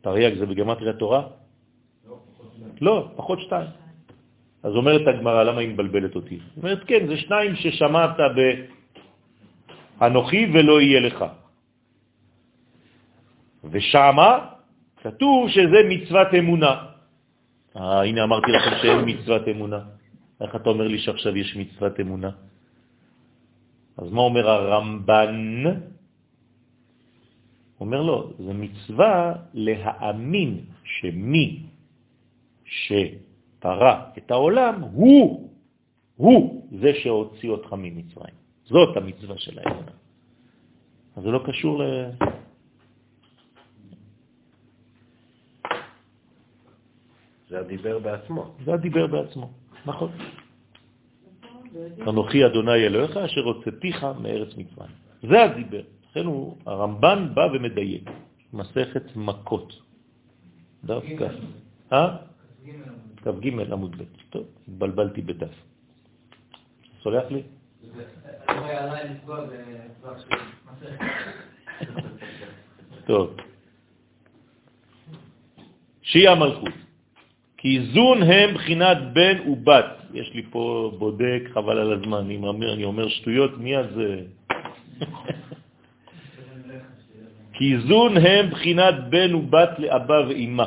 תרי"ג זה בגימטריה תורה? לא, פחות שתיים. אז אומרת הגמרא, למה היא מבלבלת אותי? אומרת, כן, זה שניים ששמעת באנוכי ולא יהיה לך. ושמה כתוב שזה מצוות אמונה. אה, הנה אמרתי לכם שאין מצוות אמונה. איך אתה אומר לי שעכשיו יש מצוות אמונה? אז מה אומר הרמב"ן? אומר לו, זה מצווה להאמין שמי שפרה את העולם הוא, הוא זה שהוציא אותך ממצרים. זאת המצווה של האמונה. אז זה לא קשור ל... זה הדיבר בעצמו. זה הדיבר בעצמו, נכון. אנוכי אדוני אלוהיך אשר הוצאתיך מארץ מצרים. זה הדיבר. לכן הוא, הרמב"ן בא ומדייק. מסכת מכות. דווקא. אה? כ"ג עמוד ב'. טוב, התבלבלתי בדף. סולח לי? טוב. שהיא המלכות. כי זון הם בחינת בן ובת. יש לי פה בודק, חבל על הזמן, אני אומר, אני אומר שטויות, מי הזה? כי זון הם בחינת בן ובת לאבא ואימא.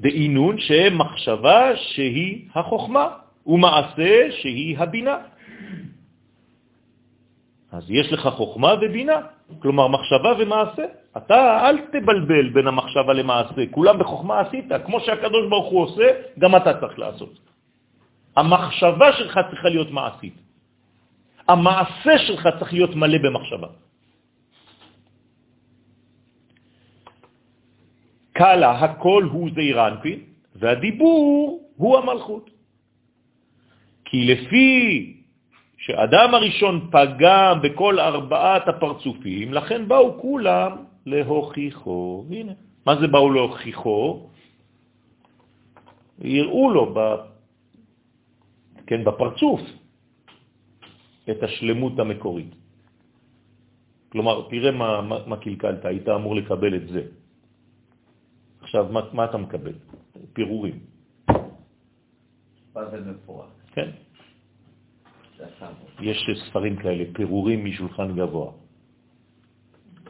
דאינון שהם מחשבה שהיא החוכמה, ומעשה שהיא הבינה. אז יש לך חוכמה ובינה, כלומר מחשבה ומעשה. אתה אל תבלבל בין המחשבה למעשה, כולם בחוכמה עשית, כמו שהקדוש ברוך הוא עושה, גם אתה צריך לעשות. המחשבה שלך צריכה להיות מעשית. המעשה שלך צריך להיות מלא במחשבה. קלה, הכל הוא זעיר אנפין, והדיבור הוא המלכות. כי לפי שאדם הראשון פגם בכל ארבעת הפרצופים, לכן באו כולם להוכיחו. הנה, מה זה באו להוכיחו? יראו לו ב... כן, בפרצוף את השלמות המקורית. כלומר, תראה מה, מה, מה קלקלת, היית אמור לקבל את זה. עכשיו, מה, מה אתה מקבל? פירורים. מפורט? כן. יש ספרים כאלה, פירורים משולחן גבוה.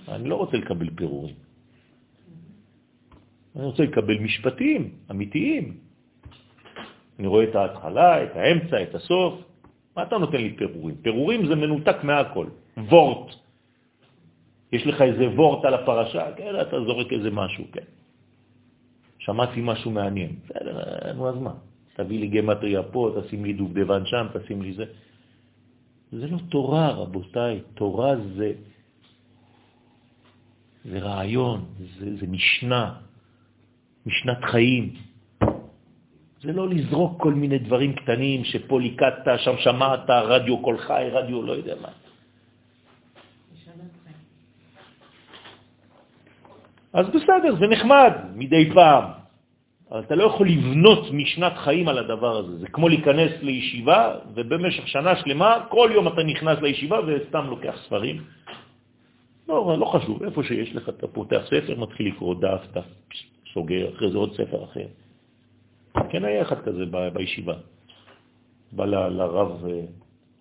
אני לא רוצה לקבל פירורים. אני רוצה לקבל משפטים אמיתיים. אני רואה את ההתחלה, את האמצע, את הסוף. מה אתה נותן לי פירורים? פירורים זה מנותק מהכל. וורט. יש לך איזה וורט על הפרשה, כן, אתה זורק איזה משהו, כן. שמעתי משהו מעניין. בסדר, נו אז מה? תביא לי גמטריה פה, תשים לי דובדבן שם, תשים לי זה. זה לא תורה, רבותיי. תורה זה, זה רעיון, זה, זה משנה, משנת חיים. זה לא לזרוק כל מיני דברים קטנים שפה ליקטת, שם שמעת, רדיו כל חי, רדיו לא יודע מה. אז בסדר, זה נחמד מדי פעם, אבל אתה לא יכול לבנות משנת חיים על הדבר הזה. זה כמו להיכנס לישיבה, ובמשך שנה שלמה, כל יום אתה נכנס לישיבה וסתם לוקח ספרים. לא, לא חשוב, איפה שיש לך, אתה פותח ספר, מתחיל לקרוא דף, דף, סוגר, אחרי זה עוד ספר אחר. כן היה אחד כזה ב, בישיבה. בא ל, לרב,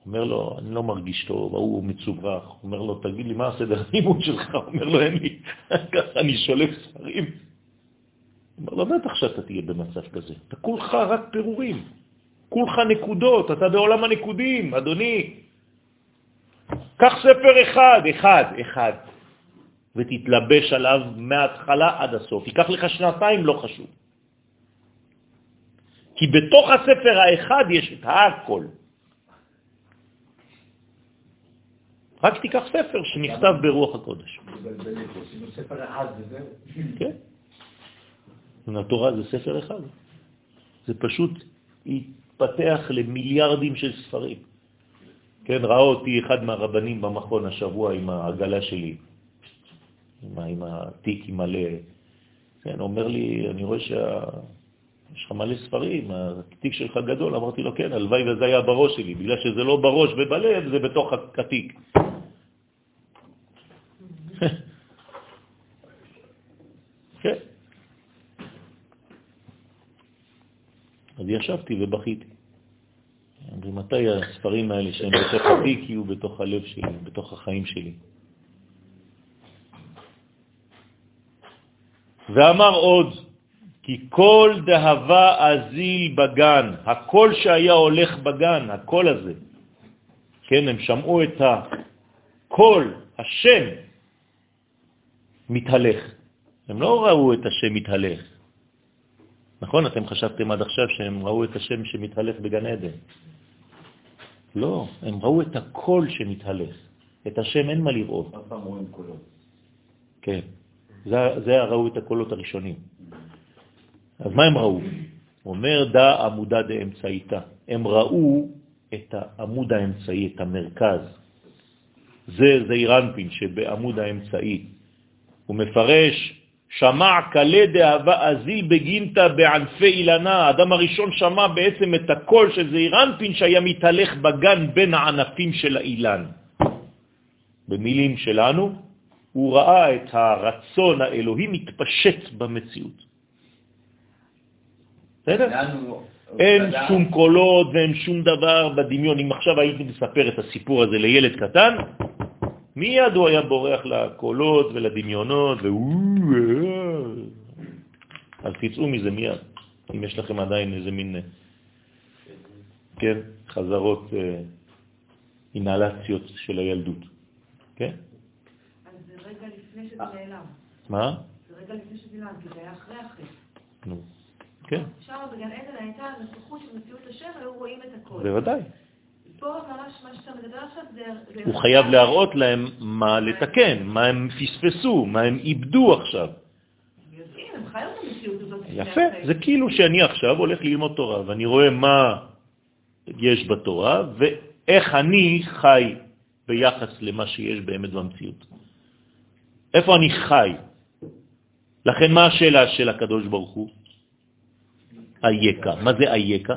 אומר לו, אני לא מרגיש טוב, ההוא מצווח. אומר לו, תגיד לי, מה הסדר הלימוד שלך? אומר לו, אין לי, ככה אני שולף ספרים. אומר לו, בטח שאתה תהיה במצב כזה. אתה כולך רק פירורים, כולך נקודות, אתה בעולם הנקודים, אדוני. קח ספר אחד, אחד, אחד, ותתלבש עליו מההתחלה עד הסוף. ייקח לך שנתיים, לא חשוב. כי בתוך הספר האחד יש את הכל. רק תיקח ספר שנכתב ברוח הקודש. ספר אחד וזהו. כן. התורה זה ספר אחד. זה פשוט התפתח למיליארדים של ספרים. כן, ראה אותי אחד מהרבנים במכון השבוע עם העגלה שלי, עם, עם התיק עם מלא. כן, אומר לי, אני רואה שיש לך מלא ספרים, התיק שלך גדול. אמרתי לו, כן, הלוואי וזה היה בראש שלי, בגלל שזה לא בראש ובלב, זה בתוך התיק. כן. אז ישבתי ובכיתי. ומתי הספרים האלה שהם בתוך התיק יהיו בתוך הלב שלי, בתוך החיים שלי? ואמר עוד, כי כל דהבה אזיל בגן, הקול שהיה הולך בגן, הקול הזה, כן, הם שמעו את הקול, השם, מתהלך. הם לא ראו את השם מתהלך. נכון? אתם חשבתם עד עכשיו שהם ראו את השם שמתהלך בגן עדן. לא, הם ראו את הקול שמתהלך. את השם אין מה לראות. אף פעם רואים קולות. כן. זה, זה ראו את הקולות הראשונים. אז מה הם ראו? אומר דא עמודה דאמצעיתה. הם ראו את העמוד האמצעי, את המרכז. זה זעירנפין שבעמוד האמצעי. הוא מפרש, שמע קלה דאהבה אזיל בגינתא בענפי אילנה. האדם הראשון שמע בעצם את הקול של זעירנפין שהיה מתהלך בגן בין הענפים של האילן. במילים שלנו, הוא ראה את הרצון האלוהי מתפשט במציאות. בסדר? אין שום קולות ואין שום דבר בדמיון. אם עכשיו הייתי מספר את הסיפור הזה לילד קטן, מיד הוא היה בורח לקולות ולדמיונות, והוא... אז תצאו מזה מיד, אם יש לכם עדיין איזה מין, אה, כן, חזרות, אה, אינהלציות של הילדות. כן? אז זה רגע לפני שזה נעלם. מה? זה רגע לפני שזה נעלם, כי זה היה אחרי אחרי. נו. כן, שם בגן עדן הייתה נוכחות של מציאות השם, היו רואים את הכל. בוודאי. פה ממש מה שאתה מדבר עכשיו זה... זה- הוא חייב להראות להם מה לתקן, מה הם פספסו, מה הם איבדו עכשיו. יפה. זה כאילו שאני עכשיו הולך ללמוד תורה, ואני רואה מה יש בתורה, ואיך אני חי ביחס למה שיש באמת במציאות. איפה אני חי? לכן מה השאלה של הקדוש ברוך הוא? אייכה. מה זה אייכה?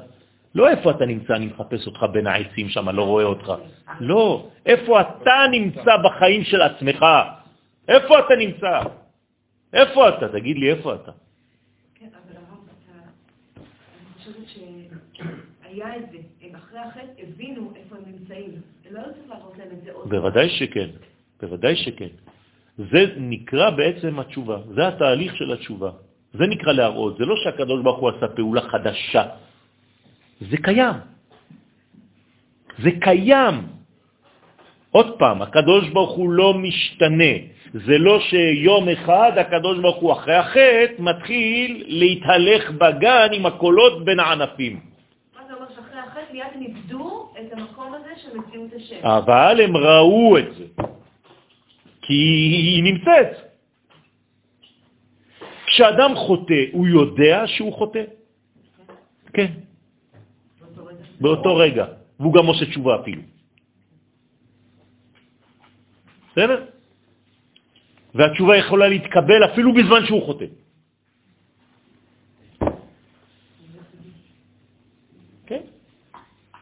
לא איפה אתה נמצא, אני מחפש אותך בין העצים שם, לא רואה אותך. לא, איפה אתה נמצא בחיים של עצמך? איפה אתה נמצא? איפה אתה? תגיד לי, איפה אתה? כן, אבל הרב. אני חושבת שהיה את זה. הם אחרי החטא הבינו איפה הם נמצאים. לא היו צריכים להראות להם את זה עוד. בוודאי שכן, בוודאי שכן. זה נקרא בעצם התשובה, זה התהליך של התשובה. זה נקרא להראות, זה לא שהקדוש ברוך הוא עשה פעולה חדשה, זה קיים. זה קיים. עוד פעם, הקדוש ברוך הוא לא משתנה. זה לא שיום אחד הקדוש ברוך הוא אחרי החטא מתחיל להתהלך בגן עם הקולות בין הענפים. מה זה אומר שאחרי החטא מיד איבדו את המקום הזה של מציאות השם. אבל הם ראו את זה, כי היא נמצאת. כשאדם חוטא, הוא יודע שהוא חוטא? כן, באותו רגע. והוא גם עושה תשובה אפילו. בסדר? והתשובה יכולה להתקבל אפילו בזמן שהוא חוטא. כן?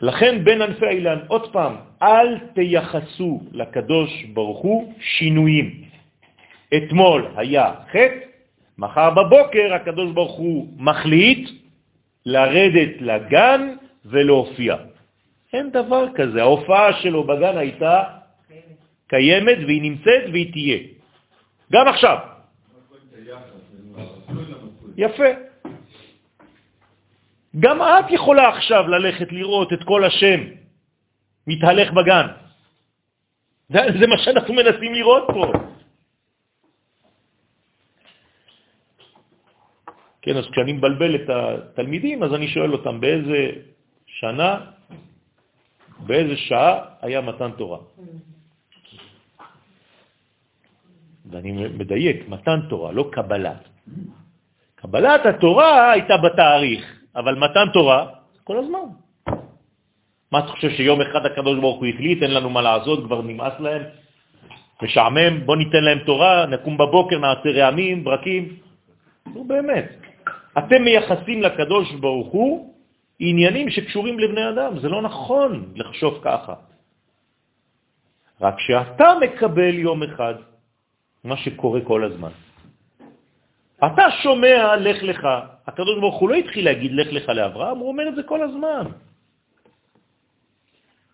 לכן בין ענפי האילן, עוד פעם, אל תייחסו לקדוש ברוך הוא שינויים. אתמול היה חטא, מחר בבוקר הקדוש ברוך הוא מחליט לרדת לגן ולהופיע. אין דבר כזה. ההופעה שלו בגן הייתה קיימת והיא נמצאת והיא תהיה. גם עכשיו. יפה. גם את יכולה עכשיו ללכת לראות את כל השם מתהלך בגן. זה, זה מה שאנחנו מנסים לראות פה. כן, אז כשאני מבלבל את התלמידים, אז אני שואל אותם באיזה שנה, באיזה שעה היה מתן תורה. ואני מדייק, מתן תורה, לא קבלת. קבלת התורה הייתה בתאריך, אבל מתן תורה, כל הזמן. מה אתה חושב שיום אחד הקדוש ברוך הוא החליט, אין לנו מה לעשות, כבר נמאס להם, משעמם, בוא ניתן להם תורה, נקום בבוקר, נעשה רעמים, ברקים. נו באמת. אתם מייחסים לקדוש ברוך הוא עניינים שקשורים לבני אדם, זה לא נכון לחשוב ככה. רק שאתה מקבל יום אחד מה שקורה כל הזמן. אתה שומע לך לך. הקדוש ברוך הוא לא התחיל להגיד לך לך לאברהם, הוא אומר את זה כל הזמן.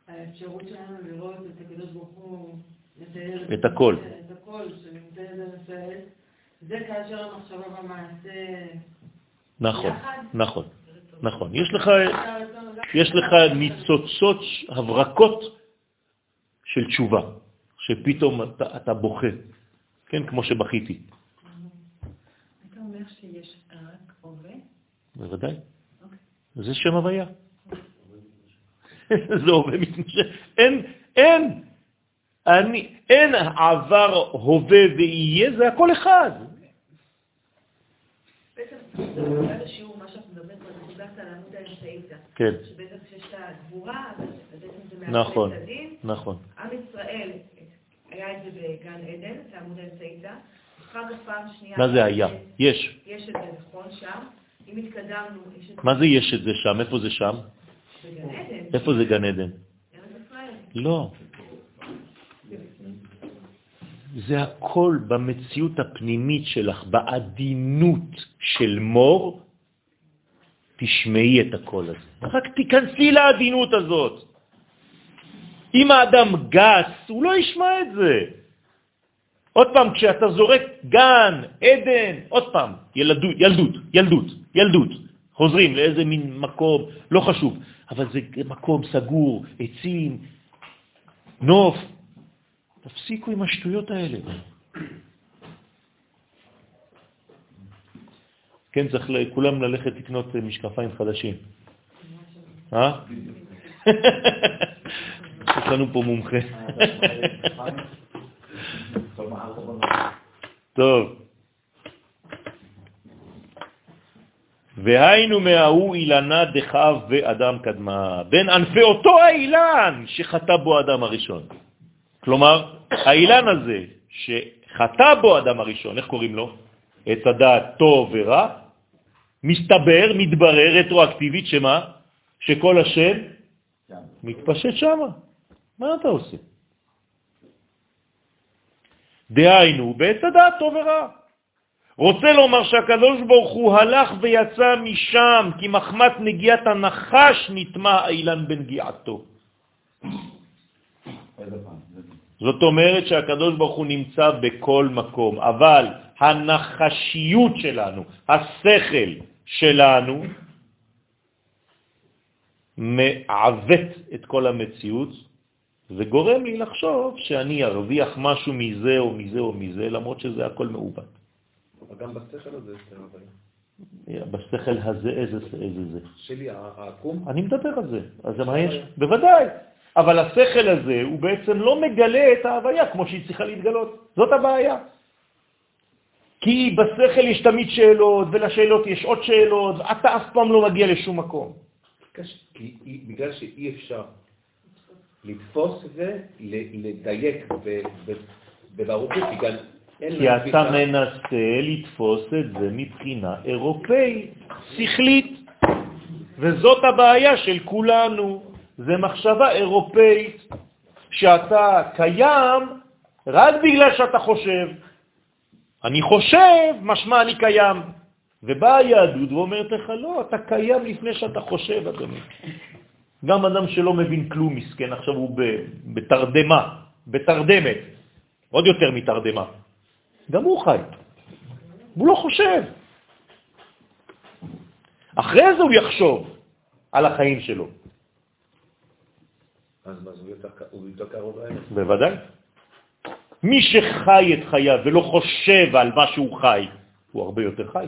האפשרות שלנו לראות את הקדוש ברוך הוא מתאר את הכל. את הכל, שנמצא במפעל, זה כאשר המחשבה והמעשה נכון. נכון, נכון. יש לך, יש לך ניצוצות, הברקות של תשובה, שפתאום אתה, אתה בוכה, כן, כמו שבכיתי. אתה אומר שיש רק הווה? בוודאי. אוקיי. זה שם הוויה. זה הווה מתמשך. אין, אין, אני, אין עבר, הווה ויהיה, זה הכל אחד. בעצם, בתחילת השיעור, מה שאנחנו מדברים פה, זה דיברת על עמוד האמצעית. כן, שבעצם כשיש את הגבורה, אז בעצם זה מאחד נכון, הדין. נכון. עם ישראל, היה את זה בגן עדן, את העמוד האמצעית. אחר כך פעם שנייה... מה זה היה? יש. יש את זה, נכון, שם. אם התקדמנו, יש את זה מה זה יש את זה שם? איפה זה שם? בגן עדן, איפה זה גן עדן? לא. זה הכל במציאות הפנימית שלך, בעדינות של מור, תשמעי את הקול הזה. רק תיכנסי לעדינות הזאת. אם האדם גס, הוא לא ישמע את זה. עוד פעם, כשאתה זורק גן, עדן, עוד פעם, ילדות, ילדות, ילדות, ילדות. חוזרים לאיזה מין מקום, לא חשוב, אבל זה מקום סגור, עצים, נוף. תפסיקו עם השטויות האלה. כן, צריך לכולם ללכת לקנות משקפיים חדשים. אה? יש לנו פה מומחה. טוב. והיינו מההוא אילנה דחב ואדם קדמה, בין ענפי אותו האילן שחטא בו האדם הראשון. כלומר, האילן הזה שחטא בו האדם הראשון, איך קוראים לו? עץ הדעת טוב ורע, מסתבר, מתברר רטרואקטיבית שמה? שכל השם מתפשט שם. מה אתה עושה? דהיינו, בעץ הדעת טוב ורע. רוצה לומר שהקדוש ברוך הוא הלך ויצא משם, כי מחמת נגיעת הנחש נטמע האילן בנגיעתו. זאת אומרת שהקדוש ברוך הוא נמצא בכל מקום, אבל הנחשיות שלנו, השכל שלנו, מעוות את כל המציאות וגורם לי לחשוב שאני ארוויח משהו מזה או מזה או מזה, למרות שזה הכל מעוות. אבל גם בשכל הזה יש. בשכל הזה, איזה, איזה זה? שלי, העקום, אני מדבר על זה. אז מה יש? בוודאי. אבל השכל הזה הוא בעצם לא מגלה את ההוויה כמו שהיא צריכה להתגלות. זאת הבעיה. כי בשכל יש תמיד שאלות, ולשאלות יש עוד שאלות, ואתה אף פעם לא מגיע לשום מקום. כי בגלל שאי אפשר לתפוס ולדייק בברוכות, כי גם אין כי אתה מנסה לתפוס את זה מבחינה אירופאית, שכלית. וזאת הבעיה של כולנו, זה מחשבה אירופאית, שאתה קיים רק בגלל שאתה חושב. אני חושב, משמע אני קיים. ובאה היהדות ואומרת לך, לא, אתה קיים לפני שאתה חושב, אדוני. גם אדם שלא מבין כלום מסכן, עכשיו הוא בתרדמה, בתרדמת, עוד יותר מתרדמה. גם הוא חי. הוא לא חושב. אחרי זה הוא יחשוב על החיים שלו. אז מה, הוא יותר קרוב לאמת. בוודאי. מי שחי את חייו ולא חושב על מה שהוא חי, הוא הרבה יותר חי.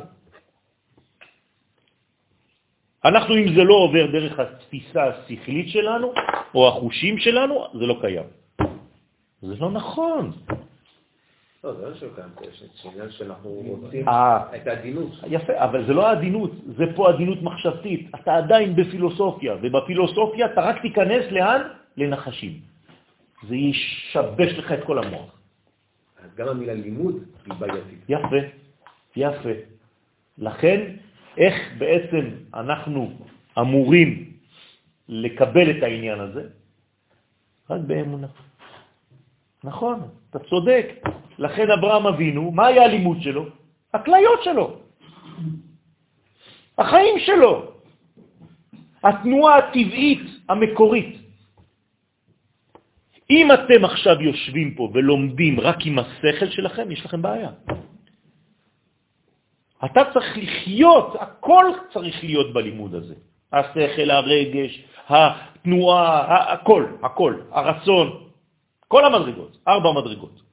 אנחנו, אם זה לא עובר דרך התפיסה השכלית שלנו, או החושים שלנו, זה לא קיים. זה לא נכון. לא, זה לא שלא קיים, יש את העניין שאנחנו רוצים אה. את העדינות. יפה, אבל זה לא העדינות, זה פה עדינות מחשבתית. אתה עדיין בפילוסופיה, ובפילוסופיה אתה רק תיכנס לאן? לנחשים. זה ישבש לך את כל המוח. אז גם המילה לימוד היא בעייתית. יפה, יפה. לכן, איך בעצם אנחנו אמורים לקבל את העניין הזה? רק באמונה. נכון, אתה צודק. לכן אברהם אבינו, מה היה הלימוד שלו? הכליות שלו, החיים שלו, התנועה הטבעית המקורית. אם אתם עכשיו יושבים פה ולומדים רק עם השכל שלכם, יש לכם בעיה. אתה צריך לחיות, הכל צריך להיות בלימוד הזה. השכל, הרגש, התנועה, הכל, הכל, הרצון, כל המדרגות, ארבע מדרגות.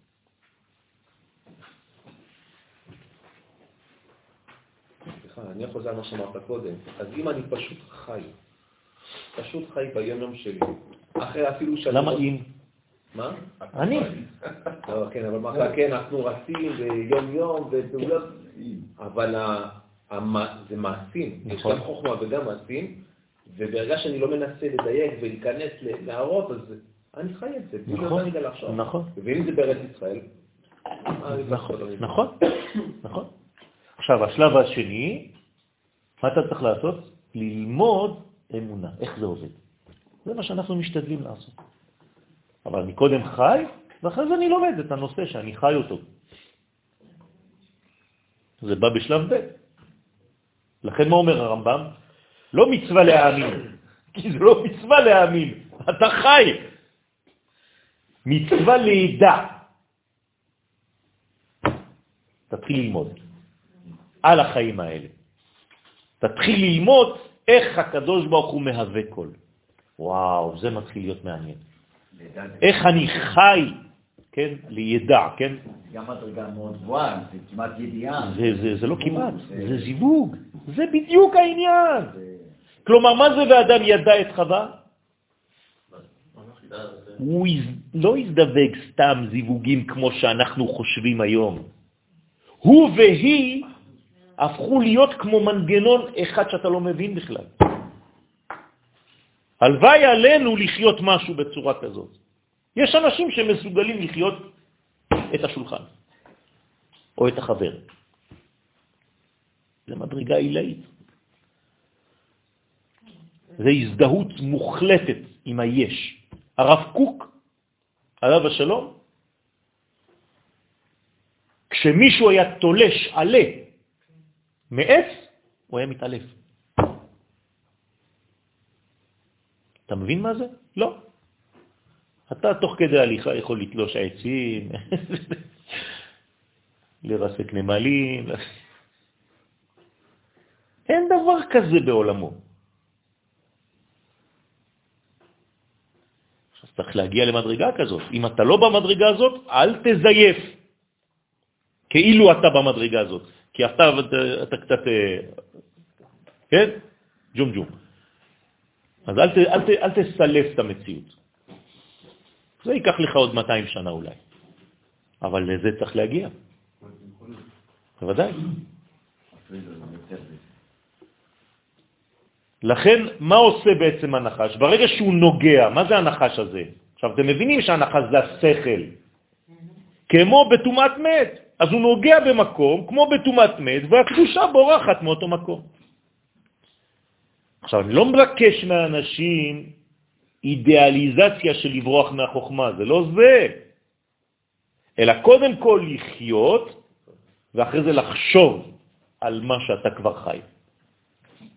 אני חוזר על מה שאמרת קודם. אז אם אני פשוט חי, פשוט חי ביום-יום שלי, אחרי אפילו שאני... למה אם? מה? אני. לא, כן, אבל מה, כן, אנחנו רצים ביום-יום ופעולות, אבל זה מעשים, יש נכון. גם חוכמה וגם מעשים, וברגע שאני לא מנסה לדייק ולהיכנס להראות, אז אני חי את זה, נכון. נכון. ואם זה בארץ ישראל, נכון. נכון, נכון. עכשיו, השלב השני, מה אתה צריך לעשות? ללמוד אמונה, איך זה עובד. זה מה שאנחנו משתדלים לעשות. אבל אני קודם חי, ואחרי זה אני לומד את הנושא שאני חי אותו. זה בא בשלב ב'. לכן מה אומר הרמב"ם? לא מצווה להאמין, כי זה לא מצווה להאמין, אתה חי. מצווה לידע. תתחיל ללמוד על החיים האלה. תתחיל ללמוד איך הקדוש ברוך הוא מהווה קול. וואו, זה מתחיל להיות מעניין. איך אני חי, כן, לידע, כן? גם מדרגה מאוד גבוהה, זה כמעט ידיעה. זה, לא כמעט, זה- זיווג. זה בדיוק העניין. כלומר, מה זה ואדם ידע את חווה? הוא לא הזדווג סתם זיווגים כמו שאנחנו חושבים היום. הוא והיא הפכו להיות כמו מנגנון אחד שאתה לא מבין בכלל. הלוואי עלינו לחיות משהו בצורה כזאת. יש אנשים שמסוגלים לחיות את השולחן, או את החבר. זה מדרגה עילאית. זה הזדהות מוחלטת עם היש. הרב קוק, עליו השלום, כשמישהו היה תולש עלה מעץ, הוא היה מתעלף. אתה מבין מה זה? לא. אתה תוך כדי הליכה יכול לתלוש עצים, לרסק נמלים. אין דבר כזה בעולמו. עכשיו צריך להגיע למדרגה כזאת. אם אתה לא במדרגה הזאת, אל תזייף. כאילו אתה במדרגה הזאת. כי אתה, אתה, אתה קצת, אה, כן? ג'ום ג'ום. אז אל, ת, אל, ת, אל תסלף את המציאות. זה ייקח לך עוד 200 שנה אולי. אבל לזה צריך להגיע. בוודאי. לכן, מה עושה בעצם הנחש? ברגע שהוא נוגע, מה זה הנחש הזה? עכשיו, אתם מבינים שהנחש זה השכל. כמו בטומאת מת. אז הוא נוגע במקום, כמו בטומאת מת, והקדושה בורחת מאותו מקום. עכשיו, אני לא מבקש מהאנשים אידיאליזציה של לברוח מהחוכמה, זה לא זה. אלא קודם כל לחיות, ואחרי זה לחשוב על מה שאתה כבר חי.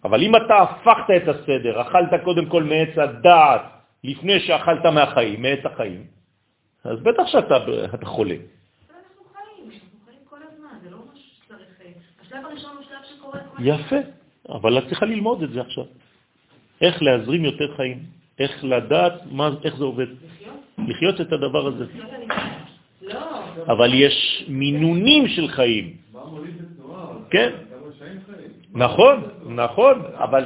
אבל אם אתה הפכת את הסדר, אכלת קודם כל מעץ הדעת, לפני שאכלת מהחיים, מעץ החיים, אז בטח שאתה אתה חולה. יפה, אבל את צריכה ללמוד את זה עכשיו. איך להזרים יותר חיים, איך לדעת מה, איך זה עובד. לחיות. לחיות את הדבר הזה. לא, אבל יש מינונים של חיים. כן. נכון, נכון, אבל?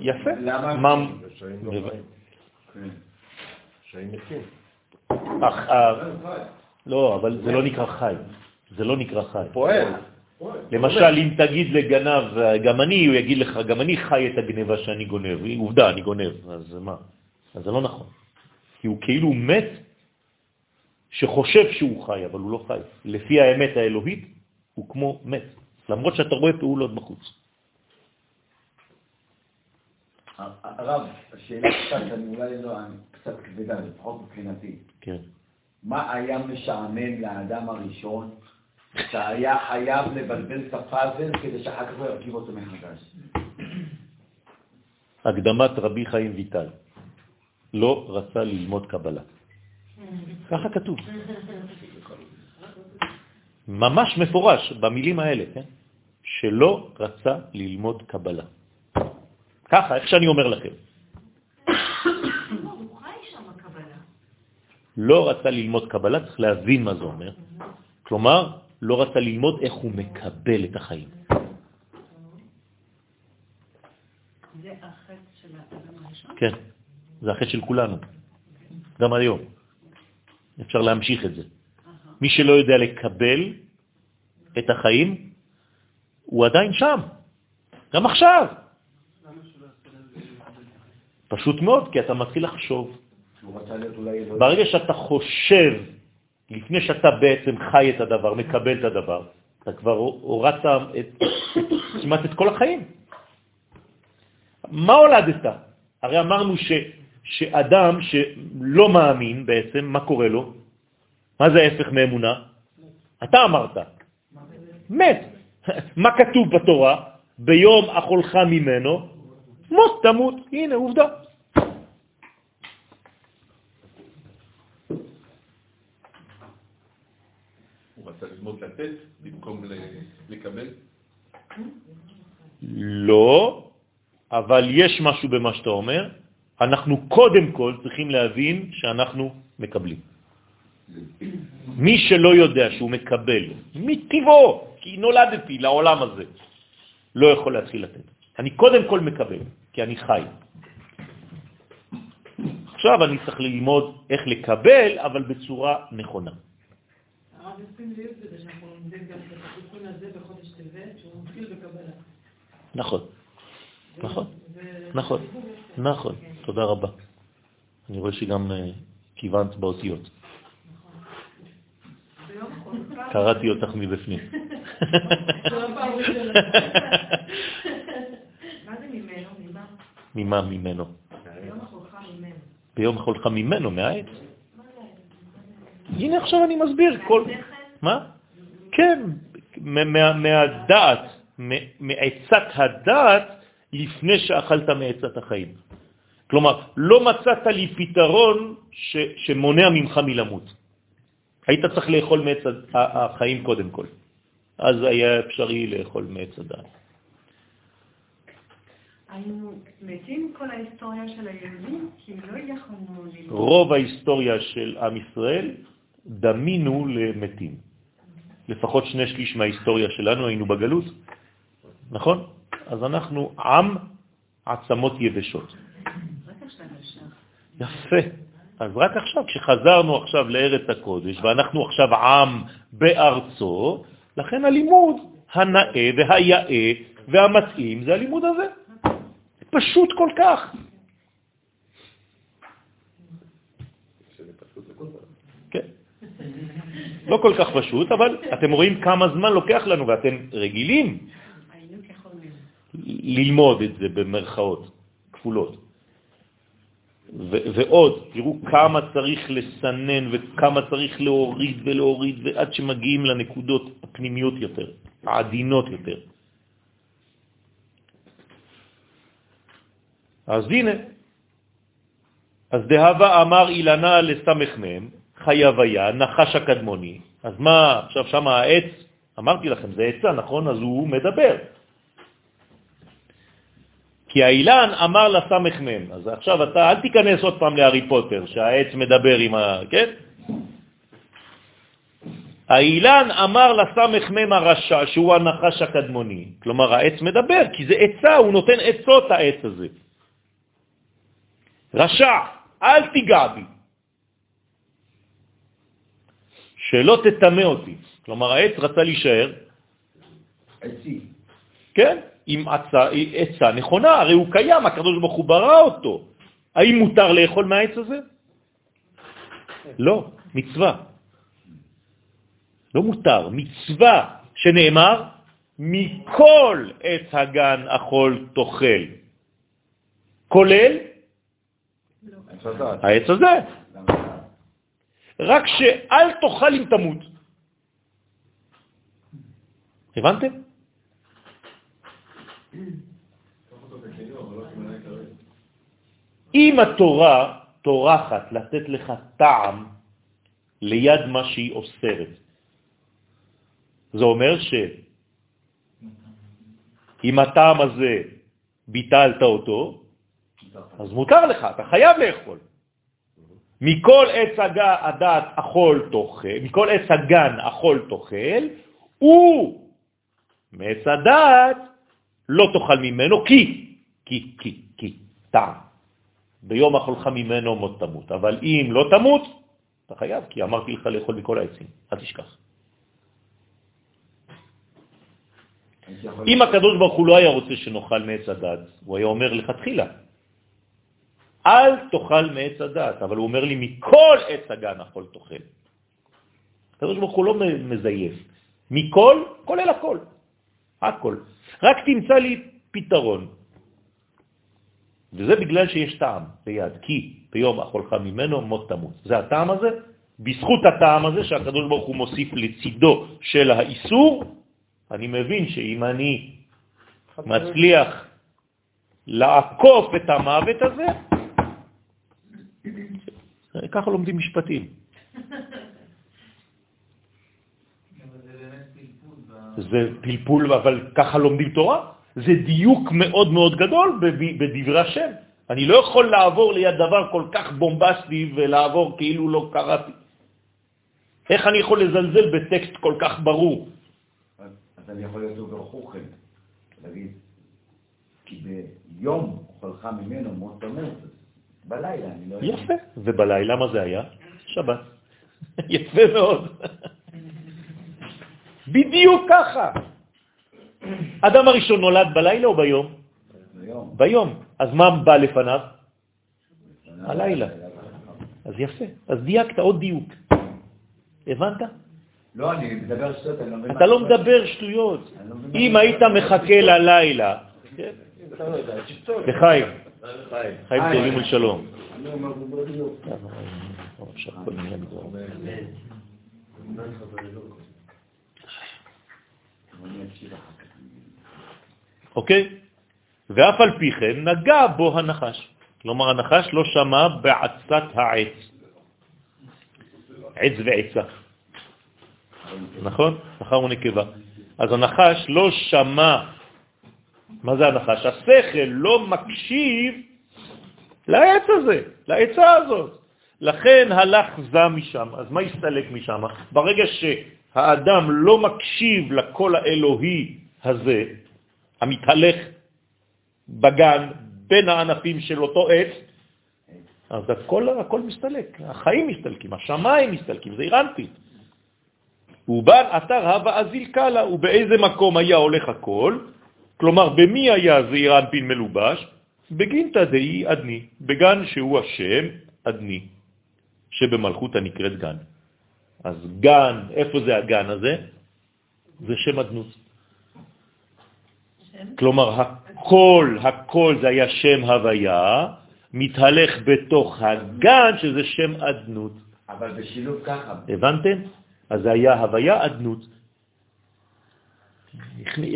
יפה. למה? לא. לא, אבל זה לא נקרא חי. זה לא נקרא חי. פועל. למשל, אם תגיד לגנב, גם אני, הוא יגיד לך, גם אני חי את הגניבה שאני גונב. היא עובדה, אני גונב. אז מה? אז זה לא נכון. כי הוא כאילו מת שחושב שהוא חי, אבל הוא לא חי. לפי האמת האלוהית, הוא כמו מת. למרות שאתה רואה פעולות בחוץ. הרב, השאלה קצת, אני אולי לא, אני קצת כבדה, לפחות מבחינתי. כן. מה היה משעמם לאדם הראשון אתה היה חייב לבלבל את הפאזל כדי שאחר כך הוא ירכיב אותו מחדש. הקדמת רבי חיים ויטל. לא רצה ללמוד קבלה. ככה כתוב. ממש מפורש במילים האלה, כן? שלא רצה ללמוד קבלה. ככה, איך שאני אומר לכם. לא. לא רצה ללמוד קבלה, צריך להבין מה זה אומר. כלומר, לא רצה ללמוד איך הוא מקבל את החיים. זה החטא של האדם הראשון? כן, זה החטא של כולנו, גם היום. אפשר להמשיך את זה. מי שלא יודע לקבל את החיים, הוא עדיין שם, גם עכשיו. פשוט מאוד, כי אתה מתחיל לחשוב. אלוהים. ברגע שאתה חושב, לפני שאתה בעצם חי את הדבר, מקבל את הדבר, אתה כבר הורדת את, כמעט את כל החיים. מה הולדת? הרי אמרנו ש, שאדם שלא מאמין בעצם, מה קורה לו? מה זה ההפך מאמונה? אתה אמרת, מת. מה כתוב בתורה? ביום אכולך ממנו, מות תמות. הנה, עובדה. רצה ללמוד לתת במקום לקבל. לא, אבל יש משהו במה שאתה אומר. אנחנו קודם כל צריכים להבין שאנחנו מקבלים. מי שלא יודע שהוא מקבל מטבעו, כי נולדתי לעולם הזה, לא יכול להתחיל לתת. אני קודם כל מקבל, כי אני חי. עכשיו אני צריך ללמוד איך לקבל, אבל בצורה נכונה. הרב ישים לב בזה שאנחנו לומדים גם את התיקון הזה בחודש טבת, שהוא מתחיל בקבלה. נכון, נכון, נכון, נכון, תודה רבה. אני רואה שגם אה, כיוונת באותיות. חולפה. קראתי אותך מבפנים. ממה? ממה ממנו? ביום החולכה ממנו. ביום חולך ממנו, מהעץ. הנה עכשיו אני מסביר כל... מה? כן, מה- מה- מהדעת, מעצת הדעת לפני שאכלת מעצת החיים. כלומר, לא מצאת לי פתרון ש, שמונע ממך מלמות. היית צריך לאכול מעץ החיים קודם כל. אז היה אפשרי לאכול מעץ הדעת. היינו מתים כל ההיסטוריה של היהודים, כי לא יכולנו ללמוד. רוב ההיסטוריה של עם ישראל דמינו למתים. לפחות שני שליש מההיסטוריה שלנו היינו בגלות, נכון? אז אנחנו עם עצמות יבשות. יפה. אז רק עכשיו, כשחזרנו עכשיו לארץ הקודש, ואנחנו עכשיו עם בארצו, לכן הלימוד הנאה והיאה והמתאים זה הלימוד הזה. פשוט כל כך. שזה פשוט לכל דבר. כן. לא כל כך פשוט, אבל אתם רואים כמה זמן לוקח לנו, ואתם רגילים. ללמוד את זה במרכאות כפולות. ועוד, תראו כמה צריך לסנן וכמה צריך להוריד ולהוריד, ועד שמגיעים לנקודות הפנימיות יותר, העדינות יותר. אז הנה, אז דהבה אמר אילנה לסמך מם, חייב היה, נחש הקדמוני. אז מה, עכשיו שם העץ, אמרתי לכם, זה עצה, נכון? אז הוא מדבר. כי האילן אמר לסמך מם. אז עכשיו אתה, אל תיכנס עוד פעם להארי פוטר, שהעץ מדבר עם ה... כן? האילן אמר לסמך מם הרשע, שהוא הנחש הקדמוני. כלומר, העץ מדבר, כי זה עצה, הוא נותן עצות העץ הזה. רשע, אל תיגע בי. שלא תטמא אותי. כלומר, העץ רצה להישאר, עצי. כן, עם עצה, עצה נכונה, הרי הוא קיים, הקדוש ברוך הוא ברא אותו. האם מותר לאכול מהעץ הזה? לא, מצווה. לא מותר, מצווה שנאמר, מכל עץ הגן אכול תאכל, כולל. העץ הזה. רק שאל תאכל אם תמות. הבנתם? אם התורה טורחת לתת לך טעם ליד מה שהיא אוסרת, זה אומר שאם הטעם הזה ביטלת אותו, אז מותר לך, אתה חייב לאכול. מכל עץ הדעת אכול תאכל, מכל עץ הגן אכול תאכל, ומעץ הדעת לא תאכל ממנו, כי, כי, כי, כי, טעם. ביום אכולך ממנו מות תמות, אבל אם לא תמות, אתה חייב, כי אמרתי לך לאכול מכל העצים, אל תשכח. אם הקדוש ברוך הוא לא היה רוצה שנאכל מעץ הדת, הוא היה אומר לכתחילה, אל תאכל מעץ הדת, אבל הוא אומר לי, מכל עץ הגן אכול תאכל. הקדוש ברוך הוא לא מזייף. מכל, כולל הכל. הכל. רק תמצא לי פתרון. וזה בגלל שיש טעם ביד, כי ביום אכולך ממנו מות תמות. זה הטעם הזה, בזכות הטעם הזה שהקדוש ברוך הוא מוסיף לצידו של האיסור, אני מבין שאם אני מצליח לעקוף את המוות הזה, ככה לומדים משפטים. זה פלפול, אבל ככה לומדים תורה. זה דיוק מאוד מאוד גדול בדברי השם. אני לא יכול לעבור ליד דבר כל כך בומבסטי ולעבור כאילו לא קראתי. איך אני יכול לזלזל בטקסט כל כך ברור? אז אני יכול להיות ברוך להגיד, כי ביום אוכלך ממנו מות תמות, בלילה, אני לא יודע. יפה, ובלילה מה זה היה? שבת. יפה מאוד. בדיוק ככה. אדם הראשון נולד בלילה או ביום? ביום. ביום. אז מה בא לפניו? הלילה. אז יפה. אז דייקת עוד דיוק. הבנת? לא, אני מדבר שטויות, אני לא מבין. אתה לא מדבר שטויות. אם היית מחכה ללילה, לחיים, חיים טובים ולשלום. אוקיי? ואף על פי כן נגע בו הנחש. כלומר, הנחש לא שמע בעצת העץ. עץ ועצה. נכון? זכר ונקבה. אז הנחש לא שמע, מה זה הנחש? השכל לא מקשיב לעץ הזה, לעצה הזאת. לכן הלך זה משם. אז מה הסתלק משם? ברגע שהאדם לא מקשיב לקול האלוהי הזה, המתהלך בגן בין הענפים של אותו עץ, אז הכל, הכל מסתלק, החיים מסתלקים, השמיים מסתלקים, זה אירנטי. ובן אתר הווה אזיל קלה, ובאיזה מקום היה הולך הכל, כלומר במי היה זעיר אנפין מלובש? בגינתא דאי אדני, בגן שהוא השם אדני, שבמלכות הנקראת גן. אז גן, איפה זה הגן הזה? זה שם אדנות. כלומר, הכל, הכל זה היה שם הוויה, מתהלך בתוך הגן שזה שם אדנות. אבל בשילוב ככה. הבנתם? אז זה היה הוויה אדנות.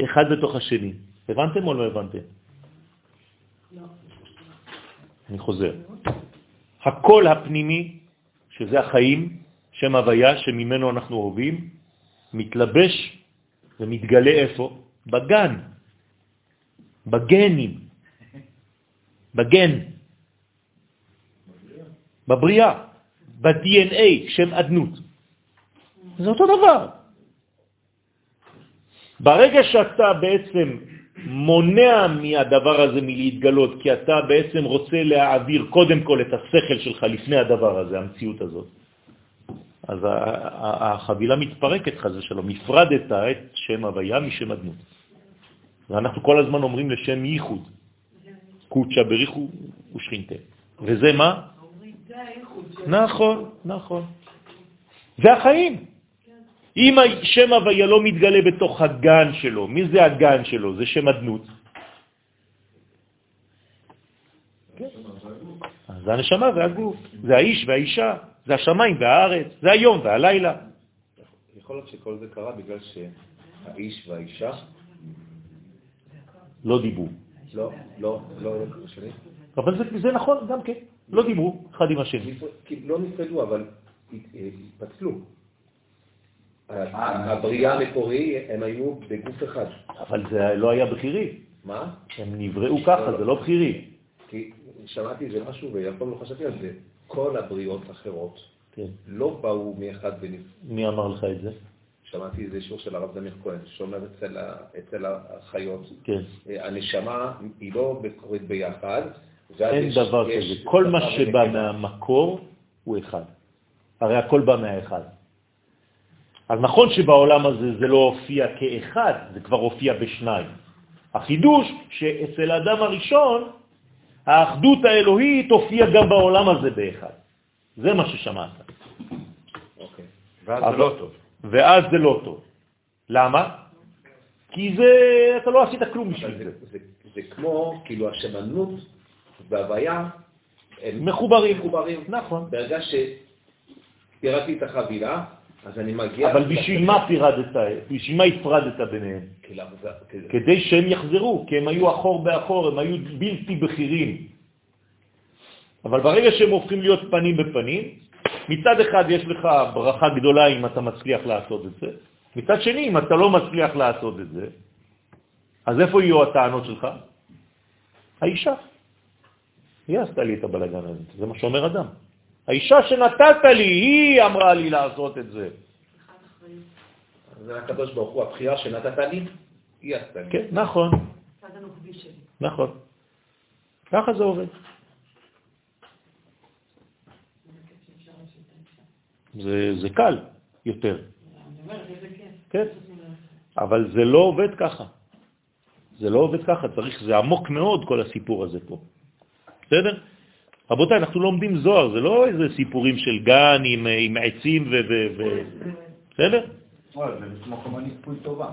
אחד בתוך השני. הבנתם או לא הבנתם? לא. אני חוזר. הקול הפנימי, שזה החיים, שם הוויה שממנו אנחנו אוהבים, מתלבש ומתגלה איפה? בגן, בגנים, בגן, בבריאה, ב-DNA, שם אדנות. זה אותו דבר. ברגע שאתה בעצם מונע מהדבר הזה מלהתגלות, כי אתה בעצם רוצה להעביר קודם כל את השכל שלך לפני הדבר הזה, המציאות הזאת, אז החבילה מתפרקת חז ושלום, הפרדת את שם הוויה משם אדנות. ואנחנו כל הזמן אומרים לשם ייחוד, קודשא בריחו ושכינתה. וזה מה? נכון, נכון. זה החיים. אם שם הוויה לא מתגלה בתוך הגן שלו, מי זה הגן שלו? זה שם אדנות. כן. זה הנשמה והגוף, זה האיש והאישה, זה השמיים והארץ, זה היום והלילה. יכול להיות שכל זה קרה בגלל האיש והאישה, לא דיברו. לא, לא, לא, לא. אבל זה, זה נכון גם כן, לא דיברו אחד עם השני. לא נפרדו, אבל הת- התפצלו. הבריאה המקורי, הם היו בגוף אחד. אבל זה לא היה בחירי. מה? הם נבראו ככה, זה לא בחירי. כי שמעתי איזה משהו ואף פעם לא חשבתי על זה. כל הבריאות האחרות כן. לא באו מאחד בנפרד. מי אמר לך את זה? שמעתי איזה שיעור של הרב זמיר כהן, שאומר אצל, אצל החיות, כן. אה, הנשמה היא לא קורית ביחד. אין יש- דבר יש כזה. כל מה שבא. מהמקור הוא אחד. הרי הכל בא מהאחד. אז נכון שבעולם הזה זה לא הופיע כאחד, זה כבר הופיע בשניים. החידוש שאצל האדם הראשון, האחדות האלוהית הופיעה גם בעולם הזה באחד. זה מה ששמעת. אוקיי. ואז אבל- זה לא טוב. ואז זה לא טוב. למה? כי זה, אתה לא עשית כלום בשביל זה, זה. זה, כמו, כאילו, השמנות וההוויה, מחוברים. מחוברים. נכון. ברגע שפירקתי את החבילה, אז אני מגיע... אבל בשביל מה פירדת, בשביל מה הפרדת ביניהם? כדי שהם יחזרו, כי הם היו אחור באחור, הם היו בלתי בכירים. אבל ברגע שהם הופכים להיות פנים בפנים, מצד אחד יש לך ברכה גדולה אם אתה מצליח לעשות את זה, מצד שני, אם אתה לא מצליח לעשות את זה, אז איפה יהיו הטענות שלך? האישה. היא עשתה לי את הבלגן הזה, זה מה שאומר אדם. האישה שנתת לי, היא אמרה לי לעשות את זה. זה הקדוש ברוך הוא, הבחירה שנתת לי, היא עשתה לי. כן, נכון. נכון. ככה זה עובד. זה, זה קל יותר. כן? אבל זה לא עובד ככה. זה לא עובד ככה, צריך, זה עמוק מאוד כל הסיפור הזה פה. בסדר? רבותיי, אנחנו לומדים זוהר, זה לא איזה סיפורים של גן עם, עם עצים ו... ו, ו בסדר? וואי, זה כמו כמוני כפוי טובה.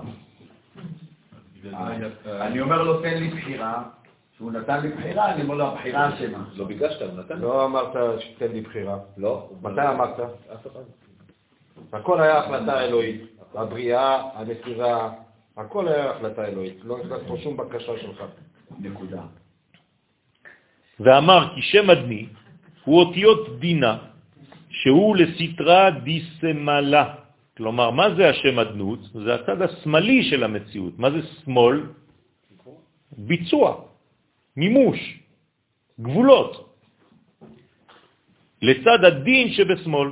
אה, אני אומר לו, תן לי בחירה. שהוא נתן לי בחירה, אני אומר לו, הבחירה אשמה. לא ביקשת, הוא נתן. לא אמרת שתיתן לי בחירה. לא. מתי אמרת? אף אחד. הכל היה החלטה אלוהית. הבריאה, הנסירה, הכל היה החלטה אלוהית. לא נכנס פה שום בקשה שלך. נקודה. ואמר כי שם אדני הוא אותיות דינה, שהוא לסתרה דיסמלה. כלומר, מה זה השם אדנות? זה הצד השמאלי של המציאות. מה זה שמאל? ביצוע, מימוש, גבולות. לצד הדין שבשמאל,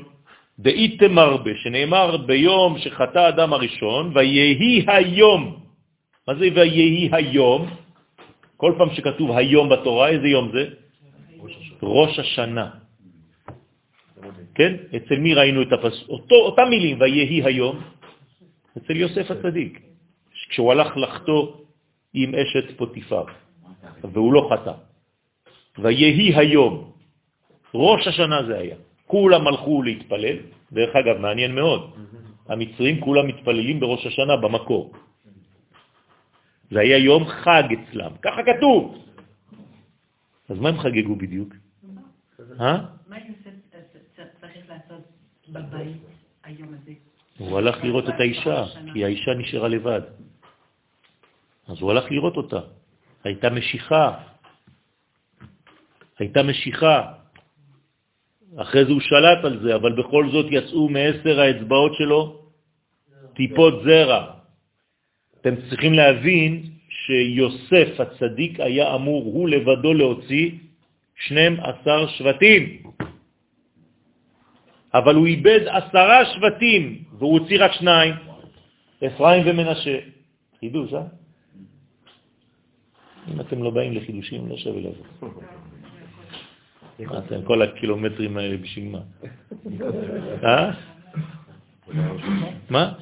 דאיתם מרבה, שנאמר ביום שחטא אדם הראשון, ויהי היום. מה זה ויהי היום? כל פעם שכתוב היום בתורה, איזה יום זה? ראש השנה. כן? אצל מי ראינו את הפס... אותו, אותם מילים, ויהי היום? אצל יוסף הצדיק, כשהוא הלך לחתור עם אשת פוטיפר, והוא לא חטא. ויהי היום, ראש השנה זה היה. כולם הלכו להתפלל, דרך אגב, מעניין מאוד, המצרים כולם מתפללים בראש השנה במקור. זה היה יום חג אצלם, ככה כתוב. אז מה הם חגגו בדיוק? אה? מה יוסף צריך לעשות בבית היום הזה? הוא הלך לראות את האישה, כי האישה נשארה לבד. אז הוא הלך לראות אותה. הייתה משיכה. הייתה משיכה. אחרי זה הוא שלט על זה, אבל בכל זאת יצאו מעשר האצבעות שלו טיפות זרע. אתם צריכים להבין שיוסף הצדיק היה אמור הוא לבדו להוציא 12 שבטים. אבל הוא איבד עשרה שבטים, והוא הוציא רק שניים, אפרים ומנשה. חידוש, אה? אם אתם לא באים לחידושים, לא שווה לבוא. אתם, כל הקילומטרים האלה בשביל מה? אה? מה?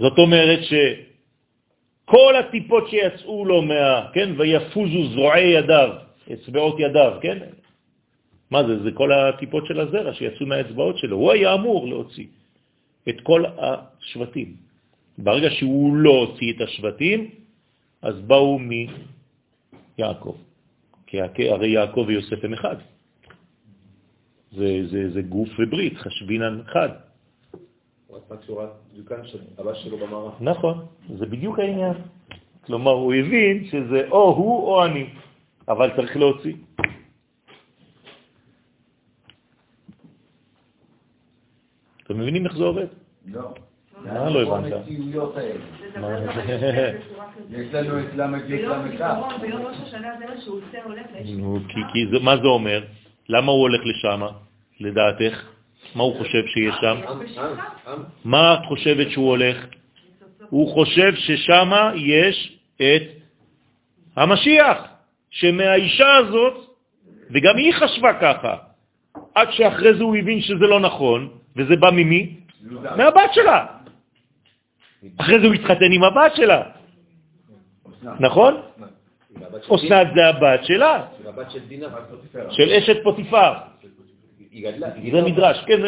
זאת אומרת שכל הטיפות שיצאו לו מה... כן? ויפוזו זרועי ידיו, אצבעות ידיו, כן? מה זה? זה כל הטיפות של הזרע שיצאו מהאצבעות שלו. הוא היה אמור להוציא את כל השבטים. ברגע שהוא לא הוציא את השבטים, אז באו מיעקב. כי הרי יעקב ויוסף הם אחד. זה, זה, זה גוף וברית, חשבינן אחד. הוא עשה צורת דוקן של אבא שלו במערה. נכון, זה בדיוק העניין. כלומר, הוא הבין שזה או הוא או אני, אבל צריך להוציא. אתם מבינים איך זה עובד? לא. מה לא הבנת? יש לנו את ל"ג ביום ל"כ. זיכרון, ביום ראש השנה זה שהוא עושה, הולך מה זה אומר? למה הוא הולך לשם, לדעתך? מה הוא חושב שיש שם? עם, עם, עם. מה את חושבת שהוא הולך? הוא חושב ששם יש את המשיח, שמהאישה הזאת, וגם היא חשבה ככה, עד שאחרי זה הוא הבין שזה לא נכון, וזה בא ממי? מהבת שלה. אחרי זה הוא התחתן עם הבת שלה. נכון? אסנת זה הבת שלה, דינה, עם הבת של דינה. של אשת פוטיפר. היא גדלה. היא זה. מדרש, כן,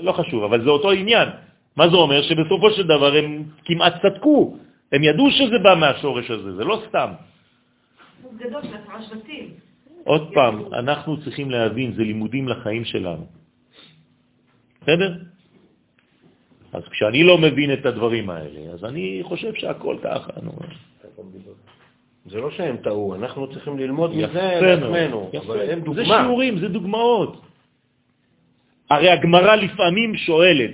לא חשוב, אבל זה אותו עניין. מה זה אומר? שבסופו של דבר הם כמעט צדקו. הם ידעו שזה בא מהשורש הזה, זה לא סתם. עוד פעם, אנחנו צריכים להבין, זה לימודים לחיים שלנו. בסדר? אז כשאני לא מבין את הדברים האלה, אז אני חושב שהכל ככה, נו. זה לא שהם טעו, אנחנו צריכים ללמוד מזה לעצמנו. אבל הם יפה. דוגמה. זה שיעורים, זה דוגמאות. הרי הגמרא לפעמים שואלת,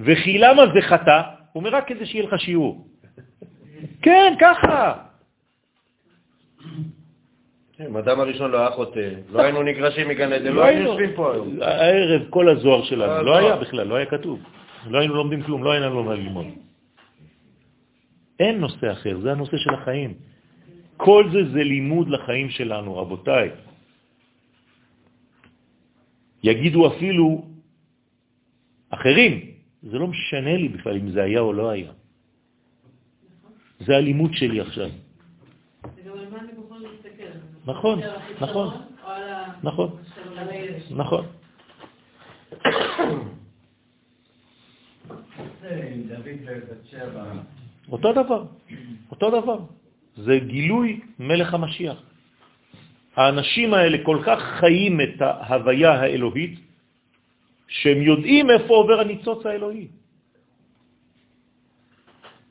וכי למה זה חטא? הוא אומר, רק כדי שיהיה לך שיעור. כן, ככה. אם אדם הראשון לא היה חוטא, לא היינו נגרשים מגן עדן, לא לא היינו. יושבים פה היום. הערב כל הזוהר שלנו, כל לא היה. בכלל, לא היה כתוב. לא היינו לומדים כלום, לא היינו מה ללמוד. אין נושא אחר, זה הנושא של החיים. כל זה זה לימוד לחיים שלנו, רבותיי. יגידו אפילו אחרים, זה לא משנה לי בכלל אם זה היה או לא היה. זה הלימוד שלי עכשיו. זה גם על מה אני בוחר להסתכל. נכון, נכון. נכון. נכון. שבע. אותו דבר, אותו דבר. זה גילוי מלך המשיח. האנשים האלה כל כך חיים את ההוויה האלוהית, שהם יודעים איפה עובר הניצוץ האלוהי.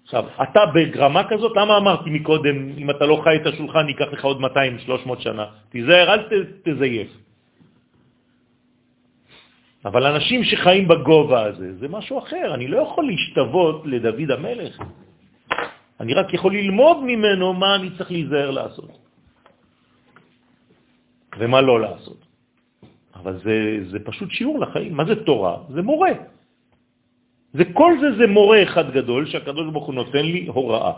עכשיו, אתה בגרמה כזאת, למה אמרתי מקודם, אם אתה לא חי את השולחן, ייקח לך עוד 200-300 שנה? תיזהר, אל תזייף. אבל אנשים שחיים בגובה הזה, זה משהו אחר. אני לא יכול להשתוות לדוד המלך. אני רק יכול ללמוד ממנו מה אני צריך להיזהר לעשות. ומה לא לעשות. אבל זה, זה פשוט שיעור לחיים. מה זה תורה? זה מורה. זה כל זה זה מורה אחד גדול שהקדוש ברוך הוא נותן לי הוראה.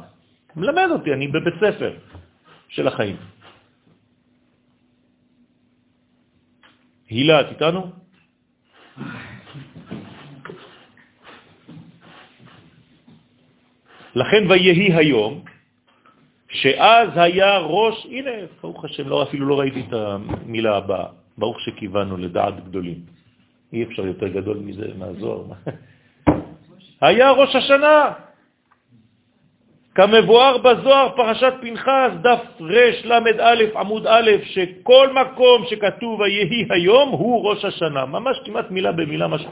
מלמד אותי, אני בבית ספר של החיים. הילה, את איתנו? לכן ויהי היום, שאז היה ראש, הנה, ברוך השם, לא, אפילו לא ראיתי את המילה הבאה, ברוך שכיוונו לדעת גדולים. אי אפשר יותר גדול מזה, מהזוהר. היה ראש השנה, כמבואר בזוהר, פרשת פנחס, דף רש ל"א עמוד א', שכל מקום שכתוב ויהי היום הוא ראש השנה, ממש כמעט מילה במילה משהו.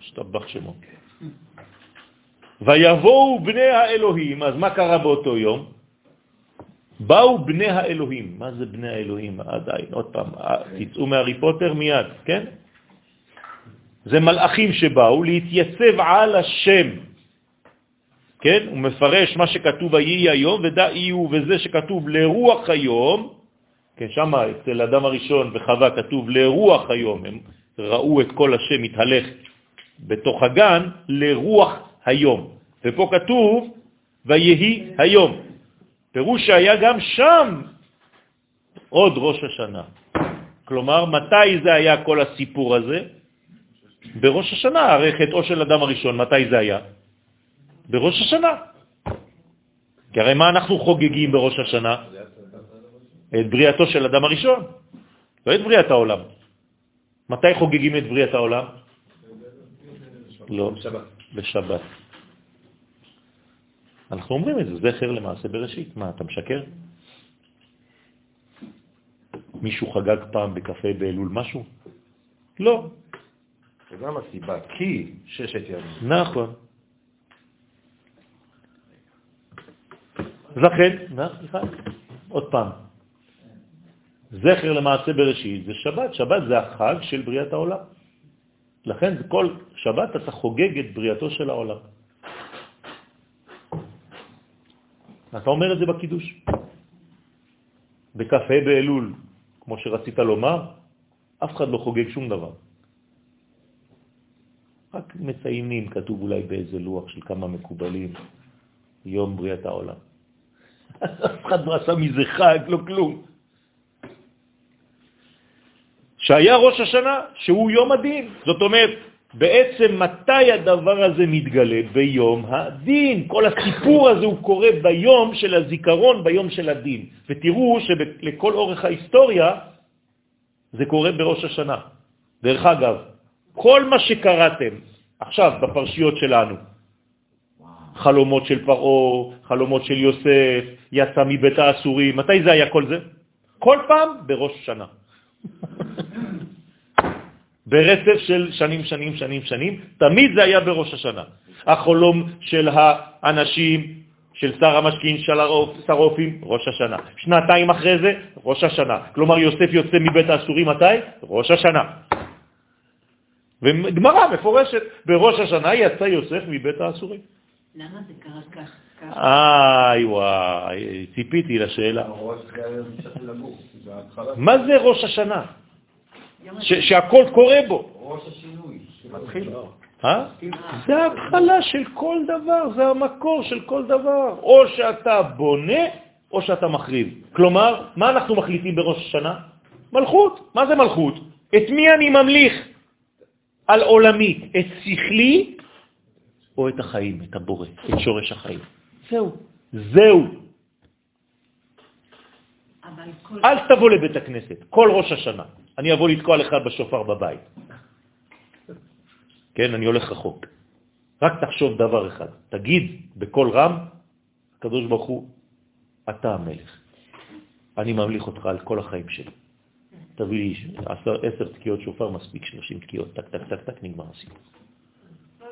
השתבח שמו. ויבואו בני האלוהים, אז מה קרה באותו יום? באו בני האלוהים. מה זה בני האלוהים? עדיין, עוד פעם, תצאו מהרי פוטר מיד, כן? זה מלאכים שבאו להתייצב על השם. כן? הוא מפרש מה שכתוב ויהי היום, ודא יהיו, וזה שכתוב לרוח היום, כן, שם אצל אדם הראשון וחווה כתוב לרוח היום, הם ראו את כל השם מתהלך בתוך הגן לרוח היום. ופה כתוב ויהי היום. פירוש שהיה גם שם עוד ראש השנה. כלומר, מתי זה היה כל הסיפור הזה? בראש השנה, הרי חטאו של אדם הראשון, מתי זה היה? בראש השנה. כי הרי מה אנחנו חוגגים בראש השנה? את בריאתו של אדם הראשון, לא את בריאת העולם. מתי חוגגים את בריאת העולם? לא, בשבת. אנחנו אומרים את זה, זכר למעשה בראשית. מה, אתה משקר? מישהו חגג פעם בקפה באלול משהו? לא. זה גם הסיבה, כי ששת ימים. נכון. לכן, נא, סליחה, עוד פעם, זכר למעשה בראשית זה שבת, שבת זה החג של בריאת העולם. לכן כל שבת אתה חוגג את בריאתו של העולם. אתה אומר את זה בקידוש. בקפה באלול, כמו שרצית לומר, אף אחד לא חוגג שום דבר. רק מציינים, כתוב אולי באיזה לוח של כמה מקובלים, יום בריאת העולם. אף אחד לא עשה מזה חג, לא כלום. שהיה ראש השנה, שהוא יום הדין. זאת אומרת, בעצם מתי הדבר הזה מתגלה? ביום הדין. כל הסיפור הזה הוא קורה ביום של הזיכרון, ביום של הדין. ותראו שלכל אורך ההיסטוריה זה קורה בראש השנה. דרך אגב, כל מה שקראתם עכשיו בפרשיות שלנו, חלומות של פרעה, חלומות של יוסף, יצא מבית האסורים, מתי זה היה כל זה? כל פעם בראש השנה. ברצף של שנים, שנים, שנים, שנים, תמיד זה היה בראש השנה. החלום של האנשים, של שר המשכין, של שרופים, ראש השנה. שנתיים אחרי זה, ראש השנה. כלומר, יוסף יוצא מבית האסורים מתי? ראש השנה. וגמרא מפורשת, בראש השנה יצא יוסף מבית האסורים. למה זה קרה כך? איי וואי, ציפיתי לשאלה. מה זה ראש השנה? ש- שהכל קורה בו. ראש השינוי. מתחיל. אה? זה ההתחלה של כל דבר, זה המקור של כל דבר. או שאתה בונה, או שאתה מחריב. כלומר, מה אנחנו מחליטים בראש השנה? מלכות. מה זה מלכות? את מי אני ממליך על עולמי? את שכלי או את החיים, את הבורא, את שורש החיים. זהו. זהו. אבל כל... אל תבוא לבית הכנסת, כל ראש השנה. אני אבוא לתקוע לך בשופר בבית. כן, אני הולך רחוק. רק תחשוב דבר אחד, תגיד בקול רם, הקדוש ברוך הוא, אתה המלך. אני ממליך אותך על כל החיים שלי. תביא לי עשר, עשר תקיעות שופר, מספיק שלושים תקיעות, טק, טק, טק, טק, נגמר הסיפור. לא.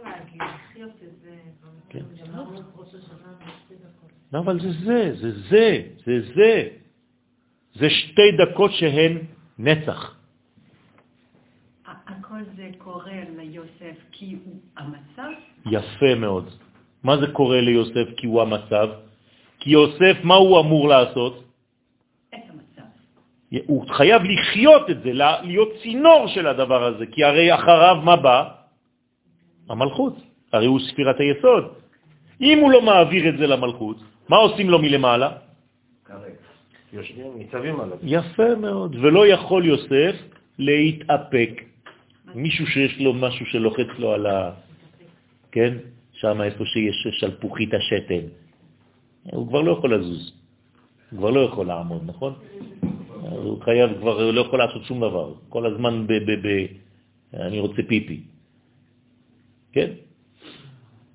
כן. אמרנו ראש השנה בשתי דקות. לא, אבל זה זה, זה זה, זה זה. זה שתי דקות שהן נצח. הכל זה קורה ליוסף כי הוא המצב? יפה מאוד. מה זה קורה ליוסף כי הוא המצב? כי יוסף, מה הוא אמור לעשות? הוא חייב לחיות את זה, להיות צינור של הדבר הזה, כי הרי אחריו מה בא? המלכות. הרי הוא ספירת היסוד. אם הוא לא מעביר את זה למלכות, מה עושים לו מלמעלה? יפה מאוד. ולא יכול יוסף להתאפק. מישהו שיש לו משהו שלוחץ לו על ה... כן? שם איפה שיש שלפוחית השתן. הוא כבר לא יכול לזוז. הוא כבר לא יכול לעמוד, נכון? הוא חייב, כבר לא יכול לעשות שום דבר. כל הזמן ב... ב, ב אני רוצה פיפי. כן?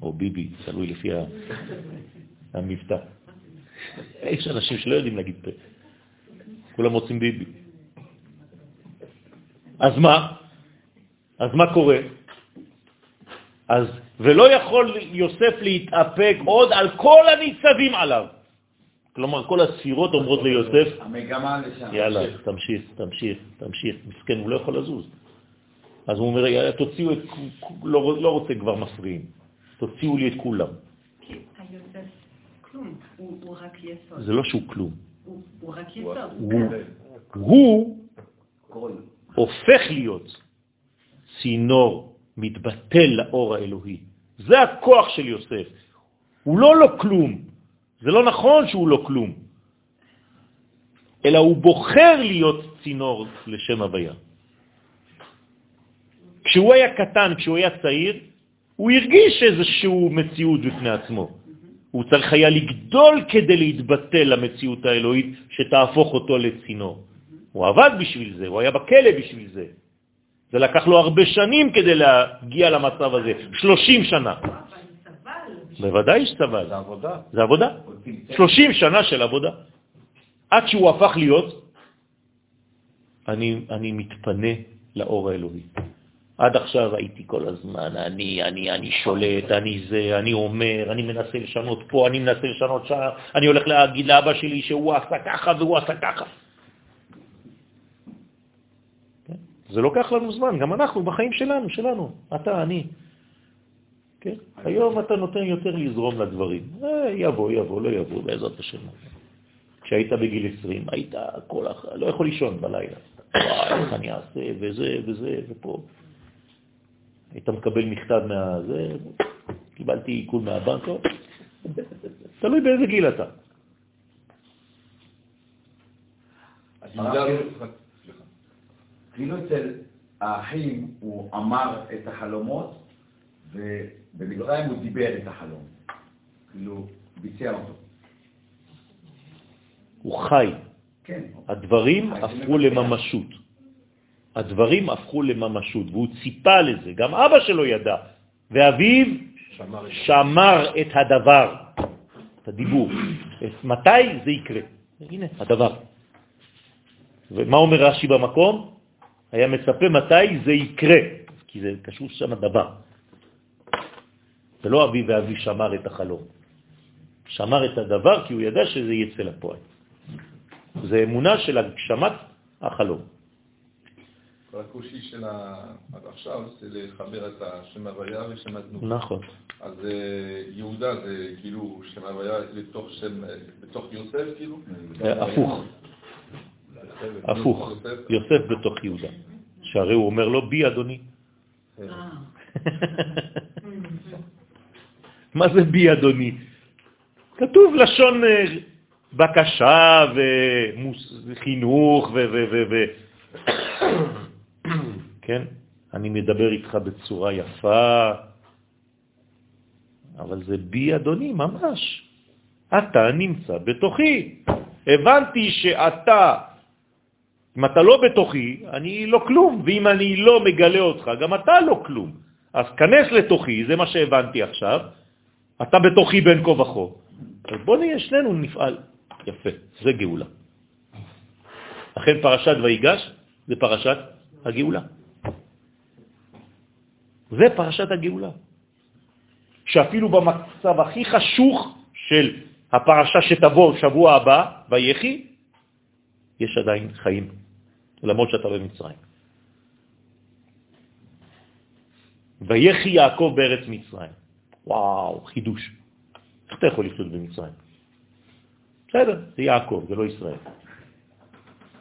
או ביבי, תלוי לפי ה- המבטא. יש אנשים שלא יודעים להגיד פה. כולם רוצים ביבי. אז מה? אז מה קורה? אז, ולא יכול יוסף להתאפק עוד על כל הניצבים עליו. כלומר, כל הספירות אומרות ליוסף. יאללה, תמשיך, תמשיך, תמשיך. מסכן, הוא לא יכול לזוז. אז הוא אומר, תוציאו את, לא, לא רוצה כבר מפריעים, תוציאו לי את כולם. כלום, הוא הוא רק יסוד. זה לא שהוא כלום. הוא הוא רק יסוד. הוא. הופך להיות צינור מתבטל לאור האלוהי. זה הכוח של יוסף. הוא לא לא כלום. זה לא נכון שהוא לא כלום. אלא הוא בוחר להיות צינור לשם הוויה. כשהוא היה קטן, כשהוא היה צעיר, הוא הרגיש איזשהו מציאות בפני עצמו. הוא צריך היה לגדול כדי להתבטל למציאות האלוהית שתהפוך אותו לצינור. הוא עבד בשביל זה, הוא היה בכלא בשביל זה. זה לקח לו הרבה שנים כדי להגיע למצב הזה, 30 שנה. בוודאי שסבל, זה עבודה. זה עבודה. 30 שנה של עבודה. עד שהוא הפך להיות, אני, אני מתפנה לאור האלוהי. עד עכשיו הייתי כל הזמן, אני, אני, אני שולט, אני זה, אני אומר, אני מנסה לשנות פה, אני מנסה לשנות שם, אני הולך להגיד לאבא שלי שהוא עשה ככה והוא עשה ככה. כן? זה לוקח לנו זמן, גם אנחנו בחיים שלנו, שלנו, אתה, אני. כן? היום אתה נותן יותר לזרום לדברים. אה, יבוא, יבוא, לא יבוא, בעזרת השם. כשהיית בגיל 20, היית כל הח... לא יכול לישון בלילה. וואי, איך אני אעשה, וזה, וזה, ופה. היית מקבל מכתב מהזה, קיבלתי עיכול מהבנק, לא? תלוי באיזה גיל אתה. כאילו אצל האחים הוא אמר את החלומות, ובמצרים הוא דיבר את החלום. כאילו, ביצע אותו. הוא חי. כן. הדברים הפכו לממשות. הדברים הפכו לממשות, והוא ציפה לזה. גם אבא שלו ידע, ואביו שמר, שמר את הדבר, את הדיבור. את מתי זה יקרה? הנה, הדבר. ומה אומר רש"י במקום? היה מצפה מתי זה יקרה, כי זה קשור שם הדבר. זה לא אבי ואבי שמר את החלום. שמר את הדבר כי הוא ידע שזה יצא לפועל. זה אמונה של הגשמת החלום. כל הקושי של עד עכשיו זה לחבר את השם הוויה ושם אדנות. נכון. אז אה, יהודה זה כאילו שם הוויה בתוך שם, בתוך יוסף כאילו? אה, הפוך. הפוך. יוסף בתוך יהודה. שהרי הוא אומר לו בי אדוני. אה. מה זה בי אדוני? כתוב לשון בקשה וחינוך ו כן? אני מדבר איתך בצורה יפה, אבל זה בי אדוני, ממש. אתה נמצא בתוכי. הבנתי שאתה, אם אתה לא בתוכי, אני לא כלום, ואם אני לא מגלה אותך, גם אתה לא כלום. אז כנס לתוכי, זה מה שהבנתי עכשיו, אתה בתוכי בין כה וכה. אז בוא נהיה שנינו נפעל. יפה, זה גאולה. לכן פרשת ויגש זה פרשת הגאולה. זה פרשת הגאולה. שאפילו במצב הכי חשוך של הפרשה שתבוא שבוע הבא, ויחי, יש עדיין חיים, למרות שאתה במצרים. ויחי יעקב בארץ מצרים. וואו, חידוש. איך אתה יכול לחיות במצרים? בסדר, זה יעקב, זה לא ישראל.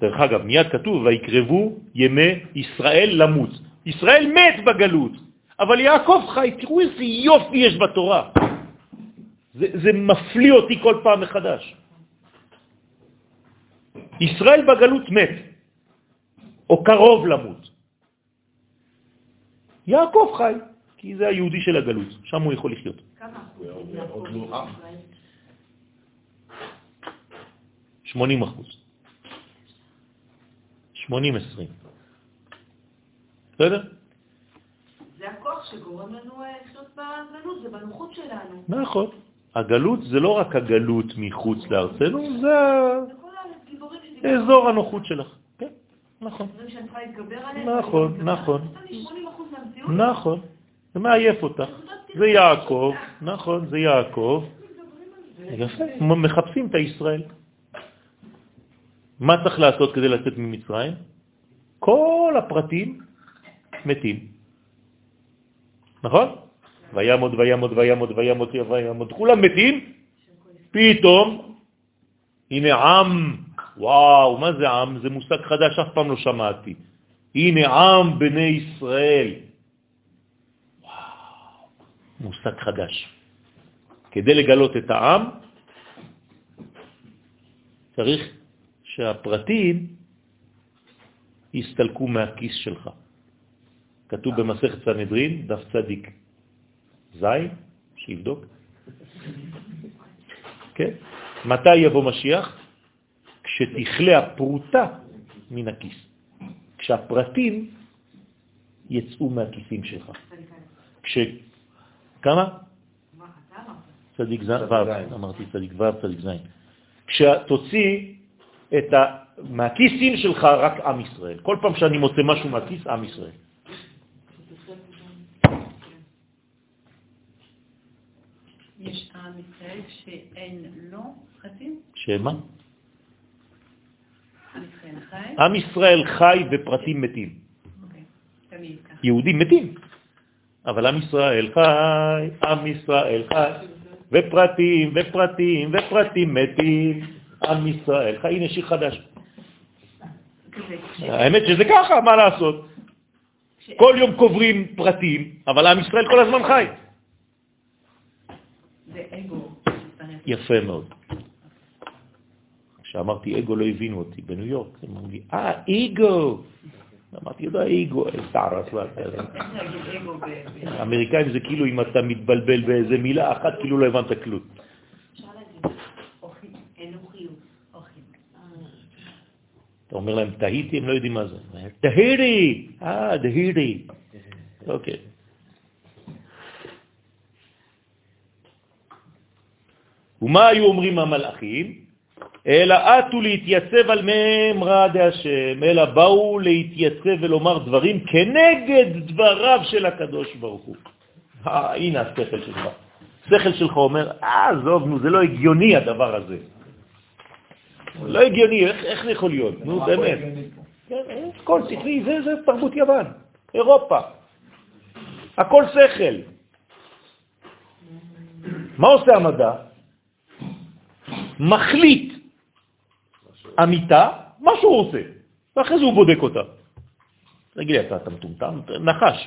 דרך אגב, מיד כתוב, ויקרבו ימי ישראל למות. ישראל מת בגלות, אבל יעקב חי, תראו איזה יופי יש בתורה. זה, זה מפליא אותי כל פעם מחדש. ישראל בגלות מת, או קרוב למות. יעקב חי, כי זה היהודי של הגלות, שם הוא יכול לחיות. כמה? 80 אחוז. 80-20. בסדר? זה הכוח שגורם לנו אה, לחיות בגלות, זה בנוחות שלנו. נכון. הגלות זה לא רק הגלות מחוץ לארצנו, זה אזור הנוחות שלך. כן, נכון. נכון, נכון. נכון. זה מעייף אותך. זה יעקב, נכון, זה יעקב. יפה, מחפשים את הישראל. מה צריך לעשות כדי לצאת ממצרים? כל הפרטים מתים. נכון? וימוד וימוד וימוד וימוד וימוד, כולם מתים, פתאום, הנה עם, וואו, מה זה עם? זה מושג חדש, אף פעם לא שמעתי. הנה עם בני ישראל. וואו, מושג חדש. כדי לגלות את העם, צריך שהפרטים יסתלקו מהכיס שלך. כתוב במסכת סנהדרין, דף צדיק זין, שיבדוק. כן? מתי יבוא משיח? כשתכלה הפרוטה מן הכיס. כשהפרטים יצאו מהכיסים שלך. כש... כמה? צדיק ו', אמרתי צדיק ו', צדיק זין. כשתוציא את ה... מהכיסים שלך רק עם ישראל. כל פעם שאני מוצא משהו מהכיס, עם ישראל. יש עם ישראל שאין לו פרטים? שמה? עם ישראל חי? ופרטים מתים. אוקיי. יהודים מתים. אבל עם ישראל חי, עם ישראל חי, ופרטים, ופרטים, ופרטים מתים. עם ישראל חי, הנה שיר חדש. האמת שזה ככה, מה לעשות? כל יום קוברים פרטים, אבל עם ישראל כל הזמן חי. זה אגו. מצטרף. יפה מאוד. כשאמרתי אגו לא הבינו אותי, בניו יורק, הם אמרו לי, אה, אגו. אמרתי, יודע, אגו. ב- האמריקאים זה כאילו אם אתה מתבלבל באיזה מילה אחת, כאילו לא הבנת כלום. אתה אומר להם, תהיתי, הם לא יודעים מה זה. תהירי! אה, תהירי. אוקיי. ומה היו אומרים המלאכים? אלא עטו להתייצב על ממרא דהשם, אלא באו להתייצב ולומר דברים כנגד דבריו של הקדוש ברוך הוא. אה, הנה השכל שלך. השכל שלך אומר, אה, עזוב, נו, זה לא הגיוני הדבר הזה. לא הגיוני, איך, איך זה יכול להיות? נו, באמת. כן, כל שכלי, זה, זה תרבות יוון, אירופה. הכל שכל. מה עושה המדע? מחליט אמיתה, מה שהוא רוצה, ואחרי זה הוא בודק אותה. תגיד לי, אתה, אתה מטומטם? נחש.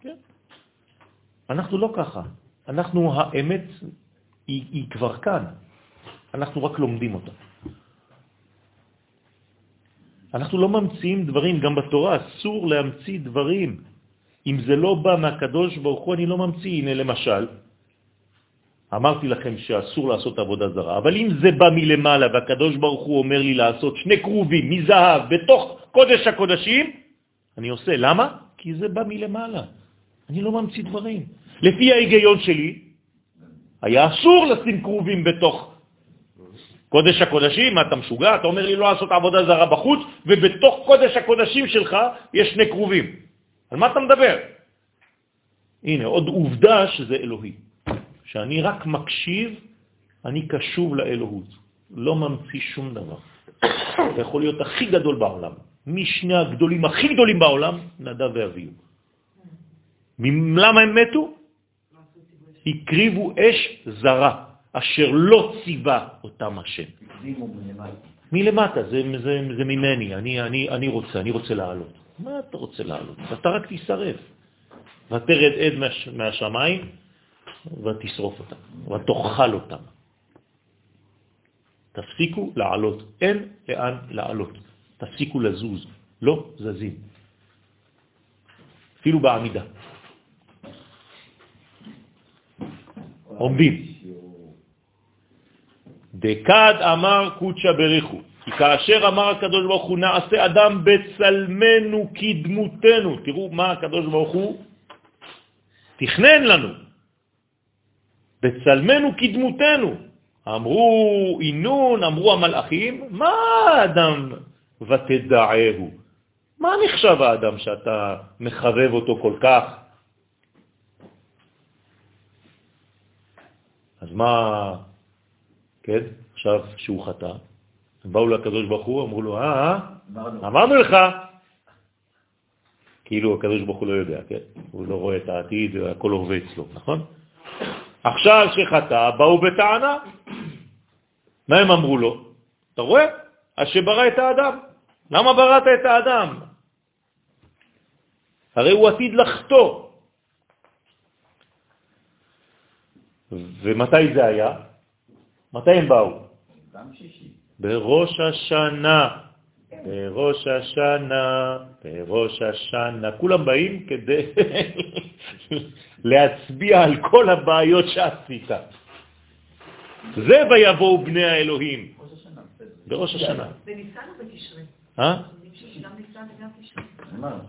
כן. אנחנו לא ככה. אנחנו, האמת היא, היא כבר כאן. אנחנו רק לומדים אותה. אנחנו לא ממציאים דברים, גם בתורה אסור להמציא דברים. אם זה לא בא מהקדוש ברוך הוא, אני לא ממציא. הנה למשל, אמרתי לכם שאסור לעשות עבודה זרה, אבל אם זה בא מלמעלה והקדוש ברוך הוא אומר לי לעשות שני קרובים מזהב בתוך קודש הקודשים, אני עושה. למה? כי זה בא מלמעלה. אני לא ממציא דברים. לפי ההיגיון שלי, היה אסור לשים קרובים בתוך קודש הקודשים, מה אתה משוגע? אתה אומר לי לא לעשות עבודה זרה בחוץ, ובתוך קודש הקודשים שלך יש שני קרובים. על מה אתה מדבר? הנה, עוד עובדה שזה אלוהי. שאני רק מקשיב, אני קשוב לאלוהות. לא ממציא שום דבר. אתה יכול להיות הכי גדול בעולם. משני הגדולים הכי גדולים בעולם, נדב ואביהו. למה הם מתו? הקריבו אש זרה, אשר לא ציווה אותם השם. מלמטה, זה, זה, זה ממני, אני, אני, אני רוצה, אני רוצה לעלות. מה אתה רוצה לעלות? אתה רק תישרף. ותרד עד מהש, מהשמיים ותשרוף אותם, ותאכל אותם. תפסיקו לעלות, אין לאן לעלות. תפסיקו לזוז, לא זזים. אפילו בעמידה. עומדים. דקד אמר קודשא בריחו, כי כאשר אמר הקדוש ברוך הוא נעשה אדם בצלמנו כדמותנו, תראו מה הקדוש ברוך הוא תכנן לנו, בצלמנו כדמותנו. אמרו אינון, אמרו המלאכים, מה האדם ותדעהו? מה נחשב האדם שאתה מחבב אותו כל כך? אז מה, כן, עכשיו שהוא חטא, הם באו לקדוש ברוך הוא, אמרו לו, אה, אמרנו, אמרנו לך. כאילו הקדוש ברוך הוא לא יודע, כן? הוא לא רואה את העתיד, הכל הווה אצלו, נכון? עכשיו שחטא, באו בטענה. מה הם אמרו לו? אתה רואה? אז שברא את האדם. למה בראת את האדם? הרי הוא עתיד לחטוא. ומתי זה היה? מתי הם באו? בראש השנה, בראש השנה, בראש השנה. כולם באים כדי להצביע על כל הבעיות שעשית. זה ויבואו בני האלוהים, השנה. בראש השנה. זה ניסן או בתשרי? אה? יודעים שגם ניסן וגם תשרי. אמרנו.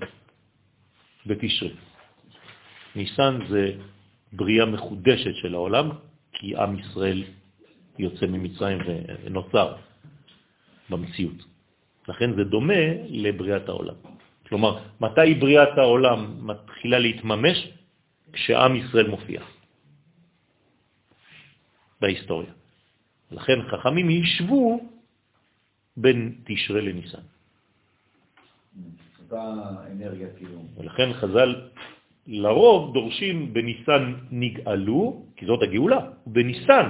בתשרי. ניסן זה בריאה מחודשת של העולם, כי עם ישראל יוצא ממצרים ונוצר במציאות. לכן זה דומה לבריאת העולם. כלומר, מתי בריאת העולם מתחילה להתממש? כשעם ישראל מופיע. בהיסטוריה. לכן חכמים יישבו בין תשרה לניסן. כאילו. ולכן חז"ל לרוב דורשים בניסן נגאלו, כי זאת הגאולה, ובניסן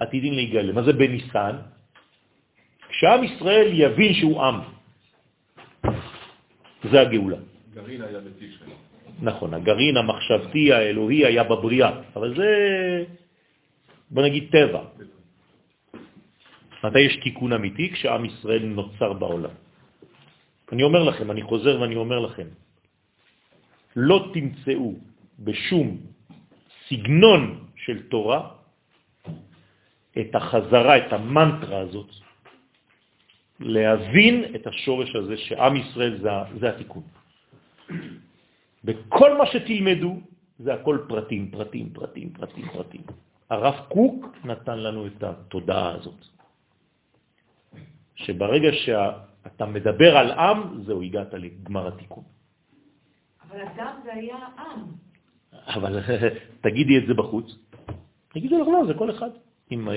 עתידים להיגאל. מה זה בניסן? כשעם ישראל יבין שהוא עם. זה הגאולה. גרעין היה בתשרי. נכון, הגרעין המחשבתי האלוהי היה בבריאה, אבל זה, בוא נגיד, טבע. מתי יש תיקון אמיתי? כשעם ישראל נוצר בעולם. אני אומר לכם, אני חוזר ואני אומר לכם, לא תמצאו בשום סגנון של תורה את החזרה, את המנטרה הזאת, להבין את השורש הזה שעם ישראל זה, זה התיקון. בכל מה שתלמדו זה הכל פרטים, פרטים, פרטים, פרטים, פרטים. הרב קוק נתן לנו את התודעה הזאת, שברגע שאתה מדבר על עם, זהו, הגעת לגמר התיקון. אבל אדם זה היה עם. אבל תגידי את זה בחוץ, תגידו לך, לא, זה כל אחד. עם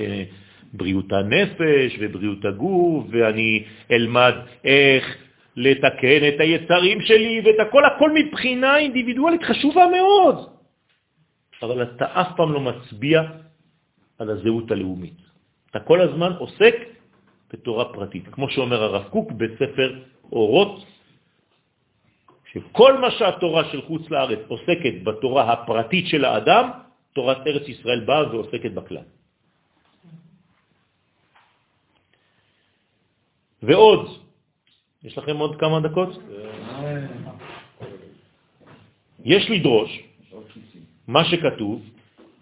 בריאות הנפש ובריאות הגוף, ואני אלמד איך לתקן את היצרים שלי ואת הכל, הכל מבחינה אינדיבידואלית חשובה מאוד. אבל אתה אף פעם לא מצביע על הזהות הלאומית. אתה כל הזמן עוסק בתורה פרטית. כמו שאומר הרב קוק בספר אורות, שכל מה שהתורה של חוץ לארץ עוסקת בתורה הפרטית של האדם, תורת ארץ ישראל באה ועוסקת בכלל. ועוד, יש לכם עוד כמה דקות? יש לדרוש מה שכתוב,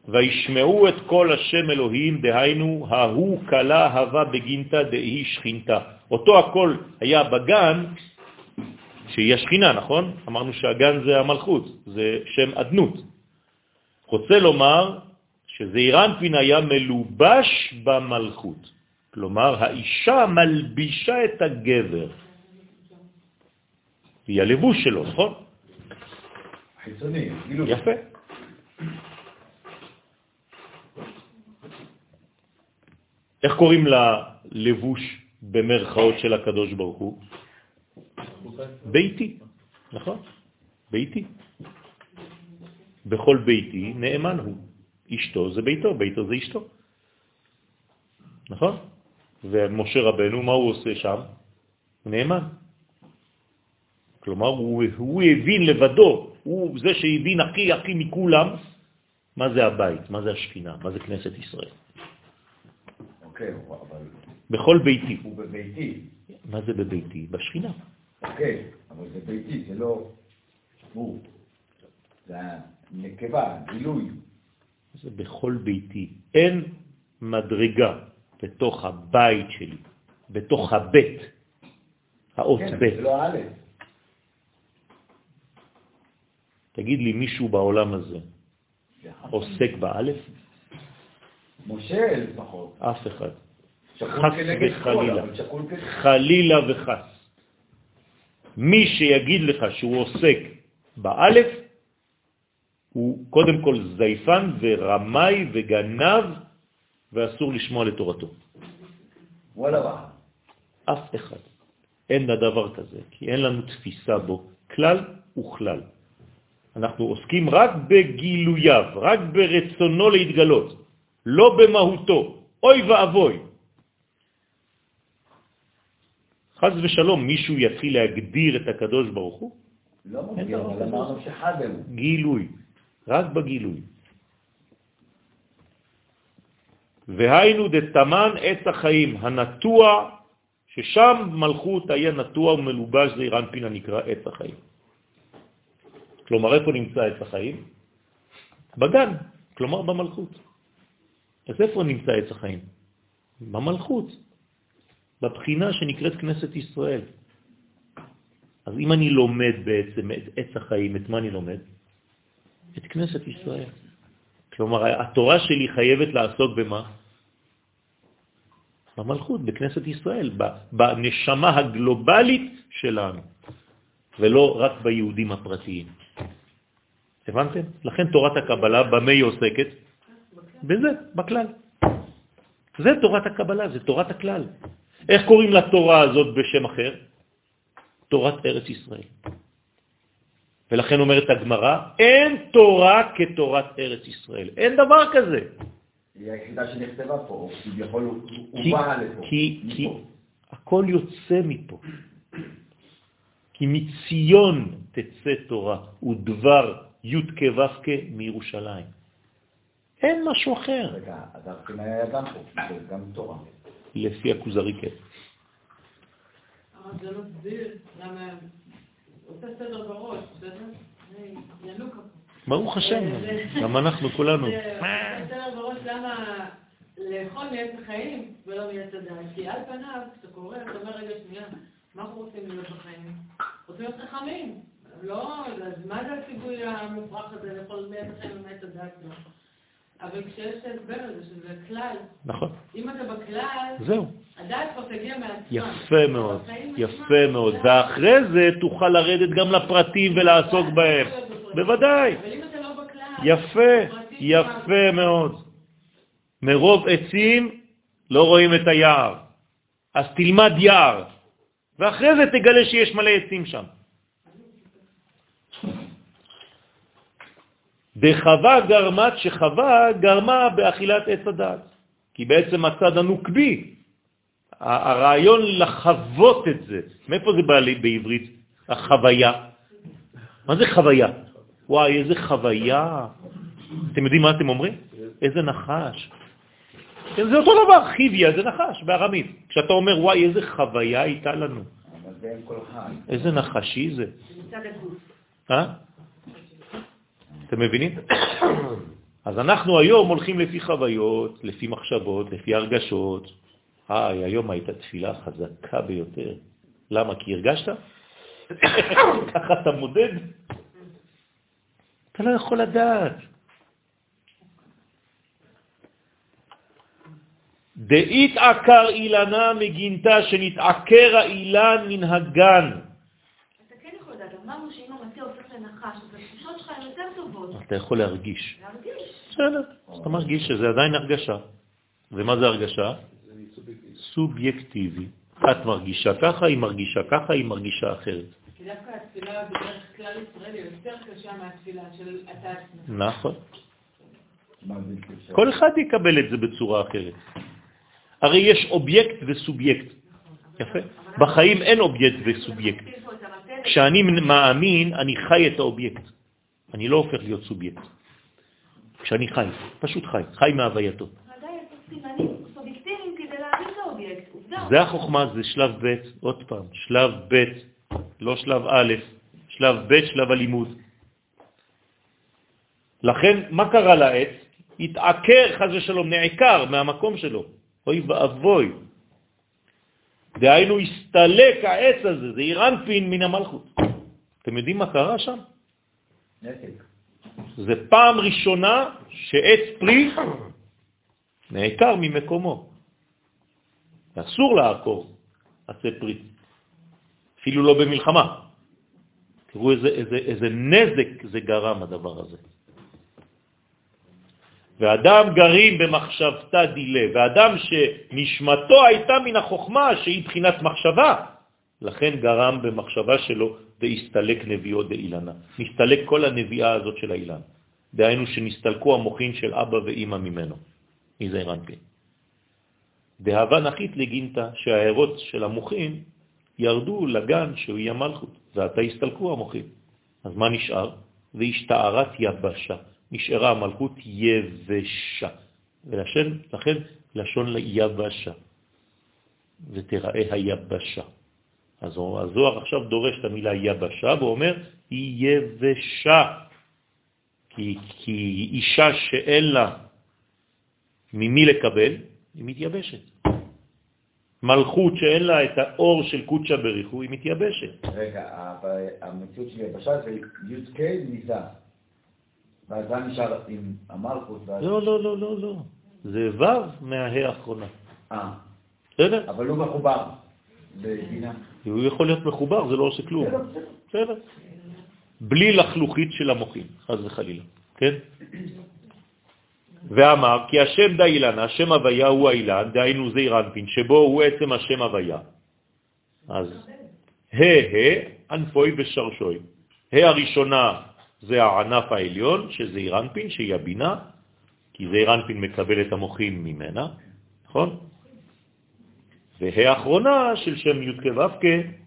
וישמעו את כל השם אלוהים, דהיינו, ההוא קלה הווה בגינתא דהי שכינתא. אותו הכל היה בגן, שהיא השכינה, נכון? אמרנו שהגן זה המלכות, זה שם אדנות. רוצה לומר שזעיר אנפין היה מלובש במלכות. כלומר, האישה מלבישה את הגבר. היא הלבוש שלו, נכון? חיצוני, כאילו. יפה. איך קוראים ללבוש במרכאות של הקדוש ברוך הוא? ביתי, נכון? ביתי. בכל ביתי נאמן הוא. אשתו זה ביתו, ביתו זה אשתו. נכון? ומשה רבנו, מה הוא עושה שם? הוא נאמן. כלומר, הוא, הוא הבין לבדו, הוא זה שהבין הכי הכי מכולם מה זה הבית, מה זה השכינה, מה זה כנסת ישראל. אוקיי, אבל בכל ביתי. הוא בביתי. מה זה בביתי? בשכינה. אוקיי, אבל זה ביתי, זה לא הוא. זה הנקבה, גילוי. זה בכל ביתי. אין מדרגה בתוך הבית שלי, בתוך הבית, האות כן, בית. זה לא א'. תגיד לי, מישהו בעולם הזה עוסק באלף? משה לפחות. אף אחד. חס וחלילה. חלילה וחס. מי שיגיד לך שהוא עוסק באלף, הוא קודם כל זייפן ורמאי וגנב, ואסור לשמוע לתורתו. וואלה וואלה. אף אחד. אין הדבר כזה, כי אין לנו תפיסה בו כלל וכלל. אנחנו עוסקים רק בגילוייו, רק ברצונו להתגלות, לא במהותו. אוי ואבוי. חז ושלום, מישהו יתחיל להגדיר את הקדוש ברוך הוא? לא מגדיר, דבר אבל. אמרנו שחד. גילוי, רק בגילוי. והיינו דתמן עץ החיים, הנטוע, ששם מלכות היה נטוע ומלובש זה אירנפין הנקרא עץ החיים. כלומר, איפה נמצא עץ החיים? בגן, כלומר במלכות. אז איפה נמצא עץ החיים? במלכות, בבחינה שנקראת כנסת ישראל. אז אם אני לומד בעצם את עץ החיים, את מה אני לומד? את כנסת ישראל. כלומר, התורה שלי חייבת לעסוק במה? במלכות, בכנסת ישראל, בנשמה הגלובלית שלנו, ולא רק ביהודים הפרטיים. הבנתם? לכן תורת הקבלה, במה היא עוסקת? בזה, בכלל. זה תורת הקבלה, זה תורת הכלל. איך קוראים לתורה הזאת בשם אחר? תורת ארץ ישראל. ולכן אומרת הגמרא, אין תורה כתורת ארץ ישראל. אין דבר כזה. היא היחידה שנכתבה פה, או כביכול בא לפה. כי, כי. הכל יוצא מפה. כי מציון תצא תורה, ודבר י' כו' מירושלים. אין משהו אחר, רגע, אז הבחינה היה גם פה, זה גם תורה. לפי הכוזרי כן. אבל זה לא מסביר למה... עושה סדר בראש, בסדר? פה. ברוך השם, גם אנחנו כולנו. לאכול מעץ החיים ולא מעץ הדעת. כי על פניו, כשאתה קורא, אתה אומר, רגע, שנייה, מה אנחנו רוצים להיות בחיים? רוצים להיות חכמים. לא, אז מה זה הציווי המופרך הזה לאכול מעץ החיים ומעץ הדעת? לא. אבל כשיש את ההסבר הזה, שזה כלל, נכון, אם אתה בכלל, זהו. הדעת כבר תגיע מעצמה. יפה מאוד, יפה מאוד. ואחרי זה תוכל לרדת גם לפרטים ולעסוק בהם. בוודאי. אבל אם אתה לא בכלל, יפה, יפה מאוד. מרוב עצים לא רואים את היער. אז תלמד יער, ואחרי זה תגלה שיש מלא עצים שם. דחווה גרמת שחווה גרמה באכילת עץ הדעת. כי בעצם הצד הנוקבי, הרעיון לחוות את זה, מאיפה זה בא לי בעברית? החוויה. מה זה חוויה? וואי, איזה חוויה. אתם יודעים מה אתם אומרים? איזה נחש. כן, זה אותו דבר, חיביה זה נחש בארמית. כשאתה אומר, וואי, איזה חוויה הייתה לנו. איזה נחשי זה. אה? אתם מבינים? אז אנחנו היום הולכים לפי חוויות, לפי מחשבות, לפי הרגשות. היי, היום הייתה תפילה חזקה ביותר. למה? כי הרגשת? ככה אתה מודד? אתה לא יכול לדעת. דאית עקר אילנה מגינתה שנתעקר האילן מן הגן. אתה כן יכול לדעת, אמרנו שאם המטה הופך לנחש, אז התחושות שלך הן יותר טובות. אתה יכול להרגיש. להרגיש. בסדר, אז אתה מרגיש שזה עדיין הרגשה. ומה זה הרגשה? סובייקטיבי. את מרגישה ככה, היא מרגישה ככה, היא מרגישה אחרת. כי דווקא התפילה בדרך כלל ישראל היא יותר קשה מהתפילה של אתה עצמך. נכון. כל אחד יקבל את זה בצורה אחרת. הרי יש אובייקט וסובייקט. יפה. בחיים אין אובייקט וסובייקט. כשאני מאמין, אני חי את האובייקט. אני לא הופך להיות סובייקט. כשאני חי, פשוט חי, חי מהווייתו. זה החוכמה, זה שלב ב', עוד פעם, שלב ב', לא שלב א', שלב ב', שלב הלימוד. לכן, מה קרה לעץ? התעקר, חס ושלום, נעקר מהמקום שלו. אוי ואבוי. דהיינו, הסתלק העץ הזה, זה אירנפין מן המלכות. אתם יודעים מה קרה שם? נתק. זה פעם ראשונה שעץ פרי נעקר ממקומו. אסור לעקור עצי פרי, אפילו לא במלחמה. תראו איזה, איזה, איזה נזק זה גרם הדבר הזה. ואדם גרים במחשבתה דילה, ואדם שנשמתו הייתה מן החוכמה, שהיא בחינת מחשבה, לכן גרם במחשבה שלו דהסתלק נביאו דאילנה. נסתלק כל הנביאה הזאת של האילן. דהיינו שנסתלקו המוחין של אבא ואימא ממנו. מי זה רנפין? דהבה נחית לגינתה שהערות של המוחין ירדו לגן שהוא יהיה מלכות, ועתה הסתלקו המוחין. אז מה נשאר? והשתערת יבשה. נשארה המלכות יבשה. ולשן, לכן לשון ליבשה. ותראה היבשה. אז הזוהר עכשיו דורש את המילה יבשה ואומר, היא יבשה. כי, כי אישה שאין לה ממי לקבל, היא מתייבשת. מלכות שאין לה את האור של קודשה בריחו, היא מתייבשת. רגע, המציאות של יבשה זה י"ק ניזה. ואז נשאר עם המלכות. לא, לא, לא, לא, לא. זה ו' מהה האחרונה. אה, בסדר? אבל לא מחובר בבינה. הוא יכול להיות מחובר, זה לא עושה כלום. בסדר. בלי לחלוכית של המוחים, חז וחלילה. כן? ואמר כי השם דה אילנה, השם הוויה הוא האילן, דהיינו זעיר אנפין, שבו הוא עצם השם הוויה. אז ה' ה', ענפוי ושרשוי. ה' הראשונה זה הענף העליון, שזה אירנפין, שהיא הבינה, כי זה אירנפין מקבל את המוחים ממנה, נכון? וה' האחרונה של שם י' כו'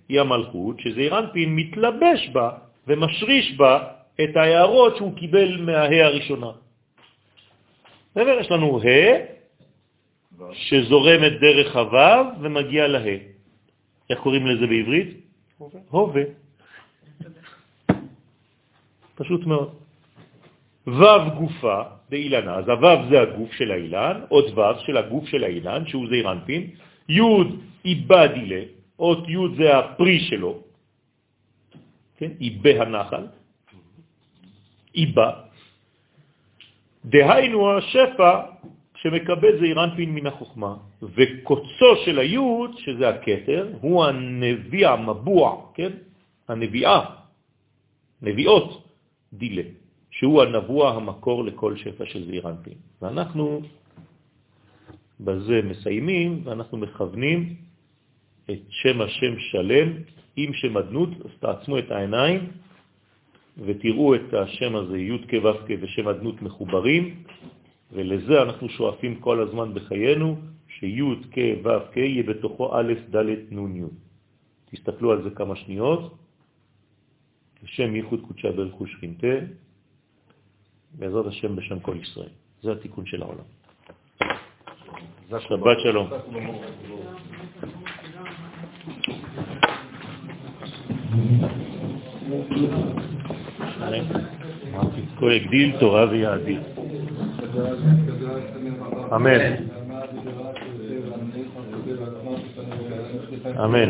היא המלכות, שזה אירנפין מתלבש בה ומשריש בה את ההערות שהוא קיבל מהה הראשונה. בסדר? יש לנו ה' שזורמת דרך הו' ומגיע לה. איך קוראים לזה בעברית? הווה. פשוט מאוד. ו' גופה באילנה, אז הו' זה הגוף של האילן, עוד ו' של הגוף של האילן, שהוא זעיר אנפין, י' איבא דילה, אות י' זה הפרי שלו, כן? איבא הנחל, איבא, דהיינו השפע שמקבל זעיר אנפין מן החוכמה, וקוצו של היוד, שזה הכתר, הוא הנביא המבוע, כן? הנביאה, נביאות דילה, שהוא הנבוע המקור לכל שפע של זעיר אנפין. ואנחנו בזה מסיימים, ואנחנו מכוונים את שם השם שלם עם שם אדנות, אז תעצמו את העיניים ותראו את השם הזה, י' כו' ושם אדנות מחוברים, ולזה אנחנו שואפים כל הזמן בחיינו, שי' כו' יהיה בתוכו א' ד' נ' י'. תסתכלו על זה כמה שניות. בשם ייחוד קודשה ברכו שכינתה, בעזרת השם בשם כל ישראל. זה התיקון של העולם. שבת שלום. כה הגדיל תורה ויעדיל. אמן. אמן.